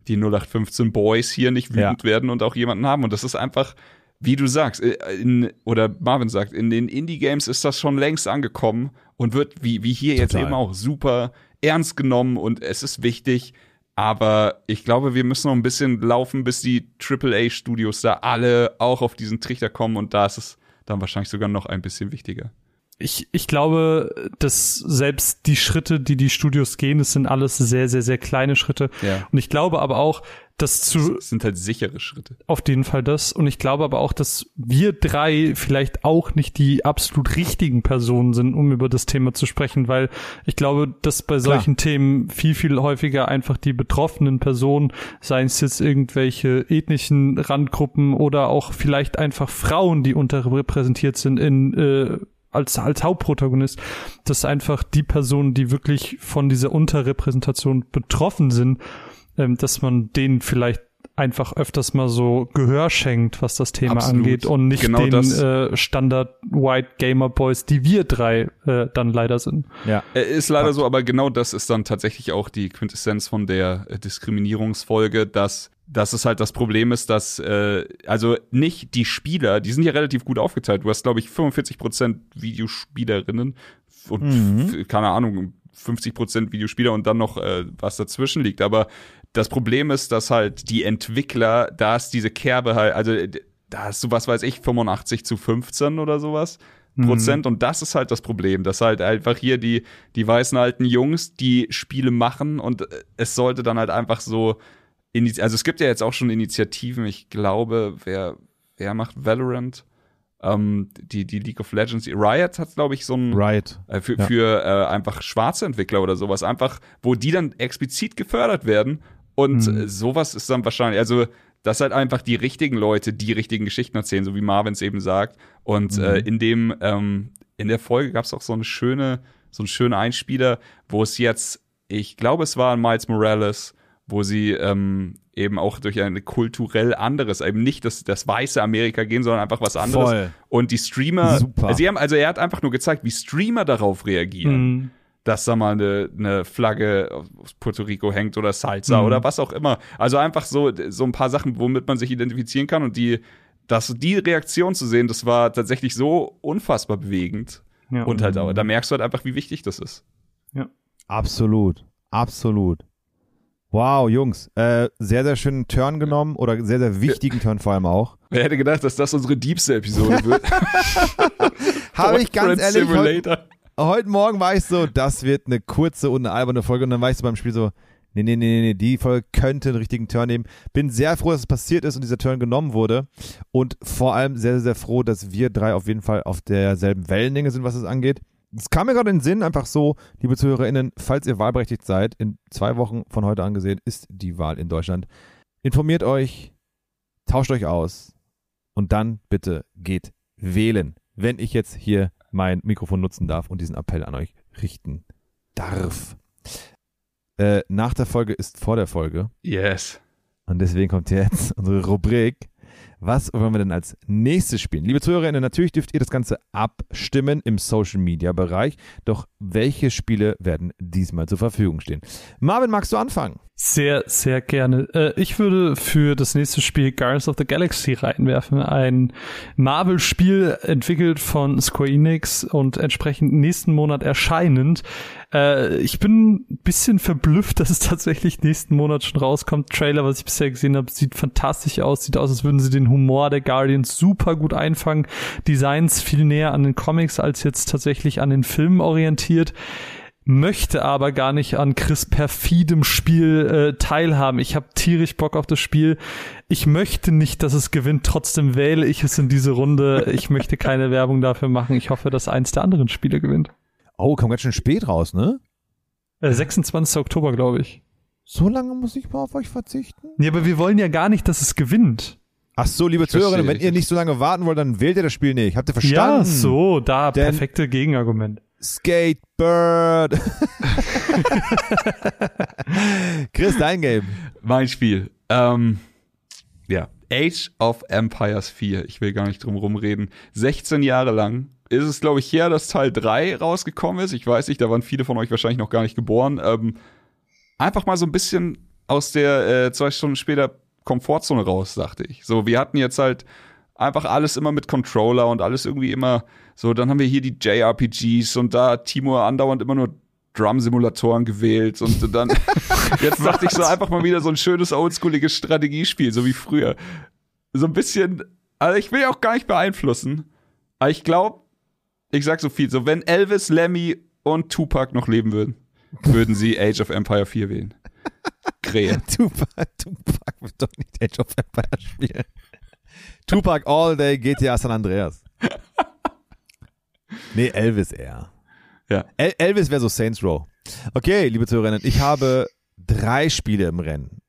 die 0815 Boys hier nicht wütend Ja. werden und auch jemanden haben. Und das ist einfach, wie du sagst, äh, in, oder Marvin sagt, in den Indie-Games ist das schon längst angekommen und wird, wie, wie hier jetzt Total. eben auch, super ernst genommen und es ist wichtig. Aber ich glaube, wir müssen noch ein bisschen laufen, bis die AAA-Studios da alle auch auf diesen Trichter kommen und da ist es dann wahrscheinlich sogar noch ein bisschen wichtiger. Ich, ich glaube, dass selbst die Schritte, die die Studios gehen, das sind alles sehr, sehr, sehr kleine Schritte. Ja. Und ich glaube aber auch, dass zu, Es sind halt sichere Schritte. auf jeden Fall das. Und ich glaube aber auch, dass wir drei vielleicht auch nicht die absolut richtigen Personen sind, um über das Thema zu sprechen, weil ich glaube, dass bei solchen Themen viel, viel häufiger einfach die betroffenen Personen, seien es jetzt irgendwelche ethnischen Randgruppen oder auch vielleicht einfach Frauen, die unterrepräsentiert sind in äh, als, als Hauptprotagonist, dass einfach die Personen, die wirklich von dieser Unterrepräsentation betroffen sind, ähm, dass man denen vielleicht einfach öfters mal so Gehör schenkt, was das Thema Absolut. angeht und nicht Genau den äh, Standard White Gamer Boys, die wir drei äh, dann leider sind. Ja. Äh, Ist leider so, aber genau das ist dann tatsächlich auch die Quintessenz von der äh, Diskriminierungsfolge, dass dass es halt das Problem ist, dass äh, also nicht die Spieler, die sind ja relativ gut aufgeteilt. Du hast glaube ich 45% Videospielerinnen und f- keine Ahnung 50% Videospieler und dann noch äh, was dazwischen liegt. Aber das Problem ist, dass halt die Entwickler, da ist diese Kerbe halt, also äh, da hast du was weiß ich 85 zu 15 oder sowas. Prozent und das ist halt das Problem, dass halt einfach hier die die weißen alten Jungs die Spiele machen und äh, es sollte dann halt einfach so also es gibt ja jetzt auch schon Initiativen, ich glaube, wer wer macht Valorant ähm, die die League of Legends Riot hat glaube ich so ein Right. äh, für, Ja. für äh, einfach schwarze Entwickler oder sowas, einfach, wo die dann explizit gefördert werden. Und Mhm. äh, sowas ist dann wahrscheinlich, also, dass halt einfach die richtigen Leute die richtigen Geschichten erzählen, so wie Marvin es eben sagt. Und Mhm. äh, in dem, ähm, in der Folge gab es auch so eine schöne, so einen schönen Einspieler, wo es jetzt, ich glaube, es war Miles Morales, wo sie ähm, eben auch durch ein kulturell anderes, eben nicht das, das weiße Amerika gehen, sondern einfach was anderes. Voll. Und die Streamer, Super. Also, sie haben, also er hat einfach nur gezeigt, wie Streamer darauf reagieren, Mhm. dass da mal eine, eine Flagge aus Puerto Rico hängt oder Salsa Mhm. oder was auch immer. Also einfach so, so ein paar Sachen, womit man sich identifizieren kann und die, das, die Reaktion zu sehen, das war tatsächlich so unfassbar bewegend. Ja. Und halt, auch- da merkst du halt einfach, wie wichtig das ist. Absolut. Absolut. Wow, Jungs. Äh, sehr, sehr schönen Turn genommen oder sehr, sehr wichtigen Turn vor allem auch. Wer hätte gedacht, dass das unsere diebste Episode wird? Habe ich ganz ehrlich, heute, heute Morgen war ich so, das wird eine kurze und eine alberne Folge und dann war ich so beim Spiel so, nee, nee, nee, nee, nee, die Folge könnte einen richtigen Turn nehmen. Bin sehr froh, dass es passiert ist und dieser Turn genommen wurde und vor allem sehr, sehr froh, dass wir drei auf jeden Fall auf derselben Wellenlänge sind, was es angeht. Es kam mir gerade in den Sinn, einfach so, liebe ZuhörerInnen, falls ihr wahlberechtigt seid, in zwei Wochen von heute angesehen ist die Wahl in Deutschland. Informiert euch, tauscht euch aus und dann bitte geht wählen, wenn ich jetzt hier mein Mikrofon nutzen darf und diesen Appell an euch richten darf. Äh, nach der Folge ist vor der Folge Yes. und deswegen kommt jetzt unsere Rubrik Was wollen wir denn als nächstes spielen? Liebe Zuhörerinnen, natürlich dürft ihr das Ganze abstimmen im Social Media Bereich. Doch welche Spiele werden diesmal zur Verfügung stehen? Marvin, magst du anfangen? Sehr, sehr gerne. Äh, ich würde für das nächste Spiel Guardians of the Galaxy reinwerfen. Ein Marvel-Spiel entwickelt von Square Enix und entsprechend nächsten Monat erscheinend. Äh, ich bin ein bisschen verblüfft, dass es tatsächlich nächsten Monat schon rauskommt. Trailer, was ich bisher gesehen habe, sieht fantastisch aus. Sieht aus, als würden sie den Humor der Guardians super gut einfangen. Designs viel näher an den Comics als jetzt tatsächlich an den Filmen orientiert möchte aber gar nicht an Chris perfidem Spiel äh, teilhaben. Ich habe tierisch Bock auf das Spiel. Ich möchte nicht, dass es gewinnt. Trotzdem wähle ich es in diese Runde. Ich möchte keine Werbung dafür machen. Ich hoffe, dass eins der anderen Spiele gewinnt. Oh, kommt ganz schön spät raus, ne? Äh, 26. Oktober, glaube ich. So lange muss ich mal auf euch verzichten? Ja, aber wir wollen ja gar nicht, dass es gewinnt. Ach so, liebe Zuhörerinnen, wenn ihr nicht so lange warten wollt, dann wählt ihr das Spiel nicht. Habt ihr verstanden? Ja, so, da, Denn- perfekte Gegenargument. Skatebird. Chris, dein Game. Mein Spiel. Ähm, ja. Age of Empires 4. Ich will gar nicht drum rumreden. 16 Jahre lang ist es, glaube ich, her, dass Teil 3 rausgekommen ist. Ich weiß nicht, da waren viele von euch wahrscheinlich noch gar nicht geboren. Ähm, einfach mal so ein bisschen aus der äh, zwei Stunden später Komfortzone raus, dachte ich. So, wir hatten jetzt halt einfach alles immer mit Controller und alles irgendwie immer so. Dann haben wir hier die JRPGs und da Timur andauernd immer nur Drum-Simulatoren gewählt und dann jetzt dachte ich so einfach mal wieder so ein schönes oldschooliges Strategiespiel, so wie früher. So ein bisschen, also ich will ja auch gar nicht beeinflussen, aber ich glaube, ich sag so viel, so wenn Elvis, Lemmy und Tupac noch leben würden, würden sie Age of Empire 4 wählen. Krähe. Tupac, Tupac wird doch nicht Age of Empires spielen. Tupac All Day GTA San Andreas. Nee, Elvis eher. Ja. El Elvis wäre so Saints Row. Okay, liebe Zuhörerinnen, ich habe drei Spiele im Rennen.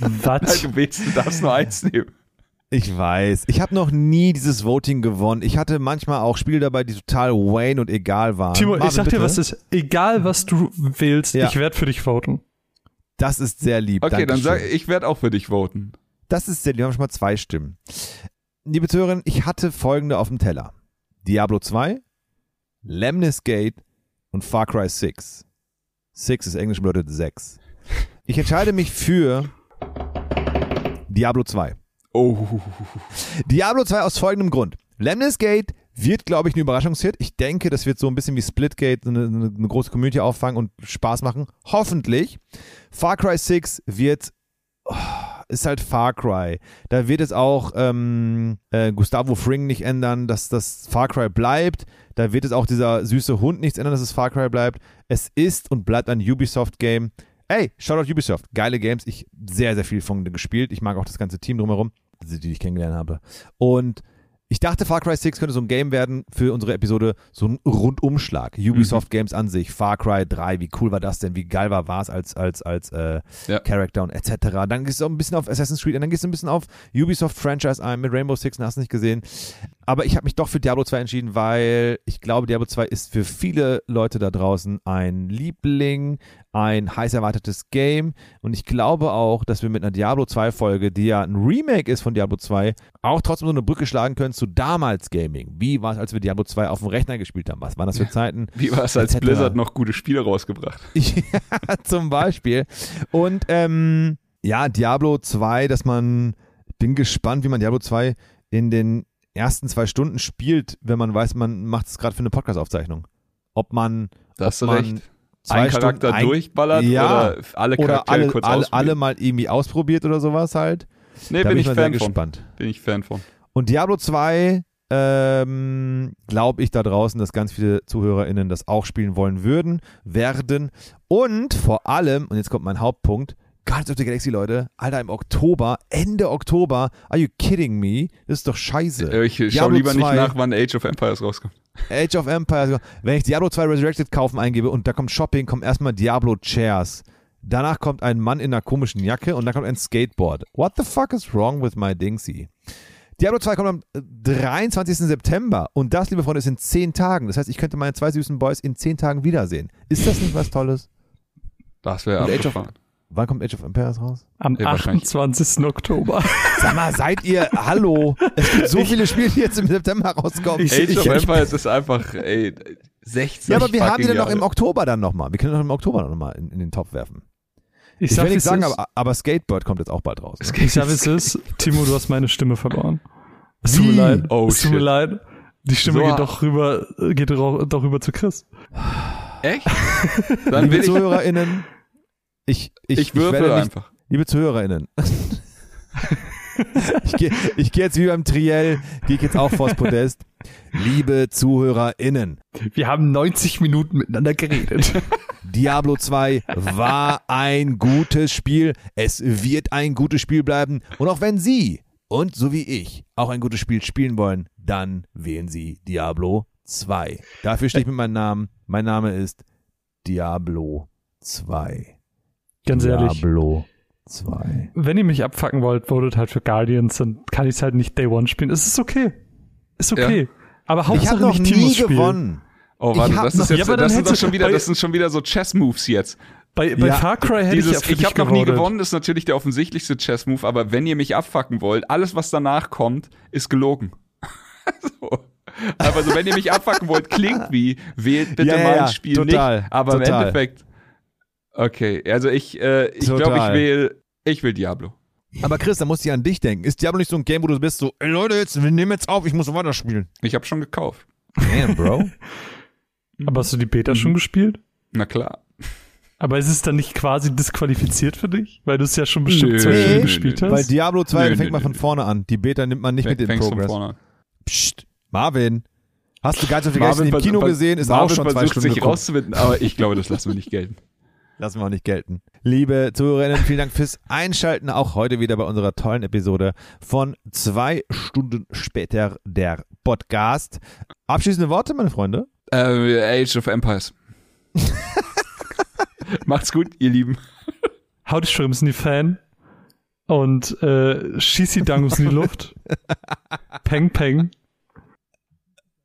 Was? Du willst, du darfst nur eins nehmen. Ich weiß. Ich habe noch nie dieses Voting gewonnen. Ich hatte manchmal auch Spiele dabei, die total Wayne und egal waren. Timo, Marvin, ich sag dir, bitte? was ist, egal was du wählst, Ja. ich werde für dich voten. Das ist sehr lieb. Okay, dann Dankeschön. sag ich werde auch für dich voten. Das ist sehr lieb. Wir haben schon mal zwei Stimmen. Liebe Zuhörerinnen, ich hatte folgende auf dem Teller. Diablo 2, Lemnis Gate und Far Cry 6. 6 ist Englisch bedeutet 6. Ich entscheide mich für Diablo 2. Oh. Diablo 2 aus folgendem Grund. Lemnis Gate wird, glaube ich, ein Überraschungshit. Ich denke, das wird so ein bisschen wie Splitgate eine, eine, eine große Community auffangen und Spaß machen. Hoffentlich. Far Cry 6 wird oh, ist halt Far Cry. Da wird es auch ähm, äh, Gustavo Fring nicht ändern, dass das Far Cry bleibt. Da wird es auch dieser süße Hund nichts ändern, dass es Far Cry bleibt. Es ist und bleibt ein Ubisoft-Game. Ey, Shoutout Ubisoft. Geile Games. Ich sehr, sehr viel von gespielt. Ich mag auch das ganze Team drumherum, die ich kennengelernt habe. Und ich dachte, Far Cry 6 könnte so ein Game werden für unsere Episode, so ein Rundumschlag. Ubisoft Games an sich, Far Cry 3, wie cool war das denn? Wie geil war es als, als, als äh, Ja. Character und etc. Dann gehst du auch ein bisschen auf Assassin's Creed und dann gehst du ein bisschen auf Ubisoft Franchise ein mit Rainbow Six, und hast nicht gesehen. Aber ich habe mich doch für Diablo 2 entschieden, weil ich glaube, Diablo 2 ist für viele Leute da draußen ein Liebling, ein heiß erwartetes Game. Und ich glaube auch, dass wir mit einer Diablo 2 Folge, die ja ein Remake ist von Diablo 2, auch trotzdem so eine Brücke schlagen können zu damals Gaming. Wie war es, als wir Diablo 2 auf dem Rechner gespielt haben? Was waren das für Zeiten? Wie war es, als. Blizzard noch gute Spiele rausgebracht? Ja, zum Beispiel. Und ähm, ja, Diablo 2, dass man, bin gespannt, wie man Diablo 2 in den ersten zwei Stunden spielt, wenn man weiß, man macht es gerade für eine Podcast-Aufzeichnung. Ob man, ob man recht. Zwei Ein Charakter Stunden ein- durchballert Ja. oder alle oder Charaktere alle, kurz alle, alle mal irgendwie ausprobiert oder sowas halt. Nee, da bin ich mal sehr Fan von. gespannt. Bin ich Fan von. Und Diablo 2, ähm, glaube ich da draußen, dass ganz viele ZuhörerInnen das auch spielen wollen würden, werden. Und vor allem, und jetzt kommt mein Hauptpunkt, Guardians of the Galaxy, Leute, Alter, im Oktober, Ende Oktober, are you kidding me? Das ist doch scheiße. Äh, Ich schau lieber 2. nicht nach, wann Age of Empires rauskommt. Age of Empires, wenn ich Diablo 2 Resurrected kaufen eingebe und da kommt Shopping, kommen erstmal Diablo Chairs. Danach kommt ein Mann in einer komischen Jacke und dann kommt ein Skateboard. What the fuck is wrong with my Dingsy? Diablo 2 kommt am äh, 23. September und das, liebe Freunde, ist in 10 Tagen. Das heißt, ich könnte meine zwei süßen Boys in 10 Tagen wiedersehen. Ist das nicht was Tolles? Das wäre Und Age of- abgefahren. Wann kommt Age of Empires raus? Am Ja, wahrscheinlich. 28. Oktober. Sag mal, seid ihr, hallo? Es gibt so viele Spiele, die jetzt im September rauskommen. Ich- Age of ich- Empires ist einfach, ey, 60 ja, aber wir haben die dann noch im. Oktober dann nochmal. Wir können doch im Oktober noch mal in, in den Topf werfen. Ich, Ich, sag, will nichts sagen, aber, aber Skateboard kommt jetzt auch bald raus. Ne? Ich sag, es ist. Timo, du hast meine Stimme verloren. Es tut mir leid. Oh, es tut mir leid. Die Stimme So- geht doch rüber, geht doch rüber zu Chris. Echt? Dann Liebe will ich, ZuhörerInnen, ich, ich, ich würfel werde nicht, einfach. Liebe ZuhörerInnen, ich gehe ich geh jetzt wie beim Triell, gehe ich jetzt auch vors Podest. Liebe ZuhörerInnen, Wir haben 90 Minuten miteinander geredet. Diablo 2 war ein gutes Spiel. Es wird ein gutes Spiel bleiben. Und auch wenn Sie und so wie ich auch ein gutes Spiel spielen wollen, dann wählen Sie Diablo 2. Dafür stehe ich mit meinem Namen. Mein Name ist Diablo 2. Ganz ehrlich. Diablo 2. Wenn ihr mich abfacken wollt, votet halt für Guardians, dann kann ich es halt nicht Day One spielen. Es ist okay. Ist okay. Aber Ich habe Hauptsache noch nicht nie Timos Spiel. gewonnen. Oh, warte, Ich hab das ist jetzt, Ja, aber dann das sind schon wieder, das sind schon wieder so Chess-Moves jetzt. Bei, bei Ja, Far Cry hätte Dieses, ich ja ich habe noch nie gewonnen, ist natürlich der offensichtlichste Chess-Move, aber wenn ihr mich abfacken wollt, alles, was danach kommt, ist gelogen. so. Aber so, wenn ihr mich abfacken wollt, klingt wie, wählt bitte Ja, ja, mein ja, Spiel total, nicht. Aber total. im Endeffekt, okay, also ich, äh, ich glaube, ich will, ich will Diablo. Aber Chris, da musst du ja an dich denken. Ist Diablo nicht so ein Game, wo du bist so, ey Leute, jetzt, wir nehmen jetzt auf, ich muss weiterspielen. Ich habe schon gekauft. Damn, Bro. Aber hast du die Beta Mhm. schon gespielt? Na klar. Aber ist es dann nicht quasi disqualifiziert für dich? Weil du es ja schon bestimmt Nö, zwei Stunden gespielt nö. hast? Bei Diablo 2 Nö, fängt man von vorne an. Die Beta nimmt man nicht mit in Fängst von Progress. vorne an. Psst, Marvin. Hast du Guardians of the Galaxy im Kino gesehen? Ist Marvin auch schon zwei Stunden sich rauszuwinden, aber ich glaube, das lassen wir nicht gelten. Lassen wir auch nicht gelten. Liebe Zuhörerinnen, vielen Dank fürs Einschalten. Auch heute wieder bei unserer tollen Episode von zwei Stunden später der Podcast. Abschließende Worte, meine Freunde. Äh, Age of Empires. Macht's gut, ihr Lieben. Hau die Shrimps in die Fan und äh, schieß die Dangos in die Luft. Peng, peng.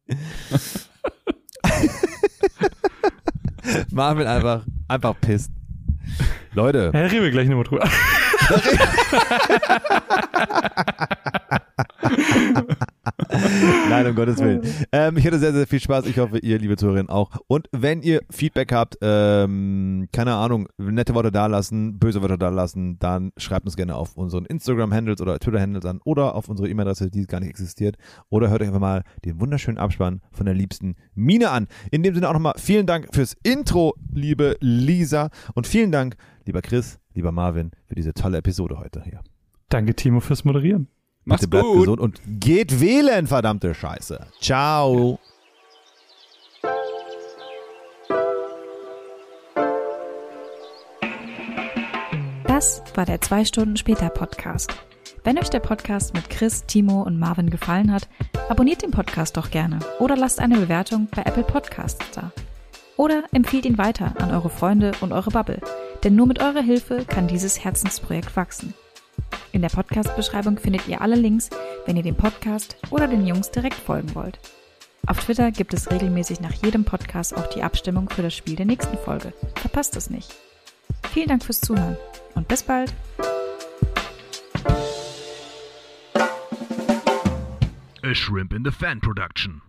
Marvin einfach, einfach pisst. Leute. Ja, reden wir gleich nochmal drüber. Nein, um Gottes Willen. Ähm, ich hatte sehr, sehr viel Spaß. Ich hoffe, ihr, liebe Zuhörerinnen, auch. Und wenn ihr Feedback habt, ähm, keine Ahnung, nette Worte dalassen, böse Worte dalassen, dann schreibt uns gerne auf unseren Instagram-Handles oder Twitter-Handles an oder auf unsere E-Mail-Adresse, die gar nicht existiert. Oder hört euch einfach mal den wunderschönen Abspann von der liebsten Mine an. In dem Sinne auch nochmal vielen Dank fürs Intro, liebe Lisa. Und vielen Dank, lieber Chris, lieber Marvin, für diese tolle Episode heute hier. Danke, Timo, fürs Moderieren. Macht's Bitte bleibt gut. gesund und geht wählen, verdammte Scheiße. Ciao. Das war der 2 Stunden später Podcast. Wenn euch der Podcast mit Chris, Timo und Marvin gefallen hat, abonniert den Podcast doch gerne oder lasst eine Bewertung bei Apple Podcasts da. Oder empfiehlt ihn weiter an eure Freunde und eure Bubble, denn nur mit eurer Hilfe kann dieses Herzensprojekt wachsen. In der Podcast-Beschreibung findet ihr alle Links, wenn ihr dem Podcast oder den Jungs direkt folgen wollt. Auf Twitter gibt es regelmäßig nach jedem Podcast auch die Abstimmung für das Spiel der nächsten Folge. Verpasst es nicht. Vielen Dank fürs Zuhören und bis bald. A Shrimp in the Fan production.